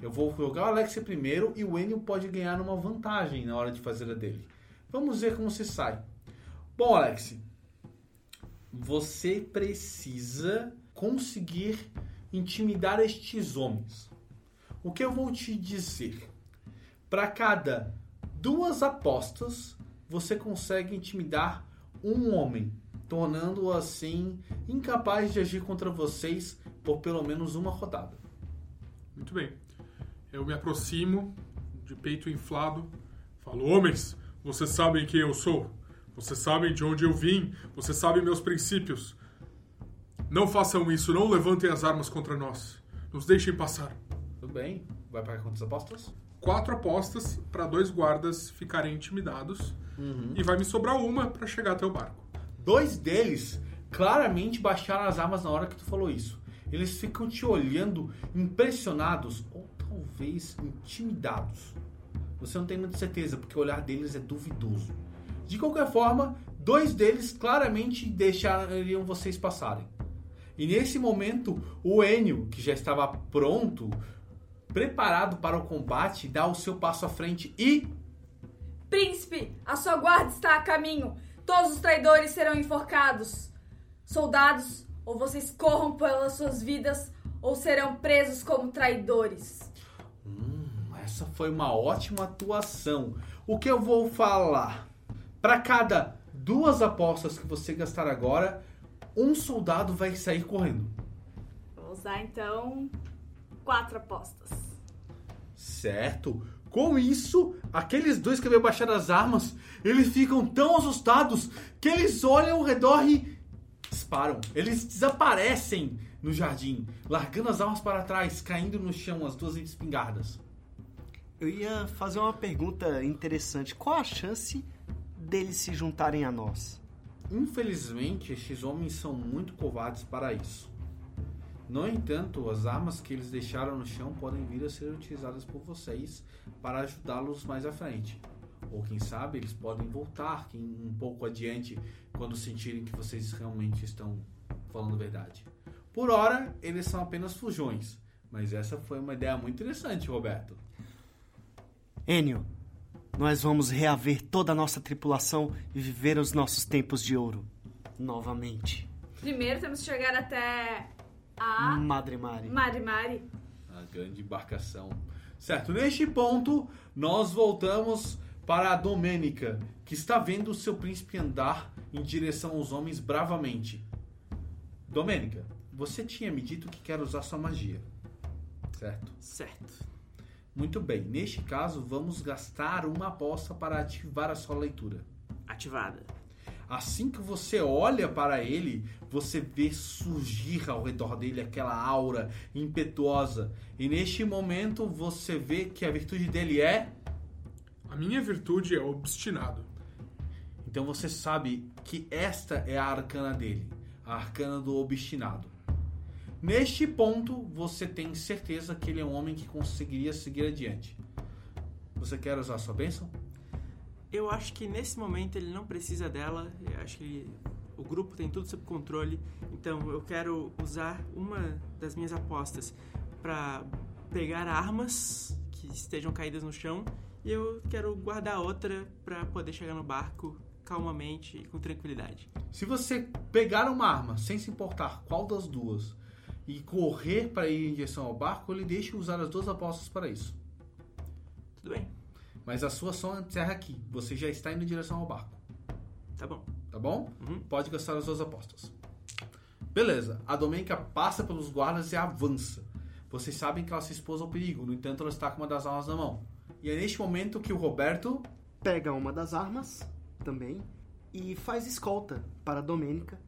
Eu vou jogar o Alex primeiro e o Enio pode ganhar uma vantagem na hora de fazer a dele. Vamos ver como se sai. Bom, Alex, você precisa conseguir intimidar estes homens. O que eu vou te dizer? Para cada duas apostas, você consegue intimidar um homem, tornando-o assim incapaz de agir contra vocês por pelo menos uma rodada. Muito bem. Eu me aproximo, de peito inflado, falo: Homens, vocês sabem quem eu sou. Vocês sabem de onde eu vim. Vocês sabem meus princípios. Não façam isso. Não levantem as armas contra nós. Nos deixem passar. Bem? Vai pagar quantas apostas? Quatro apostas para dois guardas ficarem intimidados. E vai me sobrar uma para chegar até o barco. Dois deles claramente baixaram as armas na hora que tu falou isso. Eles ficam te olhando impressionados ou talvez intimidados. Você não tem muita certeza porque o olhar deles é duvidoso. De qualquer forma, dois deles claramente deixariam vocês passarem. E nesse momento, o Enio, que já estava pronto, preparado para o combate, dá o seu passo à frente e Príncipe, a sua guarda está a caminho. Todos os traidores serão enforcados. Soldados, ou vocês corram pelas suas vidas, ou serão presos como traidores. Essa foi uma ótima atuação. O que eu vou falar? Para cada duas apostas que você gastar agora, um soldado vai sair correndo. Vou usar então quatro apostas. Certo? Com isso, aqueles dois que haviam baixado as armas, eles ficam tão assustados que eles olham ao redor e disparam. Eles desaparecem no jardim, largando as armas para trás, caindo no chão as duas espingardas. Eu ia fazer uma pergunta interessante. Qual a chance deles se juntarem a nós? Infelizmente, estes homens são muito covardes para isso. No entanto, as armas que eles deixaram no chão podem vir a ser utilizadas por vocês para ajudá-los mais à frente. Ou quem sabe eles podem voltar um pouco adiante quando sentirem que vocês realmente estão falando a verdade. Por hora, eles são apenas fujões. Mas essa foi uma ideia muito interessante, Roberto. Enio, nós vamos reaver toda a nossa tripulação e viver os nossos tempos de ouro. Novamente. Primeiro temos que chegar até a Madre Mari. Mari Mari. A grande embarcação. Certo, neste ponto, nós voltamos para a Domênica, que está vendo o seu príncipe andar em direção aos homens bravamente. Domênica, você tinha me dito que quer usar sua magia. Certo? Certo. Muito bem, neste caso, vamos gastar uma aposta para ativar a sua leitura. Ativada. Assim que você olha para ele, você vê surgir ao redor dele aquela aura impetuosa. E neste momento você vê que a virtude dele é. A minha virtude é obstinado. Então você sabe que esta é a arcana dele, a arcana do obstinado. Neste ponto, você tem certeza que ele é um homem que conseguiria seguir adiante. Você quer usar sua bênção? Eu acho que nesse momento ele não precisa dela. Eu acho que o grupo tem tudo sob controle. Então eu quero usar uma das minhas apostas para pegar armas que estejam caídas no chão e eu quero guardar outra para poder chegar no barco calmamente e com tranquilidade. Se você pegar uma arma sem se importar qual das duas e correr para ir em direção ao barco, ele deixa usar as duas apostas para isso. Tudo bem? Mas a sua só encerra aqui. Você já está indo em direção ao barco, Tá bom. tá bom? Uhum. Pode gastar as duas apostas. Beleza. A Domênica passa pelos guardas e avança. Vocês sabem que ela se expôs ao perigo. No entanto, ela está com uma das armas na mão. E é neste momento que o Roberto Pega uma das armas também e faz escolta para a Domênica.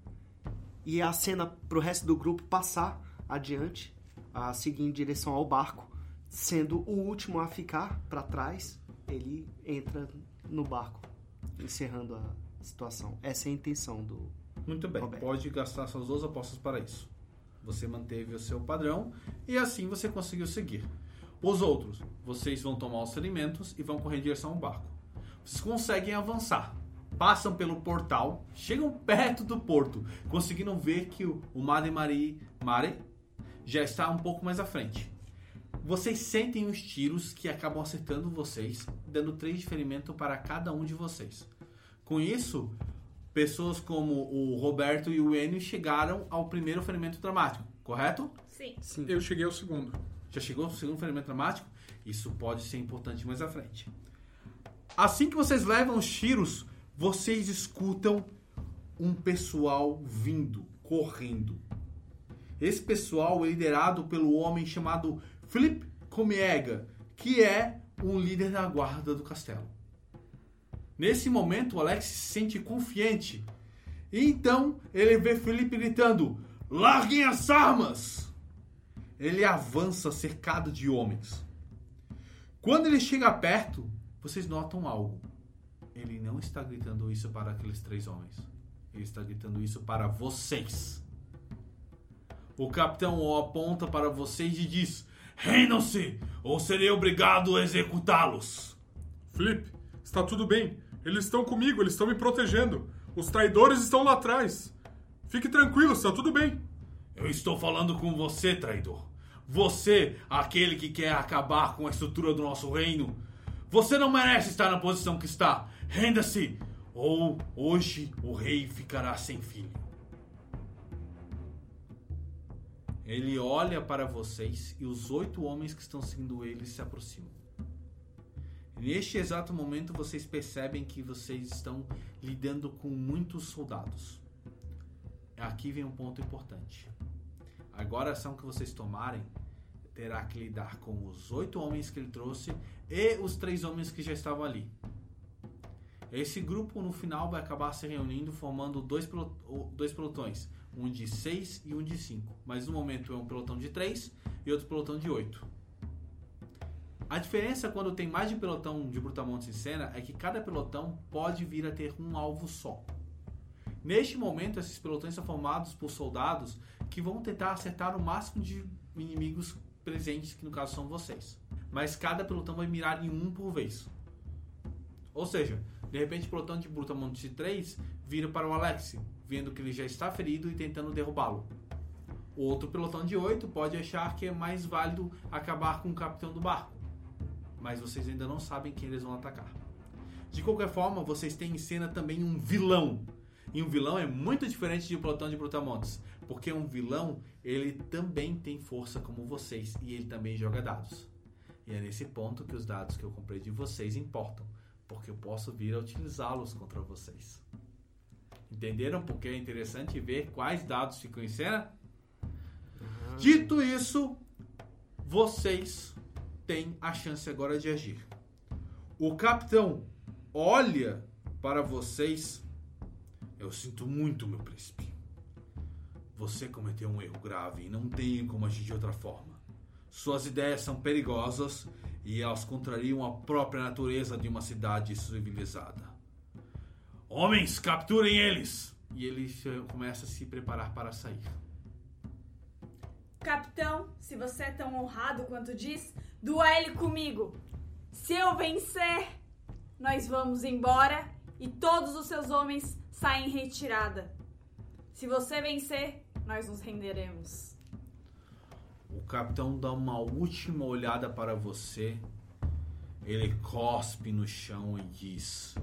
E a cena pro resto do grupo passar adiante, a seguir em direção ao barco, sendo o último a ficar para trás ele entra no barco, encerrando a situação. Essa é a intenção do. Muito bem, Roberto. pode gastar suas duas apostas para isso. Você manteve o seu padrão e assim você conseguiu seguir. Os outros, vocês vão tomar os ferimentos e vão correr em direção ao barco. Vocês conseguem avançar. Passam pelo portal, chegam perto do porto, conseguindo ver que o, o Mare Mari, Mare já está um pouco mais à frente. Vocês sentem os tiros que acabam acertando vocês, dando 3 de ferimento para cada um de vocês. Com isso, pessoas como o Roberto e o Enio chegaram ao primeiro ferimento dramático, correto? Sim. Eu cheguei ao segundo. Já chegou ao segundo ferimento dramático? Isso pode ser importante mais à frente. Assim que vocês levam os tiros, vocês escutam um pessoal vindo, correndo. Esse pessoal é liderado pelo homem chamado Philip Comiega, que é um líder da guarda do castelo. Nesse momento, o Alex se sente confiante. E então ele vê Felipe gritando: Larguem as armas! Ele avança cercado de homens. Quando ele chega perto, vocês notam algo. Ele não está gritando isso para aqueles três homens. Ele está gritando isso para vocês. O capitão o aponta para vocês e diz: Rendam-se, ou serei obrigado a executá-los. Felipe, está tudo bem. Eles estão comigo, eles estão me protegendo. Os traidores estão lá atrás. Fique tranquilo, está tudo bem. Eu estou falando com você, traidor. Você, aquele que quer acabar com a estrutura do nosso reino. Você não merece estar na posição que está. Renda-se, ou hoje o rei ficará sem filho. Ele olha para vocês e os oito homens que estão seguindo ele se aproximam. Neste exato momento, vocês percebem que vocês estão lidando com muitos soldados. Aqui vem um ponto importante. Agora a ação que vocês tomarem terá que lidar com os oito homens que ele trouxe e os três homens que já estavam ali. Esse grupo no final vai acabar se reunindo formando dois, dois pelotões, um de seis e um de cinco. Mas no momento é um pelotão de três e outro pelotão de oito. A diferença quando tem mais de um pelotão de brutamontes em cena é que cada pelotão pode vir a ter um alvo só. Neste momento, esses pelotões são formados por soldados que vão tentar acertar o máximo de inimigos presentes, que no caso são vocês. Mas cada pelotão vai mirar em um por vez. Ou seja, de repente o pelotão de brutamontes de 3 vira para o Alex, vendo que ele já está ferido e tentando derrubá-lo. O outro pelotão de 8 pode achar que é mais válido acabar com o capitão do barco. Mas vocês ainda não sabem quem eles vão atacar. De qualquer forma, vocês têm em cena também um vilão. E um vilão é muito diferente de um pelotão de brutamontes. Porque um vilão, ele também tem força como vocês. E ele também joga dados. E é nesse ponto que os dados que eu comprei de vocês importam. Porque eu posso vir a utilizá-los contra vocês. Entenderam porque é interessante ver quais dados ficam em cena? Dito isso, vocês têm a chance agora de agir. O capitão olha para vocês. Eu sinto muito, meu príncipe. Você cometeu um erro grave e não tem como agir de outra forma. Suas ideias são perigosas e elas contrariam a própria natureza de uma cidade civilizada. Homens, capturem eles! E ele se- começa a se preparar para sair. Capitão, se você é tão honrado quanto diz, duele comigo. Se eu vencer, nós vamos embora e todos os seus homens saem em retirada. Se você vencer, nós nos renderemos. O capitão dá uma última olhada para você. Ele cospe no chão e diz: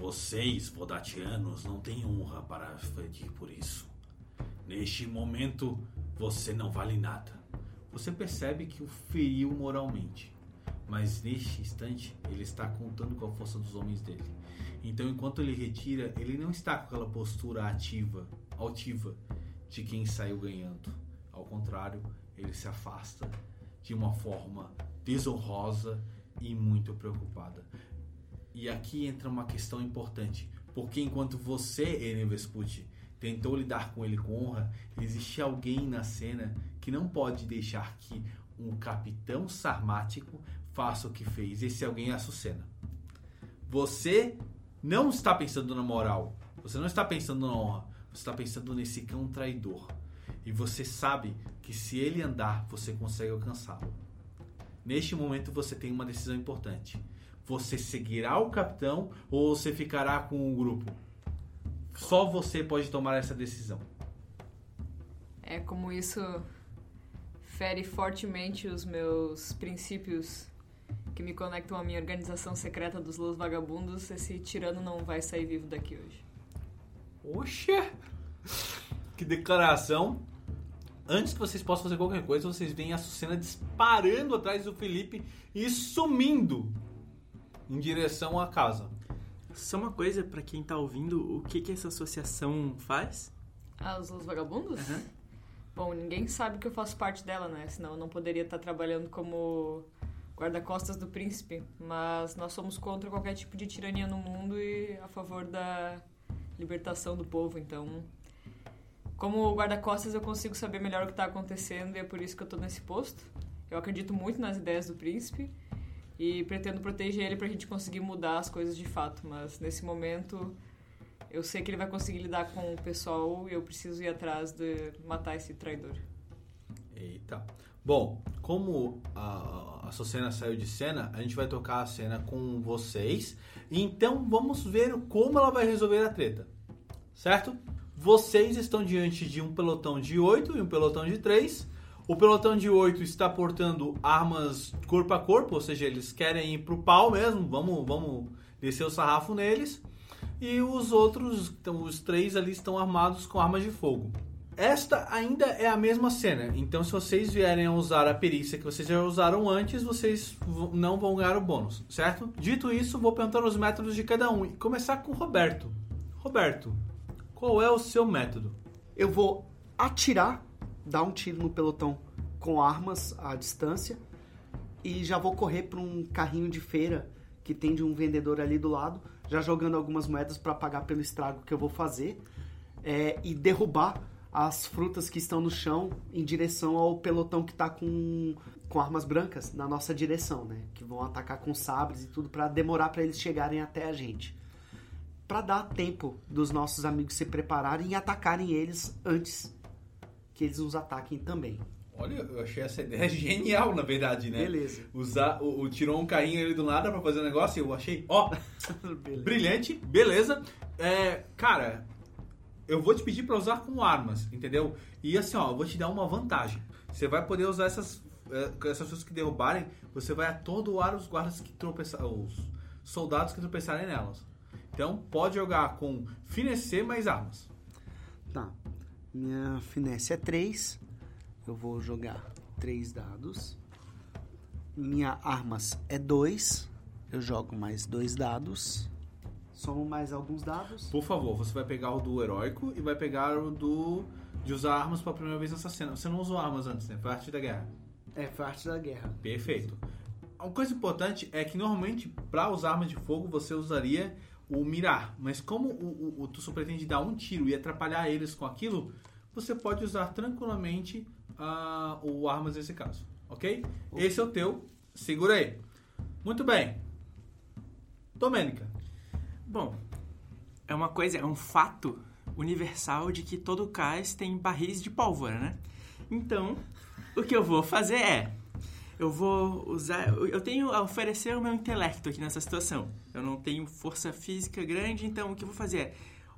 Vocês, vodatianos, não têm honra para pedir por isso. Neste momento, você não vale nada. Você percebe que o feriu moralmente. Mas neste instante, ele está contando com a força dos homens dele. Então, enquanto ele retira, ele não está com aquela postura ativa, altiva, de quem saiu ganhando. Ao contrário, ele se afasta de uma forma desonrosa e muito preocupada. E aqui entra uma questão importante, porque enquanto você, Eren Vespucci, tentou lidar com ele com honra, existe alguém na cena que não pode deixar que um capitão sarmático faça o que fez. Esse alguém é a Sucena. Você não está pensando na moral. Você não está pensando na honra. Você está pensando nesse cão traidor. E você sabe que se ele andar, você consegue alcançá-lo. Neste momento você tem uma decisão importante. Você seguirá o capitão ou você ficará com o grupo? Só você pode tomar essa decisão. É como isso fere fortemente os meus princípios que me conectam à minha organização secreta dos Los Vagabundos. Esse tirano não vai sair vivo daqui hoje. Oxe! Que declaração! Antes que vocês possam fazer qualquer coisa, vocês veem a Sucena disparando atrás do Felipe e sumindo em direção à casa. Só uma coisa pra quem tá ouvindo, o que que essa associação faz? Ah, os Los Vagabundos? Aham. Bom, ninguém sabe que eu faço parte dela, né? Senão eu não poderia estar trabalhando como guarda-costas do príncipe. Mas nós somos contra qualquer tipo de tirania no mundo e a favor da libertação do povo. Então, como guarda-costas, eu consigo saber melhor o que está acontecendo e é por isso que eu tô nesse posto. Eu acredito muito nas ideias do príncipe e pretendo proteger ele pra gente conseguir mudar as coisas de fato. Mas nesse momento, eu sei que ele vai conseguir lidar com o pessoal e eu preciso ir atrás de matar esse traidor. Eita. Bom, como a, a Sucena saiu de cena, a gente vai tocar a cena com vocês. Então vamos ver como ela vai resolver a treta. Certo? Vocês estão diante de um pelotão de 8 e um pelotão de 3. O pelotão de 8 está portando armas corpo a corpo, ou seja, eles querem ir pro pau mesmo, vamos, vamos descer o sarrafo neles. E os outros, então, os três ali estão armados com armas de fogo. Esta ainda é a mesma cena, então se vocês vierem a usar a perícia que vocês já usaram antes, vocês não vão ganhar o bônus, certo? Dito isso, vou perguntar os métodos de cada um e começar com o Roberto. Roberto, qual é o seu método? Eu vou atirar, dar um tiro no pelotão com armas à distância e já vou correr para um carrinho de feira que tem de um vendedor ali do lado, já jogando algumas moedas para pagar pelo estrago que eu vou fazer é, e derrubar as frutas que estão no chão em direção ao pelotão que tá com, com armas brancas na nossa direção, né? Que vão atacar com sabres e tudo para demorar para eles chegarem até a gente. Para dar tempo dos nossos amigos se prepararem e atacarem eles antes que eles nos ataquem também. Olha, eu achei essa ideia genial, na verdade, né? Beleza. Usar, o, o- tirou um carrinho ali do nada pra fazer um negócio e eu achei, ó, Beleza. brilhante, beleza. É, cara, eu vou te pedir pra usar com armas, entendeu? E assim, ó, eu vou te dar uma vantagem. Você vai poder usar essas, é, essas pessoas que derrubarem, você vai atordoar os guardas que tropeçarem, os soldados que tropeçarem nelas. Então, pode jogar com finecer mais armas. Tá. Minha finesse é 3. Eu vou jogar 3 dados. Minha armas é 2. Eu jogo mais 2 dados. Somo mais alguns dados. Por favor, você vai pegar o do heróico e vai pegar o do de usar armas pela primeira vez nessa cena. Você não usou armas antes, né? Foi arte da guerra. É, foi arte da guerra. Perfeito. Uma coisa importante é que normalmente para usar armas de fogo você usaria o mirar, mas como o, o, o tu só pretende dar um tiro e atrapalhar eles com aquilo, você pode usar tranquilamente ah, o armas nesse caso, ok? Esse é o teu. Segura aí. Muito bem. Domênica. Bom, é uma coisa, é um fato universal de que todo cais tem barris de pólvora, né? Então, o que eu vou fazer é. Eu vou usar. Eu tenho a oferecer o meu intelecto aqui nessa situação. Eu não tenho força física grande, então o que eu vou fazer é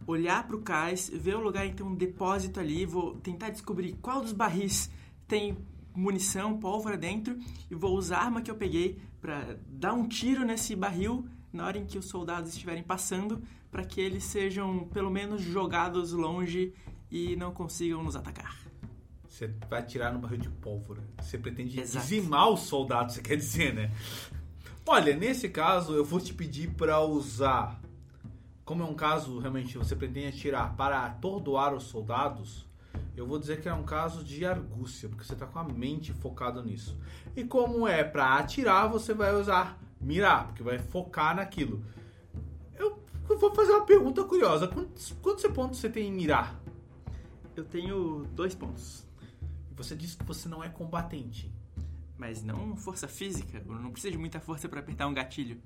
olhar pro cais, ver o lugar tem um depósito ali, vou tentar descobrir qual dos barris tem munição, pólvora dentro e vou usar a arma que eu peguei para dar um tiro nesse barril na hora em que os soldados estiverem passando, para que eles sejam pelo menos jogados longe e não consigam nos atacar. Você vai atirar no barril de pólvora. Você pretende Exato. dizimar os soldados, você quer dizer, né? Olha, nesse caso eu vou te pedir para usar. Como é um caso realmente você pretende atirar para atordoar os soldados, eu vou dizer que é um caso de argúcia, porque você está com a mente focada nisso. E como é para atirar, você vai usar mirar, porque vai focar naquilo. Eu, eu vou fazer uma pergunta curiosa: quantos, quantos pontos você tem em mirar? Eu tenho dois pontos. Você disse que você não é combatente. Mas não força física. Eu não preciso de muita força pra apertar um gatilho.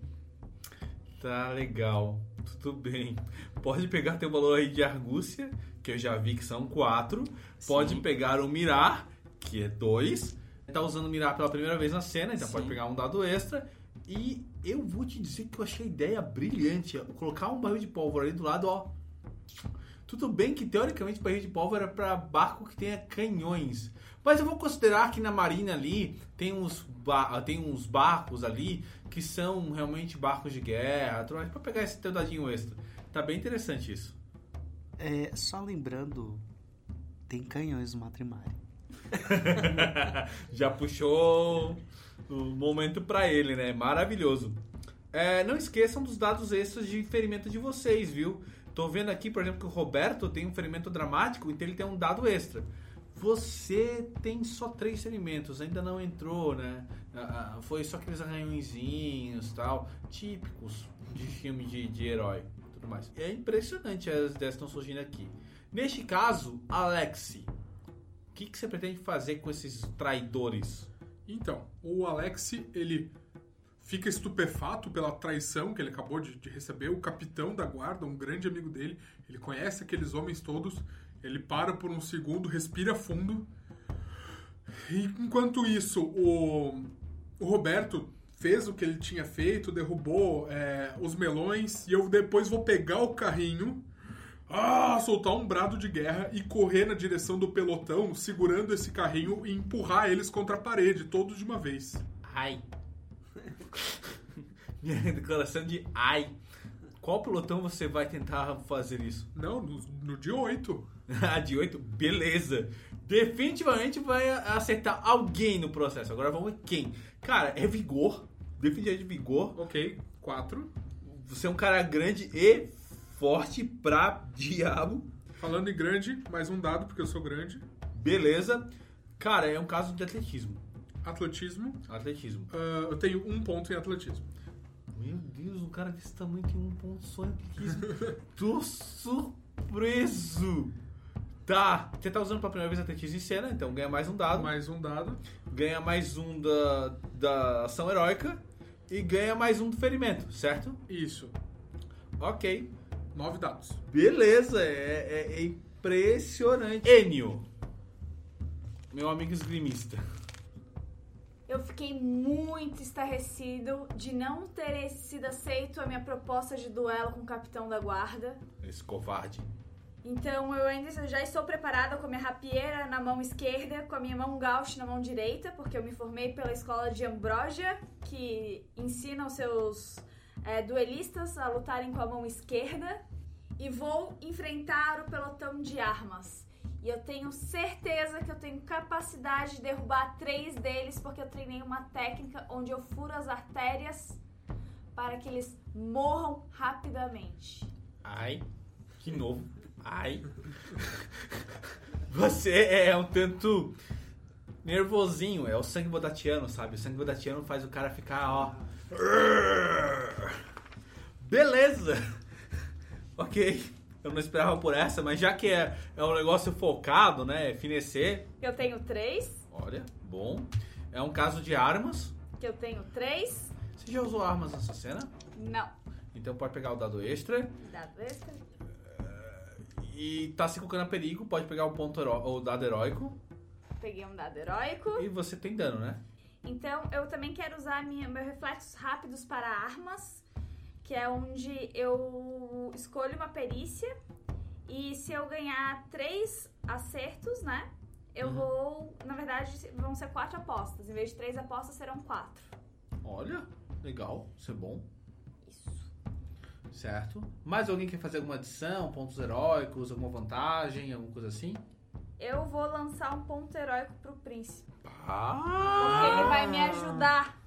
Tá legal, tudo bem. Pode pegar teu valor aí de argúcia, que eu já vi que são quatro. Pode pegar o mirar, que é dois. Tá usando o mirar pela primeira vez na cena, então Sim. pode pegar um dado extra. E eu vou te dizer que eu achei a ideia brilhante. Colocar um barril de pólvora ali do lado, ó. Tudo bem que teoricamente barril de pólvora é para barco que tenha canhões. Mas eu vou considerar que na marina ali tem uns, ba- tem uns barcos ali que são realmente barcos de guerra, para pegar esse teu dadinho extra. Tá bem interessante isso. É, só lembrando, tem canhões no Matrimari. Já puxou o momento pra ele, né? Maravilhoso. É, não esqueçam dos dados extras de ferimento de vocês, viu? Tô vendo aqui, por exemplo, que o Roberto tem um ferimento dramático, então ele tem um dado extra. Você tem só três ferimentos, ainda não entrou, né? Foi só aqueles arranhõezinhos tal, típicos de filme de, de herói tudo mais. É impressionante as ideias que estão surgindo aqui. Neste caso, Alexi, o que, que você pretende fazer com esses traidores? Então, o Alex, ele fica estupefato pela traição que ele acabou de, de receber. O capitão da guarda, um grande amigo dele, ele conhece aqueles homens todos. Ele para por um segundo, respira fundo. E enquanto isso, o, o Roberto fez o que ele tinha feito, derrubou é, os melões. E eu depois vou pegar o carrinho, ah, soltar um brado de guerra e correr na direção do pelotão, segurando esse carrinho e empurrar eles contra a parede, todos de uma vez. Ai. Minha declaração de ai. Qual pelotão você vai tentar fazer isso? Não, no, no dia 8. A de 8? Beleza. Definitivamente vai acertar alguém no processo. Agora vamos ver quem. Cara, é vigor. Definitivamente vigor. Ok, 4. Você é um cara grande e forte pra diabo. Falando em grande, mais um dado, porque eu sou grande. Beleza. Cara, é um caso de atletismo. Atletismo. Atletismo. ah, eu tenho um ponto em atletismo. Meu Deus, um cara desse tamanho tem um ponto só em atletismo. Tô surpreso. Tá, você tá usando pela primeira vez atletismo em cena, então ganha mais um dado. Mais um dado. Ganha mais um da, da ação heróica. E ganha mais um do ferimento, certo? Isso. Ok. Nove dados. Beleza, é, é- é impressionante. Enio. Meu amigo esgrimista. Eu fiquei muito estarrecido de não ter sido aceito a minha proposta de duelo com o capitão da guarda. Esse covarde. Então eu ainda já estou preparada com a minha rapieira na mão esquerda, com a minha mão gauche na mão direita, porque eu me formei pela escola de Ambrosia, que ensina os seus é, duelistas a lutarem com a mão esquerda. E vou enfrentar o pelotão de armas. E eu tenho certeza que eu tenho capacidade de derrubar três deles, porque eu treinei uma técnica onde eu furo as artérias para que eles morram rapidamente. Ai, que novo. Ai. Você é um tanto nervosinho, é o sangue bodatiano, sabe? O sangue bodatiano faz o cara ficar, ó. Beleza! Ok, eu não esperava por essa, mas já que é, é um negócio focado, né? Finecer, Eu tenho três, olha, bom. É um caso de armas. que eu tenho três. Você já usou armas nessa cena? Não. Então pode pegar o dado extra. Dado extra. E tá se colocando a perigo, pode pegar o ponto o dado heróico. Peguei um dado heróico. E você tem dano, né? Então eu também quero usar minha, meus reflexos rápidos para armas, que é onde eu escolho uma perícia e se eu ganhar três acertos, né? Eu vou, na verdade, vão ser quatro apostas. Em vez de três apostas, serão quatro. Olha, legal, isso é bom. Certo. Mais alguém quer fazer alguma adição, pontos heróicos, alguma vantagem, alguma coisa assim? Eu vou lançar um ponto heróico pro príncipe. Porque Ah! ele vai me ajudar.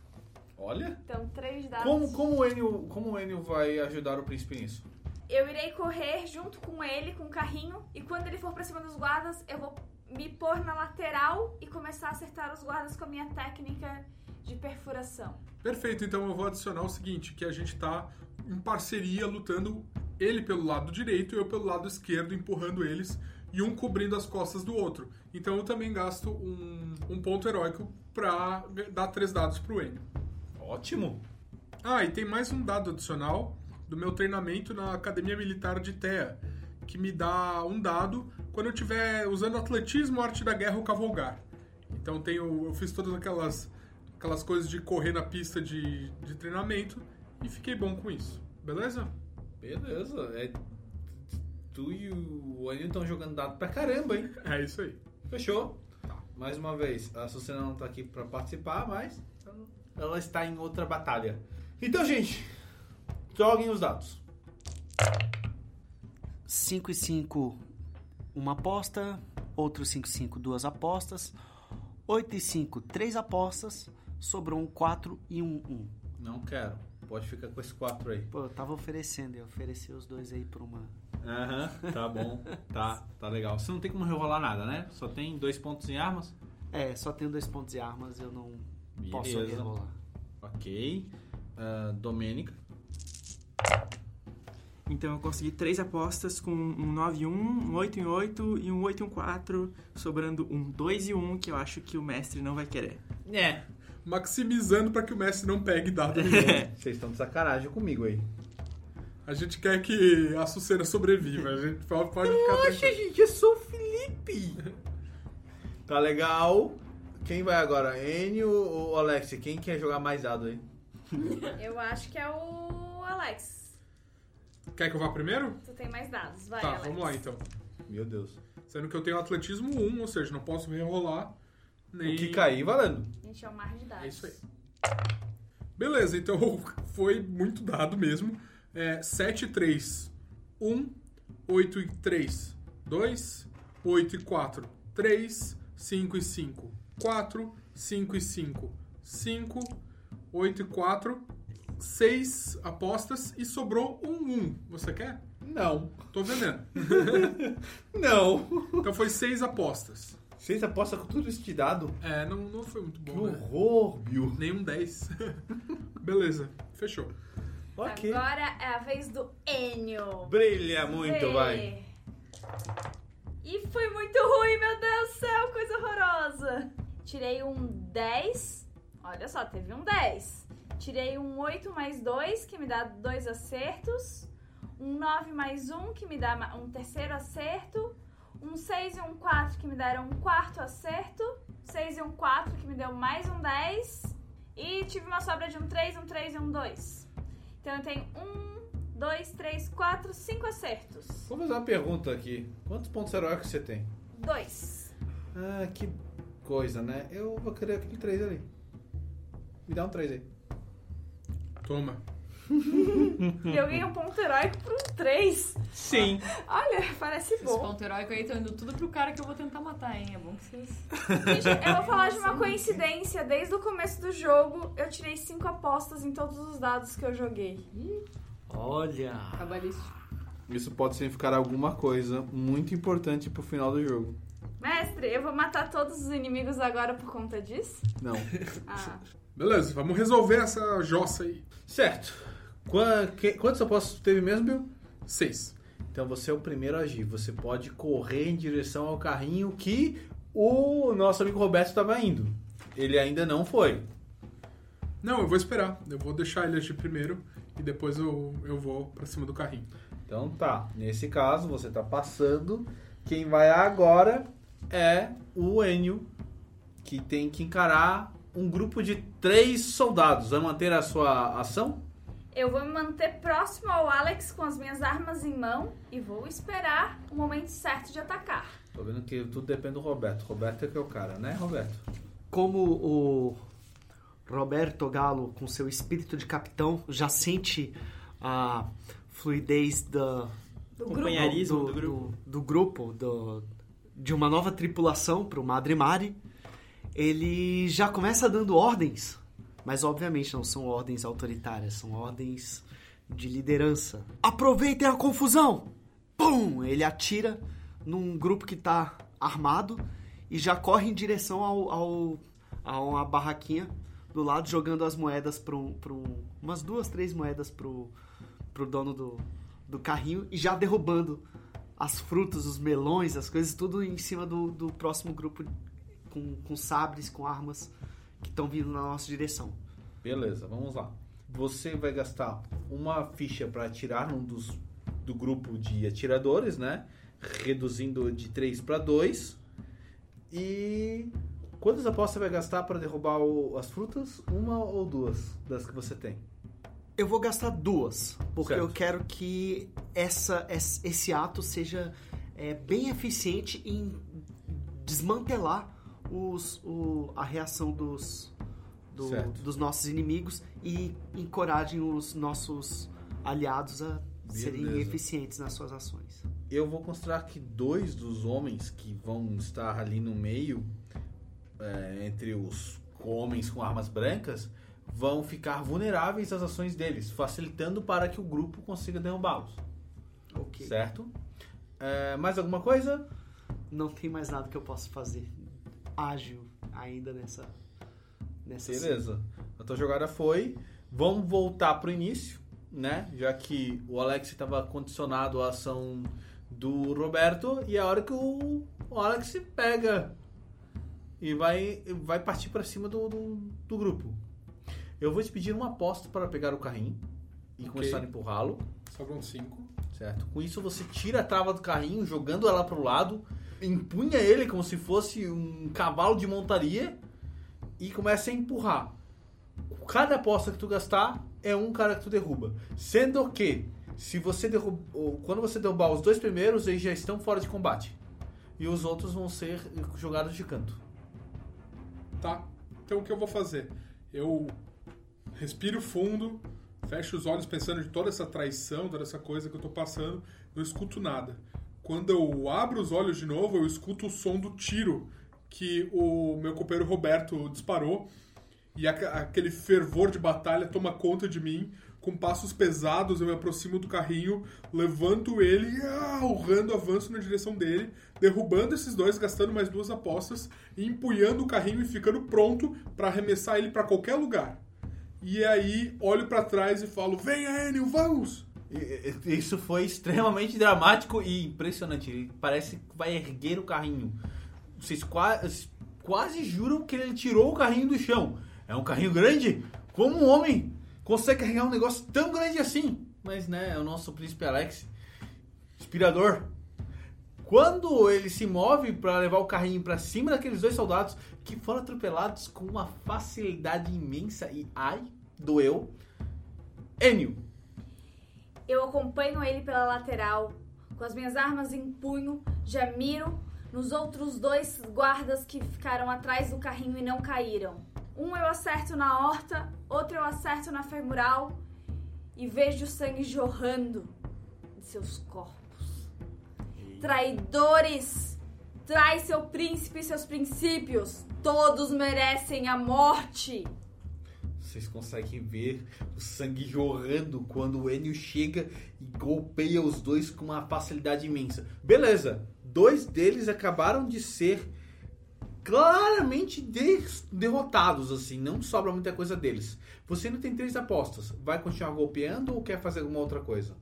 Olha. Então, três dados. Como, como, o Enio, como o Enio vai ajudar o príncipe nisso? Eu irei correr junto com ele, com o carrinho, e quando ele for pra cima dos guardas, eu vou me pôr na lateral e começar a acertar os guardas com a minha técnica de perfuração. Perfeito, então eu vou adicionar o seguinte, que a gente tá em parceria lutando ele pelo lado direito e eu pelo lado esquerdo, empurrando eles e um cobrindo as costas do outro. Então eu também gasto um, um ponto heróico pra dar três dados pro Enio. Ótimo. Ah, e tem mais um dado adicional do meu treinamento na Academia Militar de Terra, que me dá um dado quando eu estiver usando atletismo, arte da guerra ou cavalgar. Então tenho, eu fiz todas aquelas, aquelas coisas de correr na pista de, de treinamento e fiquei bom com isso. Beleza? Beleza. É... Tu e o Anil estão jogando dado pra caramba, hein? É isso aí. Fechou. Mais uma vez, a Sucena não tá aqui pra participar, mas ela está em outra batalha. Então, gente, joguem os dados. 5 e 5, uma aposta. Outro 5 e 5, duas apostas. 8 e 5, três apostas. Sobrou um 4 e um 1. Não quero. Pode ficar com esse 4 aí. Pô, eu tava oferecendo, eu ofereci os dois aí por uma. Aham, tá bom. Tá, tá legal. Você não tem como rerolar nada, né? Só tem dois pontos em armas. É, só tenho dois pontos de armas, eu não posso Beleza. rerolar. Ok. Uh, Domênica. Então eu consegui três apostas com um 9 e 1, um 8 em 8 e um 8 e um 4, sobrando um 2 e 1 que eu acho que o mestre não vai querer. É. Maximizando para que o Messi não pegue dado nenhum. Vocês estão de sacanagem comigo aí. A gente quer que a Sucena sobreviva. A gente pode, pode ficar Poxa, tranquilo. gente, eu sou o Felipe. tá legal. Quem vai agora? Enio ou Alex? Quem quer jogar mais dado aí? Eu acho que é o Alex. Quer que eu vá primeiro? Tu tem mais dados, vai, tá, Alex. vamos lá então. Meu Deus. Sendo que eu tenho atletismo 1, ou seja, não posso rerolar. Nem... O que cair, valendo. Gente, é o mar de dados. É isso aí. Beleza, então foi muito dado mesmo. É, 7 e 3, 1. 8 e 3, 2. 8 e 4, 3. 5 e 5, 4. 5 e 5, 5. 8 e 4, 6 apostas e sobrou um 1. Você quer? Não. Tô vendendo. Não. Então foi 6 apostas. Vocês apostam com tudo isso de dado? É, não, não foi muito Que bom, né? horror, Bill. Nenhum 10. Beleza, fechou. Ok. Agora é a vez do Enio. Brilha muito, Vê. vai. E foi muito ruim, meu Deus do céu, coisa horrorosa. Tirei um 10. Olha só, teve um 10. Tirei um 8 mais 2, que me dá dois acertos. Um 9 mais 1, que me dá um terceiro acerto. Um 6 e um 4, que me deram um quarto acerto. 6 e um 4, que me deu mais um 10. E tive uma sobra de um 3, um 3 e um 2. Então eu tenho um, dois, três, quatro, cinco acertos. Vou fazer uma pergunta aqui. Quantos pontos heróicos você tem? Dois. Ah, que coisa, né? Eu vou querer aquele 3 ali. Me dá um 3 aí. Toma. E eu ganhei um ponto heróico por um 3. Sim. Olha, parece Esse bom. ponto heróico aí tá indo tudo pro cara que eu vou tentar matar, hein? É bom que vocês. Gente, eu vou falar de uma coincidência. Desde o começo do jogo, eu tirei cinco apostas em todos os dados que eu joguei. Olha! Cabalístico. Isso pode significar alguma coisa muito importante pro final do jogo. Mestre, eu vou matar todos os inimigos agora por conta disso? Não. Ah, Beleza, vamos resolver essa jossa aí. certo. Qua- que- Quantos apostas teve mesmo, Bill? 6. Então você é o primeiro a agir. Você pode correr em direção ao carrinho que o nosso amigo Roberto estava indo. Ele ainda não foi. Não, eu vou esperar. Eu vou deixar ele agir primeiro e depois eu, eu vou pra cima do carrinho. Então tá. Nesse caso, você tá passando. Quem vai agora é o Enio, que tem que encarar um grupo de três soldados. Vai manter a sua ação? Eu vou me manter próximo ao Alex com as minhas armas em mão e vou esperar o momento certo de atacar. Tô vendo que tudo depende do Roberto. Roberto é que é o cara, né, Roberto? Como o Roberto Galo, com seu espírito de capitão, já sente a fluidez da, Do Companheirismo do, do grupo. do, do grupo, do- de uma nova tripulação para o Madre Mari, ele já começa dando ordens, mas obviamente não são ordens autoritárias, são ordens de liderança. Aproveitem a confusão! Pum! Ele atira num grupo que está armado e já corre em direção ao, ao, a uma barraquinha do lado, jogando as moedas para um, um- umas duas, três moedas pro, pro dono do, do carrinho e já derrubando as frutas, os melões, as coisas, tudo em cima do, do próximo grupo com, com sabres, com armas que estão vindo na nossa direção. Beleza, vamos lá. Você vai gastar uma ficha para atirar num dos do grupo de atiradores, né? Reduzindo de 3 para 2. E quantas apostas você vai gastar para derrubar o- as frutas? Uma ou duas das que você tem? Eu vou gastar duas, porque Certo. eu quero que essa, esse ato seja é, bem eficiente em desmantelar os, o- a reação dos, do- dos nossos inimigos e encorajem os nossos aliados a serem Beleza. eficientes nas suas ações. Eu vou considerar que dois dos homens que vão estar ali no meio, é, entre os homens com armas brancas, vão ficar vulneráveis às ações deles, facilitando para que o grupo consiga derrubá-los. Ok. Certo? É, mais alguma coisa? Não tem mais nada que eu possa fazer ágil ainda nessa nessa cena. Beleza. A tua jogada foi. Vamos voltar pro início, né? Já que o Alex estava condicionado à ação do Roberto e é a hora que o, o Alex pega e vai, vai partir para cima do, do, do grupo. Eu vou te pedir uma aposta para pegar o carrinho e Ok. começar a empurrá-lo, Sobram cinco. certo? Com isso você tira a trava do carrinho, jogando ela pro lado, empunha ele como se fosse um cavalo de montaria e começa a empurrar. Cada aposta que tu gastar é um cara que tu derruba. Sendo que, se você quando você derrubar os dois primeiros, eles já estão fora de combate. E os outros vão ser jogados de canto. Tá. Então o que eu vou fazer? Eu respiro fundo, fecho os olhos pensando de toda essa traição, toda essa coisa que eu tô passando, não escuto nada. Quando eu abro os olhos de novo, eu escuto o som do tiro que o meu companheiro Roberto disparou e aquele fervor de batalha toma conta de mim. Com passos pesados, eu me aproximo do carrinho, levanto ele e ah, urrando avanço na direção dele, derrubando esses dois, gastando mais duas apostas, e empunhando o carrinho e ficando pronto para arremessar ele para qualquer lugar. E aí olho para trás e falo: Venha, Enio, vamos! Isso foi extremamente dramático e impressionante. Ele parece que vai erguer o carrinho. Vocês quase, quase juram que ele tirou o carrinho do chão. É um carrinho grande? Como um homem consegue carregar um negócio tão grande assim? Mas, né, é o nosso príncipe Alex. Inspirador. Quando ele se move para levar o carrinho para cima daqueles dois soldados que foram atropelados com uma facilidade imensa e ai, doeu. Enio, Eu acompanho ele pela lateral, com as minhas armas em punho, já miro nos outros dois guardas que ficaram atrás do carrinho e não caíram. Um eu acerto na horta, outro eu acerto na femoral e vejo o sangue jorrando de seus corpos. Traidores! Trai seu príncipe e seus princípios! Todos merecem a morte! Vocês conseguem ver o sangue jorrando quando o Enio chega e golpeia os dois com uma facilidade imensa. Beleza, dois deles acabaram de ser claramente de- derrotados, assim, não sobra muita coisa deles. Você ainda tem três apostas. Vai continuar golpeando ou quer fazer alguma outra coisa?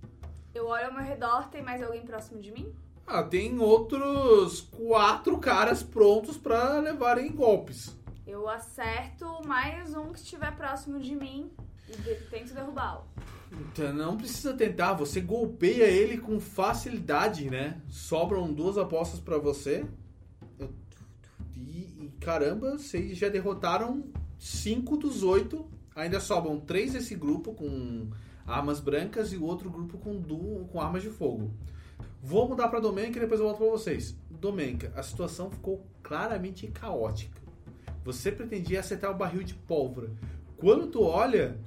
Eu olho ao meu redor, tem mais alguém próximo de mim? Ah, tem outros quatro caras prontos para levarem golpes. Eu acerto mais um que estiver próximo de mim e tento derrubá-lo. Não precisa tentar, você golpeia ele com facilidade, né? Sobram duas apostas pra você. E, caramba, vocês já derrotaram cinco dos oito. Ainda sobram três desse grupo com armas brancas e o outro grupo com, com armas de fogo. Vou mudar pra Domenka e depois eu volto pra vocês. Domenka, a situação ficou claramente caótica. Você pretendia acertar o barril de pólvora. Quando tu olha,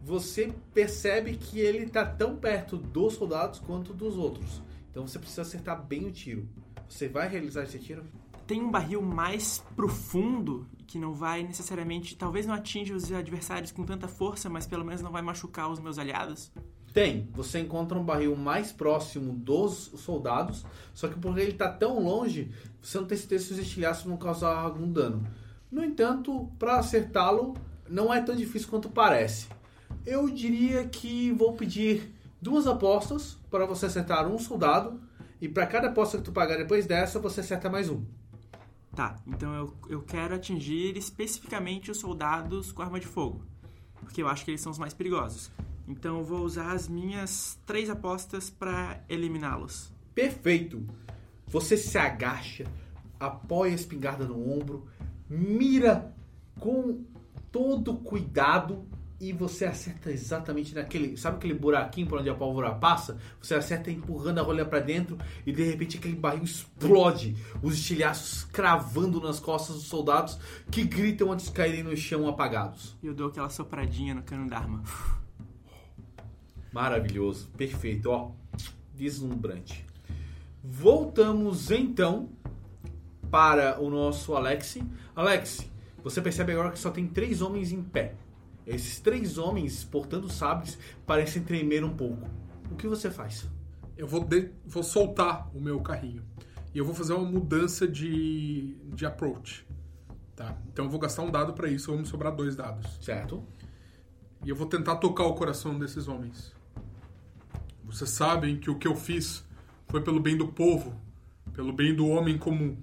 você percebe que ele tá tão perto dos soldados quanto dos outros. Então você precisa acertar bem o tiro. Você vai realizar esse tiro? Tem um barril mais profundo que não vai necessariamente, talvez não atinja os adversários com tanta força, mas pelo menos não vai machucar os meus aliados. Tem. Você encontra um barril mais próximo dos soldados, só que porque ele tá tão longe, você não tem certeza se os estilhaços vão causar algum dano. No entanto, para acertá-lo, não é tão difícil quanto parece. Eu diria que vou pedir duas apostas para você acertar um soldado. E para cada aposta que tu pagar depois dessa, você acerta mais um. Tá, então eu, eu quero atingir especificamente os soldados com arma de fogo. Porque eu acho que eles são os mais perigosos. Então eu vou usar as minhas três apostas pra eliminá-los. Perfeito. Você se agacha, apoia a espingarda no ombro, mira com todo cuidado e você acerta exatamente naquele, sabe aquele buraquinho por onde a pólvora passa? Você acerta empurrando a rolha para dentro e de repente aquele barril explode, os estilhaços cravando nas costas dos soldados que gritam antes de caírem no chão apagados. E eu dou aquela sopradinha no cano da arma. Maravilhoso, perfeito, ó, deslumbrante. Voltamos então para o nosso Alex. Alex, você percebe agora que só tem três homens em pé. Esses três homens portando sabres parecem tremer um pouco. O que você faz? Eu vou, de- vou soltar o meu carrinho. E eu vou fazer uma mudança de, de approach. Tá? Então eu vou gastar um dado pra isso, vão me sobrar dois dados. Certo? E eu vou tentar tocar o coração desses homens. Vocês sabem que o que eu fiz foi pelo bem do povo, pelo bem do homem comum.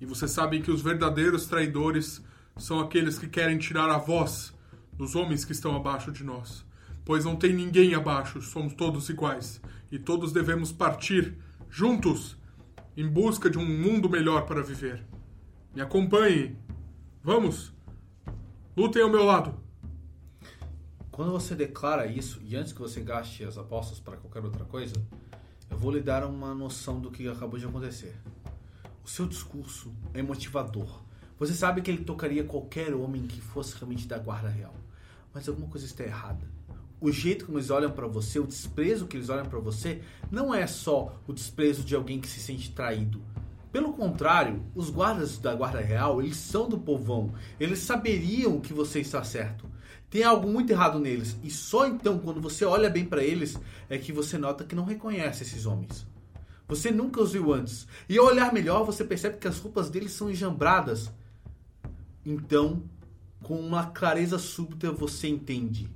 E vocês sabem que os verdadeiros traidores são aqueles que querem tirar a voz dos homens que estão abaixo de nós. Pois não tem ninguém abaixo, somos todos iguais. E todos devemos partir, juntos, em busca de um mundo melhor para viver. Me acompanhem. Vamos! Lutem ao meu lado. Quando você declara isso, e antes que você gaste as apostas para qualquer outra coisa, eu vou lhe dar uma noção do que acabou de acontecer. O seu discurso é motivador. Você sabe que ele tocaria qualquer homem que fosse realmente da guarda real. Mas alguma coisa está errada. O jeito como eles olham para você, o desprezo que eles olham para você, não é só o desprezo de alguém que se sente traído. Pelo contrário, os guardas da guarda real, eles são do povão. Eles saberiam que você está certo. Tem algo muito errado neles. E só então, quando você olha bem para eles, é que você nota que não reconhece esses homens. Você nunca os viu antes. E ao olhar melhor, você percebe que as roupas deles são enjambradas. Então, com uma clareza súbita, você entende.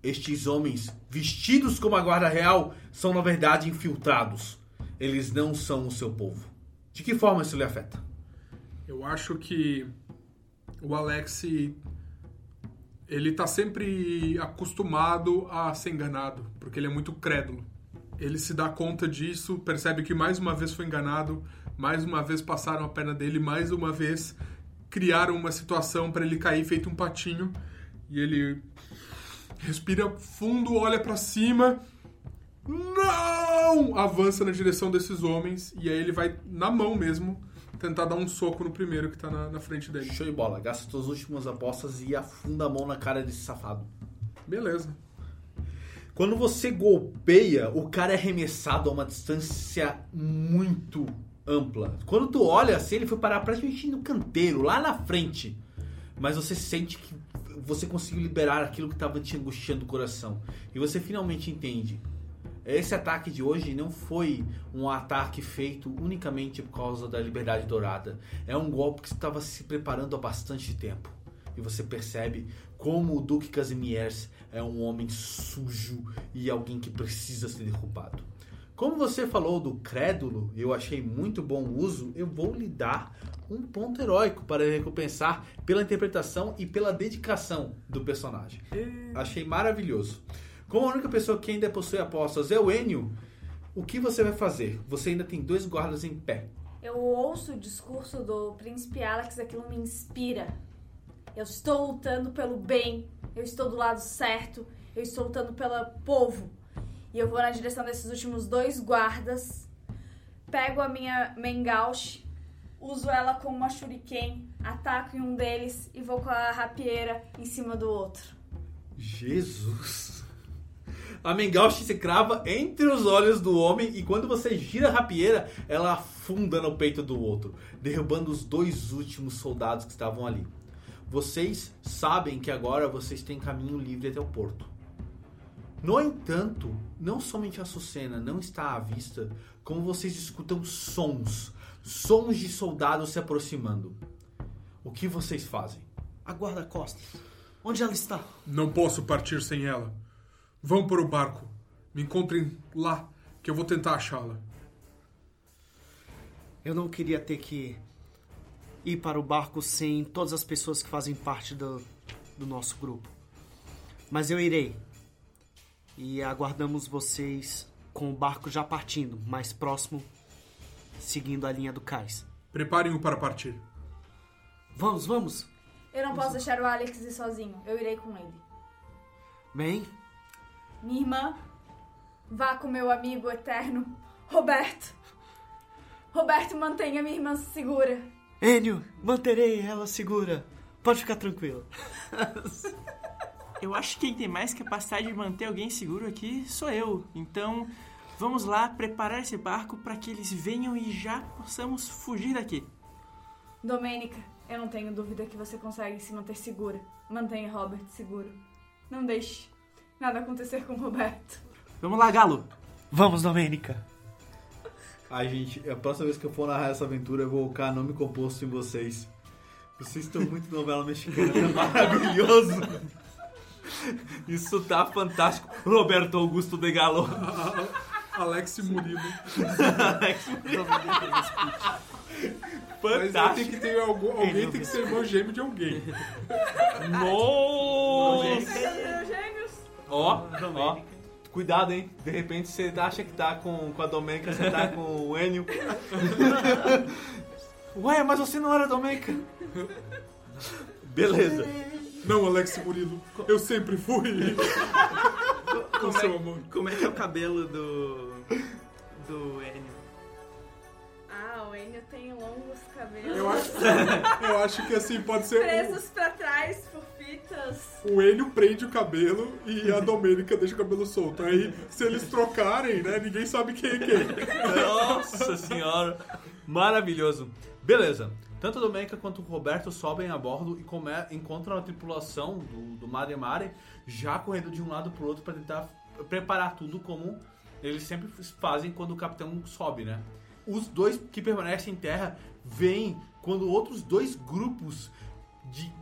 Estes homens, vestidos como a guarda real, são na verdade infiltrados. Eles não são o seu povo. De que forma isso lhe afeta? Eu acho que o Alex ele tá sempre acostumado a ser enganado, porque ele é muito crédulo. Ele se dá conta disso, percebe que mais uma vez foi enganado, mais uma vez passaram a perna dele, mais uma vez criaram uma situação para ele cair feito um patinho e ele respira fundo, olha para cima, não! Avança na direção desses homens e aí ele vai na mão mesmo tentar dar um soco no primeiro que tá na, na frente dele. Show de bola. Gasta suas últimas apostas e afunda a mão na cara desse safado. Beleza. Quando você golpeia, o cara é arremessado a uma distância muito ampla. Quando tu olha assim, ele foi parar praticamente no canteiro, lá na frente. Mas você sente que você conseguiu liberar aquilo que estava te angustiando o coração. E você finalmente entende. Esse ataque de hoje não foi um ataque feito unicamente por causa da liberdade dourada. É um golpe que estava se preparando há bastante tempo. E você percebe como o Duque Casimiers é um homem sujo e alguém que precisa ser derrubado. Como você falou do crédulo, eu achei muito bom o uso, eu vou lhe dar um ponto heróico para recompensar pela interpretação e pela dedicação do personagem. Achei maravilhoso. Como a única pessoa que ainda possui apostas é o Enio, o que você vai fazer? Você ainda tem dois guardas em pé. Eu ouço o discurso do príncipe Alex, aquilo me inspira. Eu estou lutando pelo bem, eu estou do lado certo, eu estou lutando pelo povo. E eu vou na direção desses últimos dois guardas, pego a minha Mengaush, uso ela como uma shuriken, ataco em um deles e vou com a rapieira em cima do outro. Jesus! A Mengaushi se crava entre os olhos do homem e quando você gira a rapieira, ela afunda no peito do outro, derrubando os dois últimos soldados que estavam ali. Vocês sabem que agora vocês têm caminho livre até o porto. No entanto, não somente a Sucena não está à vista, como vocês escutam sons, sons de soldados se aproximando. O que vocês fazem? A guarda-costas. Onde ela está? Não posso partir sem ela. Vão para o barco. Me encontrem lá, que eu vou tentar achá-la. Eu não queria ter que ir para o barco sem todas as pessoas que fazem parte do, do nosso grupo. Mas eu irei. E aguardamos vocês com o barco já partindo, mais próximo, seguindo a linha do cais. Preparem-o para partir. Vamos, vamos. Eu não posso deixar o Alex ir sozinho. Eu irei com ele. Bem, Minha irmã, vá com meu amigo eterno, Roberto. Roberto, mantenha minha irmã segura. Enio, manterei ela segura. Pode ficar tranquilo. Eu acho que quem tem mais capacidade de manter alguém seguro aqui sou eu. Então, vamos lá preparar esse barco para que eles venham e já possamos fugir daqui. Domênica, eu não tenho dúvida que você consegue se manter segura. Mantenha Robert seguro. Não deixe nada acontecer com o Roberto. Vamos lá, Galo. Vamos, Domênica. Ai, gente, a próxima vez que eu for narrar essa aventura, eu vou colocar nome composto em vocês. Vocês estão muito novela mexicana, é maravilhoso. Isso tá fantástico. Roberto Augusto de Galo. Alex Murilo. Mas aí tem Fantástico. que ter algum, alguém tem que ser irmão gêmeo de alguém. Nossa! Gêmeos. Ó, ó. Cuidado, hein? De repente você acha que tá com, com a Domênica, você tá com o Enio. Ué, mas você não era Domênica. Beleza. Não, Alex Murilo. Eu sempre fui. Com seu amor. Como é que é o cabelo do. do Enio? Ah, o Enio tem longos cabelos. Eu acho, eu acho que assim pode ser. Presos pra trás O, o Enio prende o cabelo e a Domênica deixa o cabelo solto. Aí, se eles trocarem, né? Ninguém sabe quem é quem. Nossa senhora. Maravilhoso. Beleza. Tanto a Domênica quanto o Roberto sobem a bordo e come- encontram a tripulação do, do Mare Mare já correndo de um lado pro outro para tentar preparar tudo como eles sempre fazem quando o capitão sobe, né? Os dois que permanecem em terra veem quando outros dois grupos de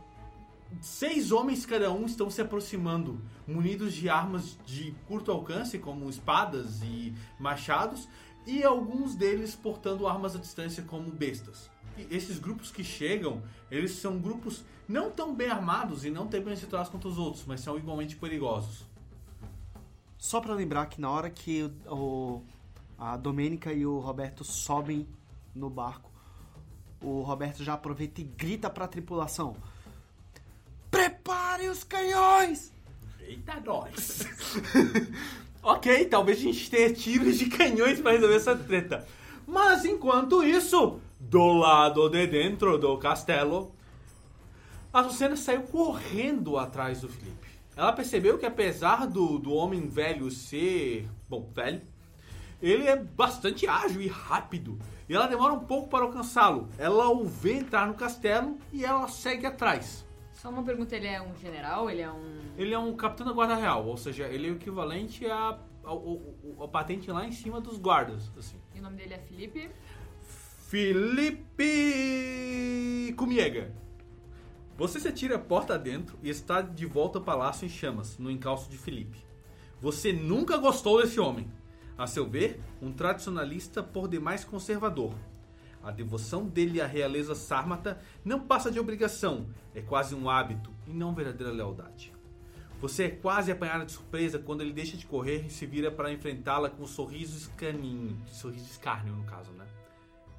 seis homens cada um estão se aproximando, munidos de armas de curto alcance, como espadas e machados, e alguns deles portando armas à distância, como bestas. E esses grupos que chegam, eles são grupos não tão bem armados e não tão bem situados quanto os outros, mas são igualmente perigosos. Só pra lembrar que na hora que o, a Domênica e o Roberto sobem no barco, o Roberto já aproveita e grita pra tripulação: Prepare os canhões! Eita, nós! ok, talvez a gente tenha tiros de canhões para resolver essa treta. Mas enquanto isso, do lado de dentro do castelo, a Lucena saiu correndo atrás do Felipe. Ela percebeu que apesar do, do homem velho ser, bom, velho, ele é bastante ágil e rápido. E ela demora um pouco para alcançá-lo. Ela o vê entrar no castelo e ela segue atrás. Só uma pergunta, ele é um general? Ele é um... Ele é um capitão da guarda real, ou seja, ele é o equivalente a- a patente lá em cima dos guardas, assim. E o nome dele é Felipe? Felipe Cumiega. Você se atira a porta dentro e está de volta ao palácio em chamas, no encalço de Felipe. Você nunca gostou desse homem. A seu ver, um tradicionalista por demais conservador. A devoção dele à realeza sármata não passa de obrigação, é quase um hábito e não verdadeira lealdade. Você é quase apanhada de surpresa quando ele deixa de correr e se vira para enfrentá-la com um sorriso escaninho, sorriso escárnio no caso, né?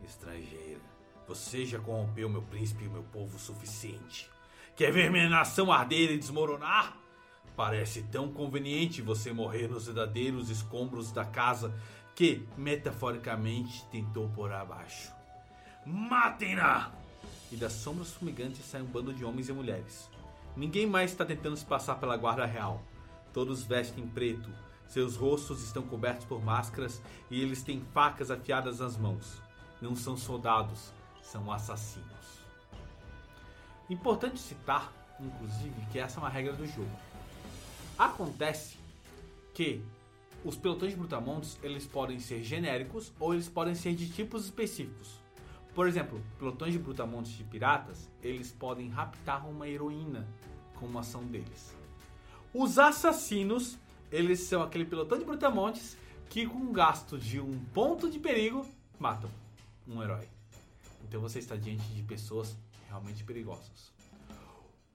Estrangeira, você já corrompeu meu príncipe e meu povo o suficiente. Quer ver minha nação arder e desmoronar? Parece tão conveniente você morrer nos verdadeiros escombros da casa que, metaforicamente, tentou por abaixo. Matem-na! E das sombras fumigantes sai um bando de homens e mulheres. Ninguém mais está tentando se passar pela guarda real. Todos vestem preto, seus rostos estão cobertos por máscaras e eles têm facas afiadas nas mãos. Não são soldados, são assassinos. Importante citar, inclusive, que essa é uma regra do jogo. Acontece que os pelotões de brutamontes eles podem ser genéricos ou eles podem ser de tipos específicos. Por exemplo, pelotões de brutamontes de piratas eles podem raptar uma heroína com uma ação deles. Os assassinos Eles são aquele pelotão de brutamontes que com um gasto de um ponto de perigo matam um herói. Então você está diante de pessoas realmente perigosas.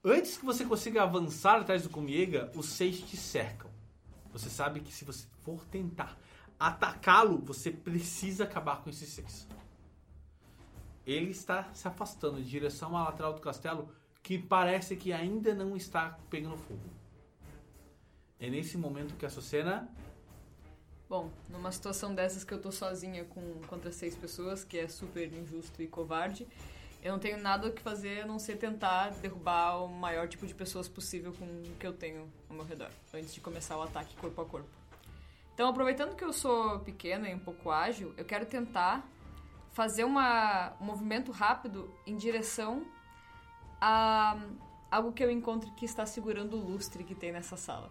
Antes que você consiga avançar atrás do Kumiega, os seis te cercam. Você sabe que se você for tentar atacá-lo, você precisa acabar com esses seis. Ele está se afastando em direção à lateral do castelo, que parece que ainda não está pegando fogo. É nesse momento que a Sucena Bom, numa situação dessas que eu tô sozinha com, contra seis pessoas, que é super injusto e covarde, eu não tenho nada o que fazer a não ser tentar derrubar o maior tipo de pessoas possível com o que eu tenho ao meu redor, antes de começar o ataque corpo a corpo. Então, aproveitando que eu sou pequena e um pouco ágil, eu quero tentar fazer uma, um movimento rápido em direção a algo que eu encontro que está segurando o lustre que tem nessa sala.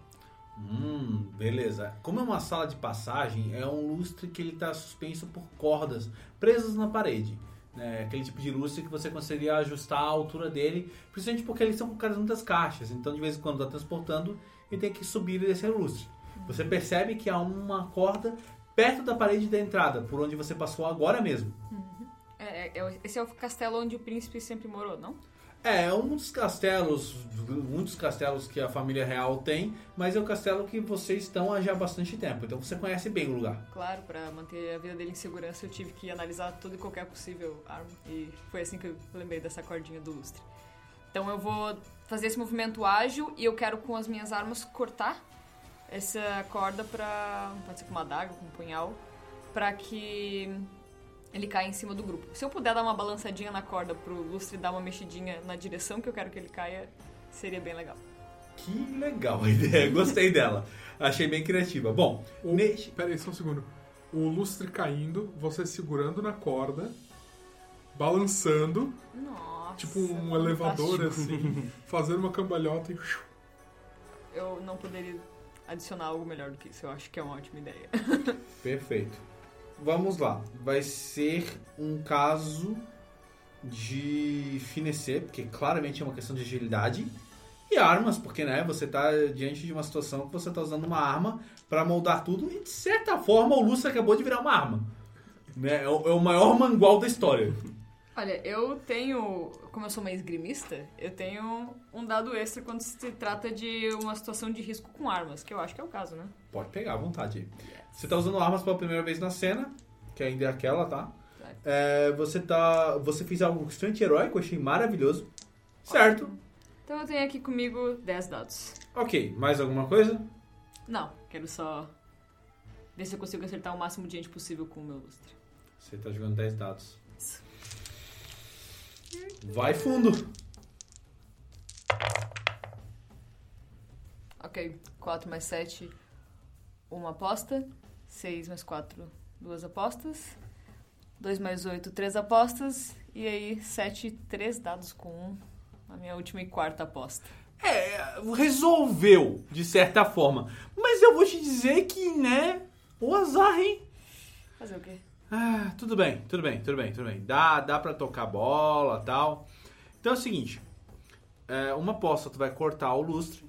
Hum, beleza. Como é uma sala de passagem, é um lustre que ele está suspenso por cordas presas na parede. Né? Aquele tipo de lustre que você conseguiria ajustar a altura dele, principalmente porque eles são colocados muitas caixas. Então, de vez em quando está transportando e tem que subir e descer o lustre. Você percebe que há uma corda perto da parede da entrada, por onde você passou agora mesmo. É, é- é- esse é o castelo onde o príncipe sempre morou, não? É, é um dos castelos, muitos castelos que a família real tem, mas é o castelo que vocês estão há já bastante tempo. Então você conhece bem o lugar. Claro, pra manter a vida dele em segurança, eu tive que analisar tudo e qualquer possível arma. E foi assim que eu lembrei dessa cordinha do lustre. Então eu vou fazer esse movimento ágil e eu quero com as minhas armas cortar essa corda pra. pode ser com uma adaga, com um punhal, pra que ele caia em cima do grupo. Se eu puder dar uma balançadinha na corda pro lustre dar uma mexidinha na direção que eu quero que ele caia, seria bem legal. Que legal a ideia, gostei dela. Achei bem criativa. Bom, O... neste- Pera aí, só um segundo. O lustre caindo, você segurando na corda, balançando, Nossa. tipo um elevador fantástico. assim, fazendo uma cambalhota e. Eu não poderia adicionar algo melhor do que isso. Eu acho que é uma ótima ideia. Perfeito. Vamos lá. Vai ser um caso de finecer, porque claramente é uma questão de agilidade. E armas, porque né, você tá diante de uma situação que você tá usando uma arma para moldar tudo e de certa forma o Lúcio acabou de virar uma arma. Né? É, o, é o maior mangual da história. Olha, eu tenho, como eu sou uma esgrimista, eu tenho um dado extra quando se trata de uma situação de risco com armas, que eu acho que é o caso, né? Pode pegar à vontade. Você tá usando armas pela primeira vez na cena, que ainda é aquela, tá? É, você tá. Você fez algo extremamente heróico, achei maravilhoso. Certo. Então eu tenho aqui comigo 10 dados. Ok, mais alguma coisa? Não, quero só ver se eu consigo acertar o máximo de gente possível com o meu lustre. Você tá jogando 10 dados. Vai fundo. Ok, 4 mais 7, uma aposta. 6 mais 4, duas apostas. 2 mais 8, três apostas. E aí, 7, 3 dados com 1. A minha última e quarta aposta. É, resolveu, de certa forma. Mas eu vou te dizer que, né? O azar, hein? Fazer o quê? Ah, tudo bem, tudo bem, tudo bem, tudo bem. Dá, dá pra tocar bola tal. Então é o seguinte: é, uma aposta tu vai cortar o lustre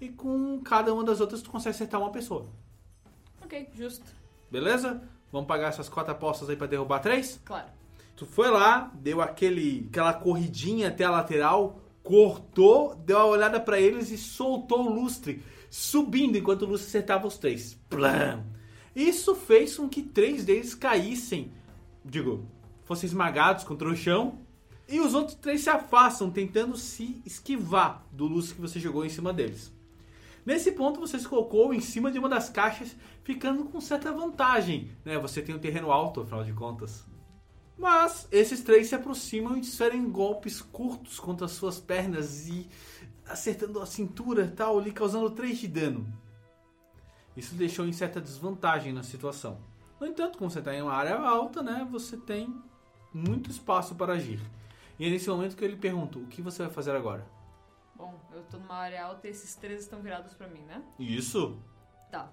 e com cada uma das outras tu consegue acertar uma pessoa. Ok, justo. Beleza? Vamos pagar essas quatro apostas aí pra derrubar três? Claro. Tu foi lá, deu aquele, aquela corridinha até a lateral, cortou, deu uma olhada pra eles e soltou o lustre, subindo enquanto o lustre acertava os três. Plam! Isso fez com que três deles caíssem, digo, fossem esmagados contra o chão, e os outros três se afastam, tentando se esquivar do lustre que você jogou em cima deles. Nesse ponto você se colocou em cima de uma das caixas, ficando com certa vantagem, né? Você tem um terreno alto, afinal de contas. Mas esses três se aproximam e desferem golpes curtos contra as suas pernas e acertando a cintura e tal, lhe causando 3 de dano. Isso deixou em certa desvantagem na situação. No entanto, como você está em uma área alta, né, você tem muito espaço para agir. E é nesse momento que eu lhe pergunto, o que você vai fazer agora? Bom, eu tô numa área alta e esses três estão virados pra mim, né? Isso? Tá.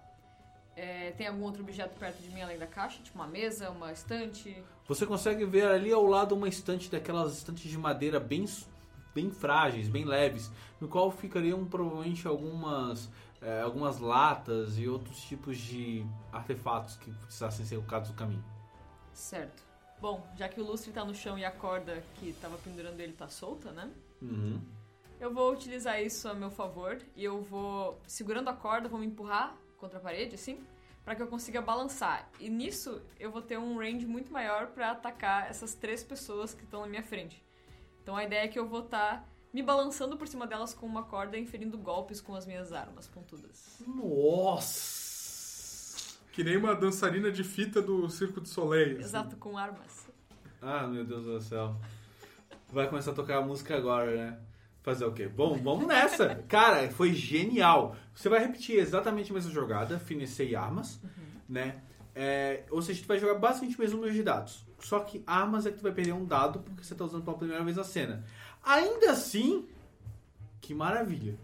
É, tem algum outro objeto perto de mim além da caixa? Tipo uma mesa, uma estante? Você consegue ver ali ao lado uma estante daquelas estantes de madeira bem, bem frágeis, bem leves, no qual ficariam provavelmente algumas é, algumas latas e outros tipos de artefatos que precisassem ser colocados no caminho. Certo. Bom, já que o lustre tá no chão e a corda que tava pendurando ele tá solta, né? Uhum. Eu vou utilizar isso a meu favor e eu vou, segurando a corda, vou me empurrar contra a parede, assim, para que eu consiga balançar. E nisso eu vou ter um range muito maior para atacar essas três pessoas que estão na minha frente. Então a ideia é que eu vou estar me balançando por cima delas com uma corda e inferindo golpes com as minhas armas pontudas. Nossa! Que nem uma dançarina de fita do Circo de Soleil. assim. Exato, com armas. Ah, meu Deus do céu. Vai começar a tocar a música agora, né? Fazer o quê? Bom, vamos nessa. Cara, foi genial. Você vai repetir exatamente a mesma jogada, finessei armas, né? É, ou seja, tu vai jogar basicamente o mesmo número de dados. Só que armas é que tu vai perder um dado porque você tá usando pela primeira vez a cena. Ainda assim, que maravilha.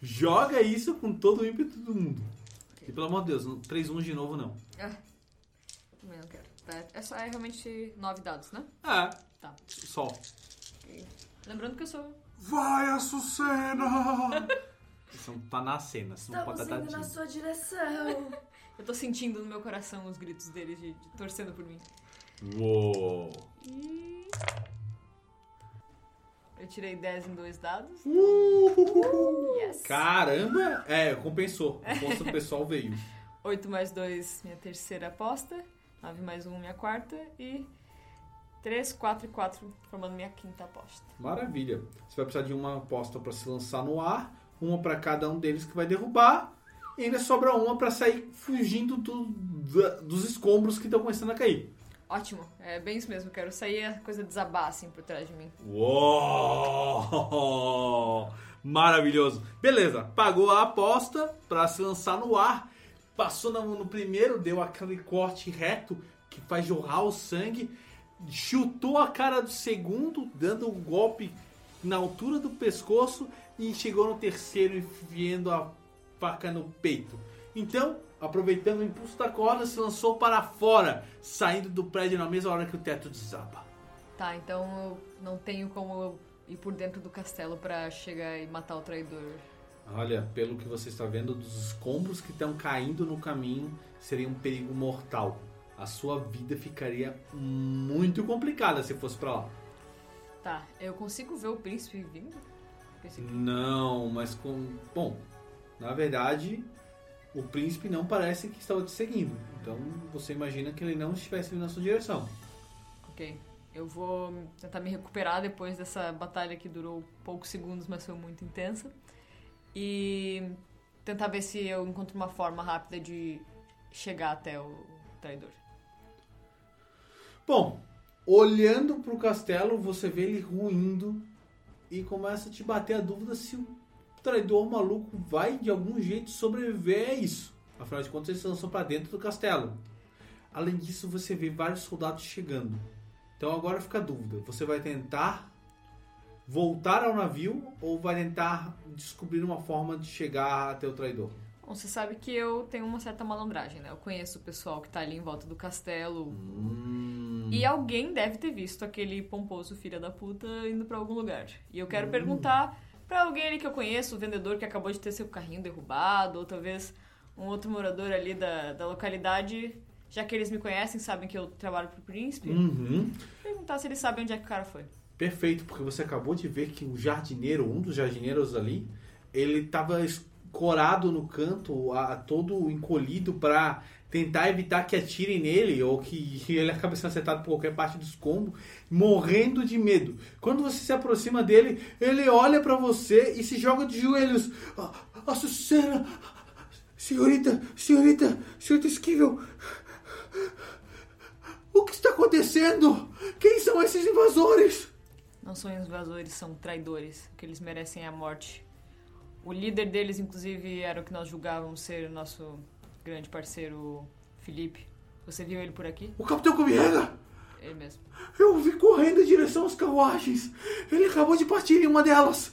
Joga isso com todo o ímpeto do mundo. E pelo amor de Deus, 3-1 de novo não. Ah, também não quero. Tá, é só é realmente nove dados, né? Ah, Tá. só. Lembrando que eu sou. Vai, Açucena! Você não tá na cena, você não pode estar indo na sua direção. Eu tô sentindo no meu coração os gritos deles de, de torcendo por mim. Uou! E. Eu tirei 10 em dois dados. Yes! Caramba! É, compensou. A força do pessoal veio. 8 mais 2, minha terceira aposta. 9 mais 1, minha quarta. E 3, 4 e 4, formando minha quinta aposta. Maravilha. Você vai precisar de uma aposta pra se lançar no ar, uma pra cada um deles que vai derrubar, e ainda sobra uma pra sair fugindo do- dos escombros que estão começando a cair. Ótimo, é bem isso mesmo. Quero sair a coisa desabar assim por trás de mim. Uou! Maravilhoso. Beleza, pagou a aposta pra se lançar no ar. Passou no, no primeiro, deu aquele corte reto que faz jorrar o sangue. Chutou a cara do segundo, dando um golpe na altura do pescoço. E chegou no terceiro, enfiando a faca no peito. Então, aproveitando o impulso da corda, se lançou para fora, saindo do prédio na mesma hora que o teto desaba. Tá, então eu não tenho como ir por dentro do castelo pra chegar e matar o traidor. Olha, pelo que você está vendo, dos escombros que estão caindo no caminho, seria um perigo mortal. A sua vida ficaria muito complicada se fosse pra lá. Tá, eu consigo ver o príncipe vindo? Não, mas com. Bom, na verdade, o príncipe não parece que estava te seguindo. Então você imagina que ele não estivesse na sua direção. Ok. Eu vou tentar me recuperar depois dessa batalha que durou poucos segundos, mas foi muito intensa. E tentar ver se eu encontro uma forma rápida de chegar até o traidor. Bom, olhando pro castelo, você vê ele ruindo e começa a te bater a dúvida se o traidor maluco vai de algum jeito sobreviver a isso. Afinal de contas, eles se lançam pra dentro do castelo. Além disso, você vê vários soldados chegando. Então agora fica a dúvida: você vai tentar voltar ao navio ou vai tentar descobrir uma forma de chegar até o traidor? Bom, você sabe que eu tenho uma certa malandragem, né? Eu conheço o pessoal que tá ali em volta do castelo. Hum. E alguém deve ter visto aquele pomposo filho da puta indo pra algum lugar. E eu Hum. quero perguntar pra alguém ali que eu conheço, o vendedor que acabou de ter seu carrinho derrubado, ou talvez um outro morador ali da, da localidade, já que eles me conhecem, sabem que eu trabalho pro príncipe, Uhum. perguntar se eles sabem onde é que o cara foi. Perfeito, porque você acabou de ver que o jardineiro, um dos jardineiros ali, ele estava escorado no canto, a, todo encolhido para tentar evitar que atirem nele ou que ele acabe sendo acertado por qualquer parte do escombro, morrendo de medo. Quando você se aproxima dele, ele olha para você e se joga de joelhos. "Ah, Açucena! Senhorita, senhorita, senhorita Esquivel! O que está acontecendo? Quem são esses invasores? Não são invasores, são traidores, que eles merecem a morte. O líder deles, inclusive, era o que nós julgávamos ser o nosso grande parceiro, Felipe. Você viu ele por aqui? O Capitão Comiega! Ele mesmo. Eu vi correndo em direção às carruagens. Ele acabou de partir em uma delas.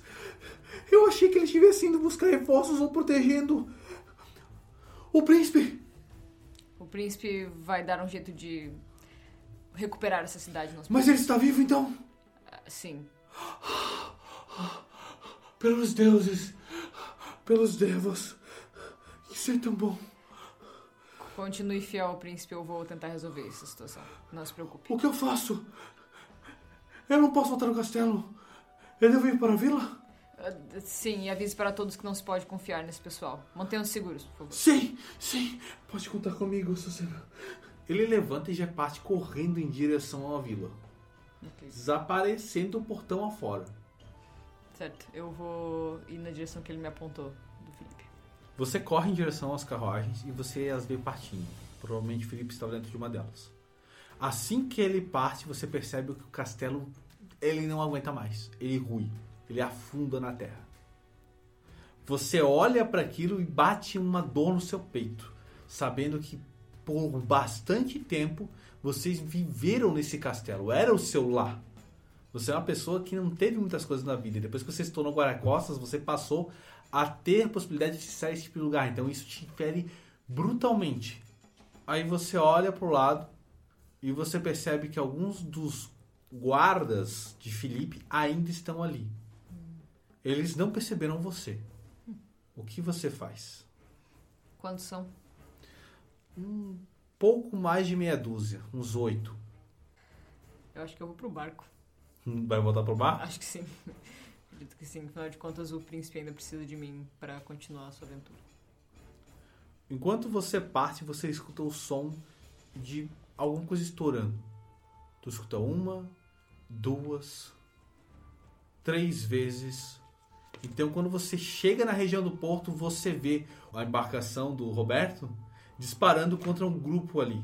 Eu achei que ele estivesse indo buscar reforços ou protegendo o príncipe. O príncipe vai dar um jeito de recuperar essa cidade. Mas ele está vivo então? Sim. Pelos deuses. pelos devos. Isso é tão bom. Continue fiel ao príncipe, eu vou tentar resolver essa situação. Não se preocupe. O que eu faço? Eu não posso voltar no castelo. Eu devo ir para a vila? Ah, Sim, e avise para todos que não se pode confiar nesse pessoal. Mantenham-se seguros, por favor. Sim, sim. Pode contar comigo, Susana. Ele levanta e já parte correndo em direção à vila. Ok. Desaparecendo o portão afora. Certo, eu vou ir na direção que ele me apontou. Você corre em direção às carruagens e você as vê partindo. Provavelmente Felipe estava dentro de uma delas. Assim que ele parte, você percebe que o castelo ele não aguenta mais. Ele rui, ele afunda na terra. Você olha para aquilo e bate uma dor no seu peito, sabendo que por bastante tempo vocês viveram nesse castelo, era o seu lar. Você é uma pessoa que não teve muitas coisas na vida. Depois que você se tornou guarda-costas, você passou a ter a possibilidade de sair desse tipo de lugar. Então isso te fere brutalmente. Aí você olha pro lado e você percebe que alguns dos guardas de Felipe ainda estão ali. Eles não perceberam você. O que você faz? Quantos são? Pouco mais de meia dúzia, uns oito. Eu acho que eu vou pro barco. Vai voltar pro bar? Acho que sim. Acredito que sim. Afinal de contas, o príncipe ainda precisa de mim para continuar a sua aventura. Enquanto você parte, você escuta o som de alguma coisa estourando. Tu escuta uma, duas, três vezes. Então, quando você chega na região do porto, você vê a embarcação do Roberto disparando contra um grupo ali.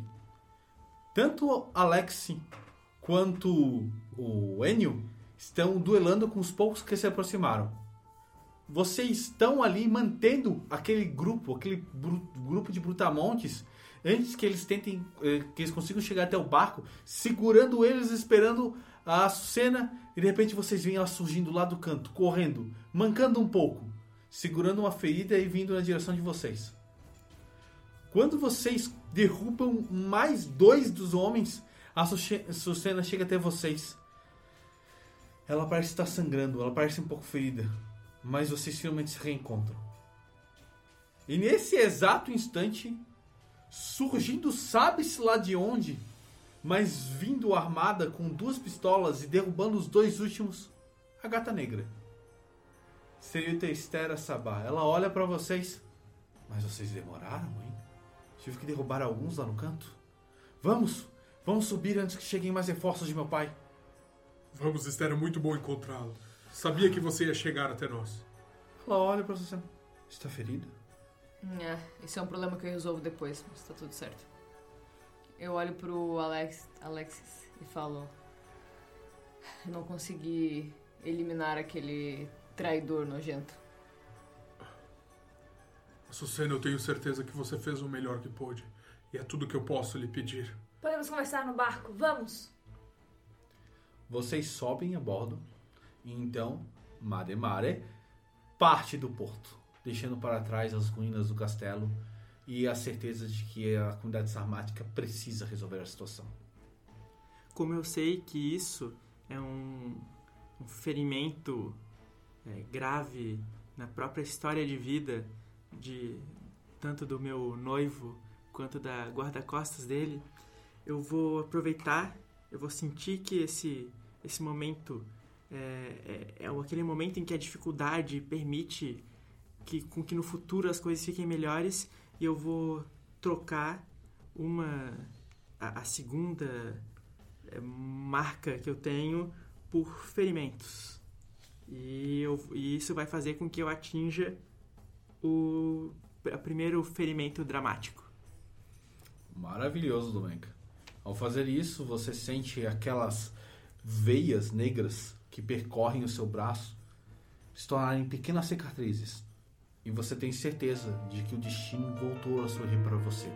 Tanto Alex quanto o Enio estão duelando com os poucos que se aproximaram. Vocês estão ali mantendo aquele grupo, aquele grupo de brutamontes, antes que eles tentem, eh, que eles consigam chegar até o barco, segurando eles, esperando a cena, e de repente vocês veem ela surgindo lá do canto, correndo, mancando um pouco, segurando uma ferida e vindo na direção de vocês. Quando vocês derrubam mais dois dos homens, a Sucena chega até vocês. Ela parece estar sangrando, ela parece um pouco ferida, mas vocês finalmente se reencontram. E nesse exato instante, surgindo sabe-se lá de onde, mas vindo armada com duas pistolas e derrubando os dois últimos, a gata negra. Senhorita Estera Sabá, ela olha pra vocês. Mas vocês demoraram, hein? Tive que derrubar alguns lá no canto. Vamos, vamos subir antes que cheguem mais reforços de meu pai. Vamos, Esther, é muito bom encontrá-lo. Sabia que você ia chegar até nós. Ela olha pra você. Está ferida? É, isso é um problema que eu resolvo depois, mas tá tudo certo. Eu olho pro Alex, Alexis e falo: Não consegui eliminar aquele traidor nojento. Sucena, eu tenho certeza que você fez o melhor que pôde. E é tudo que eu posso lhe pedir. Podemos conversar no barco, vamos? Vocês sobem a bordo e então Mademare parte do porto, deixando para trás as ruínas do castelo e a certeza de que a comunidade sarmática precisa resolver a situação. Como eu sei que isso é um, um ferimento é, grave na própria história de vida de tanto do meu noivo quanto da guarda-costas dele, eu vou aproveitar, eu vou sentir que esse, esse momento é, é, é aquele momento em que a dificuldade permite que, com que no futuro as coisas fiquem melhores e eu vou trocar uma a, a segunda é, marca que eu tenho por ferimentos. E, eu, e isso vai fazer com que eu atinja o pr- primeiro ferimento dramático. Maravilhoso, Domenka. Ao fazer isso, você sente aquelas veias negras que percorrem o seu braço se tornarem pequenas cicatrizes. E você tem certeza de que o destino voltou a sorrir para você.